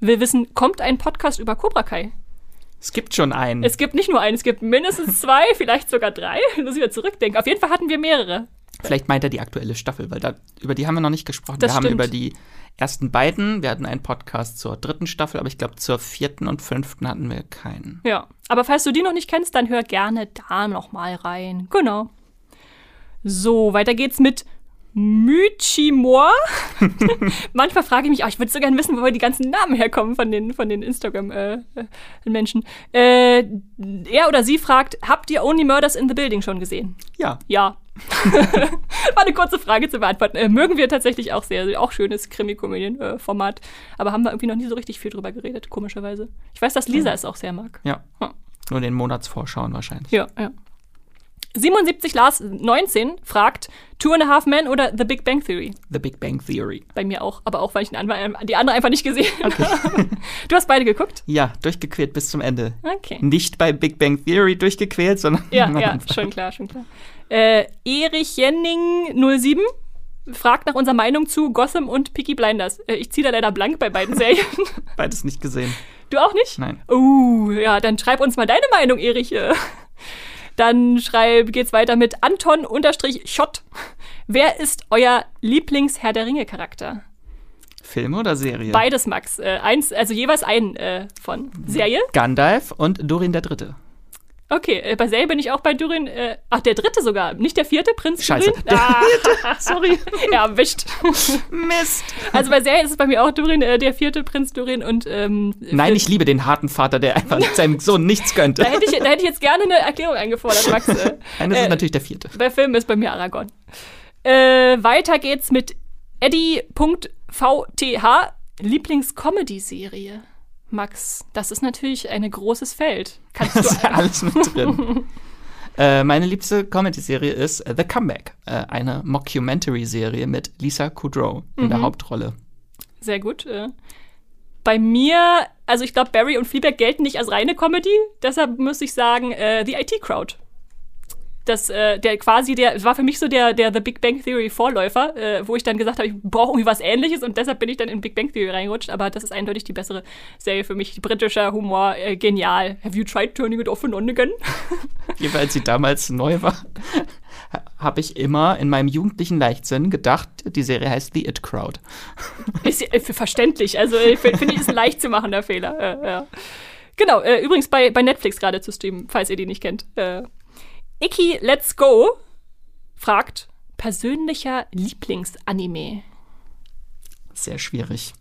[SPEAKER 1] will wissen, kommt ein Podcast über Cobra Kai?
[SPEAKER 2] Es gibt schon einen.
[SPEAKER 1] Es gibt nicht nur einen, es gibt mindestens zwei, vielleicht sogar drei. Muss ich wieder zurückdenken. Auf jeden Fall hatten wir mehrere.
[SPEAKER 2] Vielleicht meint er die aktuelle Staffel, weil da, über die haben wir noch nicht gesprochen.
[SPEAKER 1] Das
[SPEAKER 2] wir haben
[SPEAKER 1] stimmt.
[SPEAKER 2] über die ersten beiden, wir hatten einen Podcast zur dritten Staffel, aber ich glaube zur vierten und fünften hatten wir keinen.
[SPEAKER 1] Ja, aber falls du die noch nicht kennst, dann hör gerne da noch mal rein. Genau. So, weiter geht's mit Mychimor. Manchmal frage ich mich, auch, ich würde so gerne wissen, wo die ganzen Namen herkommen von den, von den Instagram-Menschen. Äh, er oder sie fragt, habt ihr Only Murders in the Building schon gesehen?
[SPEAKER 2] Ja.
[SPEAKER 1] Ja. War eine kurze Frage zu beantworten. Äh, mögen wir tatsächlich auch sehr. Auch schönes Krimi-Komödien-Format. Aber haben wir irgendwie noch nie so richtig viel drüber geredet, komischerweise. Ich weiß, dass Lisa es auch sehr mag.
[SPEAKER 2] Ja. Nur den Monatsvorschauen wahrscheinlich.
[SPEAKER 1] Ja, ja. 77 Lars 19 fragt Two and a Half Men oder The Big Bang Theory?
[SPEAKER 2] The Big Bang Theory.
[SPEAKER 1] Bei mir auch, aber auch, weil ich anderen- die andere einfach nicht gesehen habe. Du hast beide geguckt?
[SPEAKER 2] Ja, durchgequält bis zum Ende.
[SPEAKER 1] Okay.
[SPEAKER 2] Nicht bei Big Bang Theory durchgequält, sondern
[SPEAKER 1] Ja, ja, schon klar, schon klar. Äh, Erich Jenning 07 fragt nach unserer Meinung zu Gotham und Peaky Blinders. Äh, ich ziehe da leider blank bei beiden Serien.
[SPEAKER 2] beides nicht gesehen.
[SPEAKER 1] Du auch nicht?
[SPEAKER 2] Nein.
[SPEAKER 1] Uh, ja, dann schreib uns mal deine Meinung, Erich. Äh, Dann schreib, geht's weiter mit Anton-Schott. Wer ist euer Lieblings-Herr der Ringe-Charakter?
[SPEAKER 2] Film oder Serie?
[SPEAKER 1] Beides, Max. Äh, eins, also jeweils einen äh, von. Serie?
[SPEAKER 2] Gandalf und Durin der Dritte.
[SPEAKER 1] Okay, äh, bei Serie bin ich auch bei Durin. Äh, ach, der dritte sogar. Nicht der vierte, Prinz
[SPEAKER 2] Scheiße.
[SPEAKER 1] Durin? Ah, sorry. Ja, erwischt.
[SPEAKER 2] Mist.
[SPEAKER 1] Also bei Serie ist es bei mir auch Durin, äh, der vierte Prinz Durin und ähm,
[SPEAKER 2] Nein, ich liebe den harten Vater, der einfach seinem Sohn nichts könnte.
[SPEAKER 1] da hätte, ich, da hätte ich jetzt gerne eine Erklärung eingefordert, Max. Äh,
[SPEAKER 2] Nein, das
[SPEAKER 1] äh,
[SPEAKER 2] ist natürlich der vierte.
[SPEAKER 1] Bei Filmen ist bei mir Aragorn. Äh, weiter geht's mit Eddie.vth, Lieblings-Comedy-Serie. Max, das ist natürlich ein großes Feld. Kannst
[SPEAKER 2] Das
[SPEAKER 1] du
[SPEAKER 2] ist ja alles mit drin. äh, meine liebste Comedy-Serie ist The Comeback, äh, eine Mockumentary-Serie mit Lisa Kudrow in der
[SPEAKER 1] Mhm.
[SPEAKER 2] Hauptrolle.
[SPEAKER 1] Sehr gut. Äh. Bei mir, also ich glaube, Barry und Fleabag gelten nicht als reine Comedy, deshalb muss ich sagen, The IT Crowd. Das, äh, der quasi, der war für mich so der, der The Big Bang Theory Vorläufer, äh, wo ich dann gesagt habe, ich brauche irgendwie was ähnliches und deshalb bin ich dann in Big Bang Theory reingerutscht, aber das ist eindeutig die bessere Serie für mich. Britischer Humor, äh, genial. Have you tried turning it off and on again?
[SPEAKER 2] jeweils sie damals neu war, habe ich immer in meinem jugendlichen Leichtsinn gedacht, die Serie heißt The It Crowd.
[SPEAKER 1] Ist äh, verständlich. Also ich finde, ist ein leicht zu machender Fehler. Äh, ja. Genau, äh, übrigens bei, bei Netflix gerade zu streamen, falls ihr die nicht kennt. Iki Let's Go fragt, persönlicher Lieblingsanime?
[SPEAKER 2] Sehr schwierig.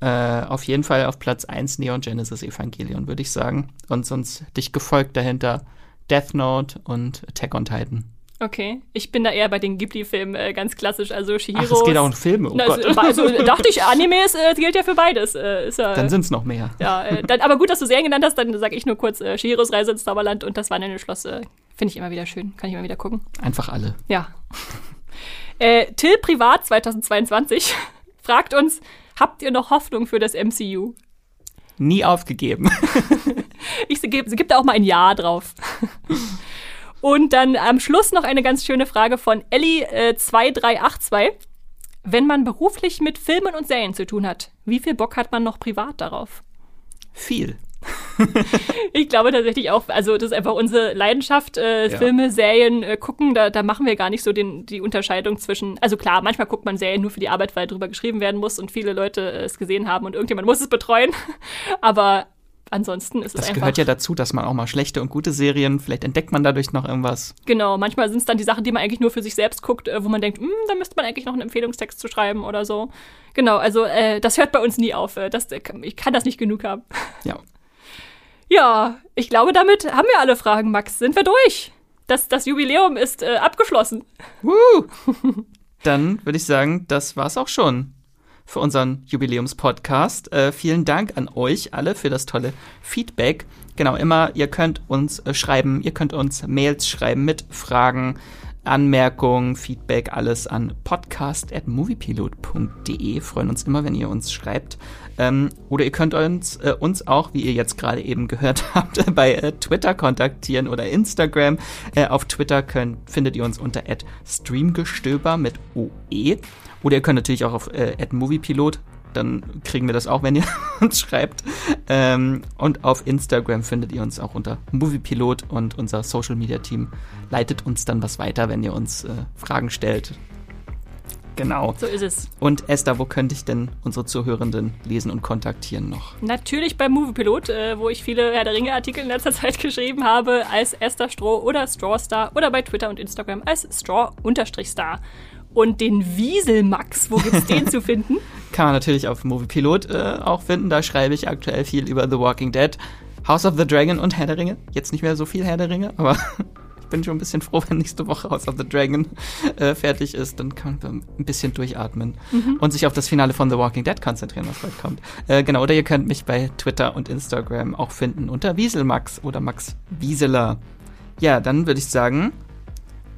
[SPEAKER 2] Äh, auf jeden Fall auf Platz 1 Neon Genesis Evangelion, würde ich sagen. Und sonst dich gefolgt dahinter Death Note und Attack on Titan.
[SPEAKER 1] Okay, ich bin da eher bei den Ghibli-Filmen äh, ganz klassisch, also Shihiro.
[SPEAKER 2] Ach, es geht auch um Filme, oh
[SPEAKER 1] Na, Gott. Also, also dachte ich, Animes äh, gilt ja für beides. Äh, ja,
[SPEAKER 2] dann sind es noch mehr.
[SPEAKER 1] Ja, äh, dann, aber gut, dass du Serien genannt hast, dann sage ich nur kurz äh, Shihiros Reise ins Zauberland und das Wandelnde Schloss. Äh, Finde ich immer wieder schön, kann ich immer wieder gucken.
[SPEAKER 2] Einfach alle.
[SPEAKER 1] Ja. äh, Till Privat 2022 fragt uns, habt ihr noch Hoffnung für das MCU?
[SPEAKER 2] Nie aufgegeben.
[SPEAKER 1] ich sie gibt da auch mal ein Ja drauf. Und dann am Schluss noch eine ganz schöne Frage von Ellie2382. Äh, Wenn man beruflich mit Filmen und Serien zu tun hat, wie viel Bock hat man noch privat darauf?
[SPEAKER 2] Viel.
[SPEAKER 1] ich glaube tatsächlich auch, also das ist einfach unsere Leidenschaft, äh, ja. Filme, Serien äh, gucken, da, da machen wir gar nicht so den, die Unterscheidung zwischen, also klar, manchmal guckt man Serien nur für die Arbeit, weil drüber geschrieben werden muss und viele Leute äh, es gesehen haben und irgendjemand muss es betreuen, aber ansonsten ist
[SPEAKER 2] das
[SPEAKER 1] es einfach.
[SPEAKER 2] Das gehört ja dazu, dass man auch mal schlechte und gute Serien, vielleicht entdeckt man dadurch noch irgendwas.
[SPEAKER 1] Genau, manchmal sind es dann die Sachen, die man eigentlich nur für sich selbst guckt, äh, wo man denkt, hm, da müsste man eigentlich noch einen Empfehlungstext zu schreiben oder so. Genau, also äh, das hört bei uns nie auf. Äh, das, ich kann das nicht genug haben.
[SPEAKER 2] Ja.
[SPEAKER 1] Ja, ich glaube, damit haben wir alle Fragen, Max. Sind wir durch? Das, das Jubiläum ist äh, abgeschlossen.
[SPEAKER 2] Woo! Dann würde ich sagen, das war's auch schon für unseren Jubiläumspodcast. Äh, vielen Dank an euch alle für das tolle Feedback. Genau, immer, ihr könnt uns äh, schreiben, ihr könnt uns Mails schreiben mit Fragen, Anmerkungen, Feedback, alles an podcast.moviepilot.de. Freuen uns immer, wenn ihr uns schreibt. Ähm, oder ihr könnt uns, äh, uns auch, wie ihr jetzt gerade eben gehört habt, bei äh, Twitter kontaktieren oder Instagram. Äh, auf Twitter könnt, findet ihr uns unter streamgestöber mit OE. Oder ihr könnt natürlich auch auf äh, @moviepilot dann kriegen wir das auch, wenn ihr uns schreibt. Ähm, und auf Instagram findet ihr uns auch unter Moviepilot und unser Social Media Team leitet uns dann was weiter, wenn ihr uns äh, Fragen stellt. Genau.
[SPEAKER 1] So ist es.
[SPEAKER 2] Und Esther, wo könnte ich denn unsere Zuhörenden lesen und kontaktieren noch?
[SPEAKER 1] Natürlich beim Moviepilot, äh, wo ich viele Herr der Ringe-Artikel in letzter Zeit geschrieben habe, als Esther Stroh oder Strawstar oder bei Twitter und Instagram als Straw-Star. Und den Wieselmax, wo gibt's den zu finden?
[SPEAKER 2] Kann man natürlich auf Moviepilot äh, auch finden. Da schreibe ich aktuell viel über The Walking Dead, House of the Dragon und Herr der Ringe. Jetzt nicht mehr so viel Herr der Ringe, aber ich bin schon ein bisschen froh, wenn nächste Woche House of the Dragon äh, fertig ist. Dann kann man ein bisschen durchatmen mhm. und sich auf das Finale von The Walking Dead konzentrieren, was bald kommt. Äh, genau, oder ihr könnt mich bei Twitter und Instagram auch finden unter Wieselmax oder Max Wieseler. Ja, dann würde ich sagen,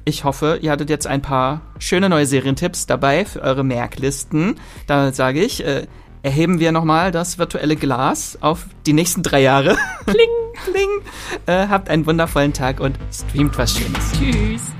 [SPEAKER 2] ich hoffe, ihr hattet jetzt ein paar schöne neue Serientipps dabei für eure Merklisten. Da sage ich, äh, erheben wir nochmal das virtuelle Glas auf die nächsten drei Jahre.
[SPEAKER 1] Kling,
[SPEAKER 2] kling. Äh, habt einen wundervollen Tag und streamt was Schönes.
[SPEAKER 1] Tschüss.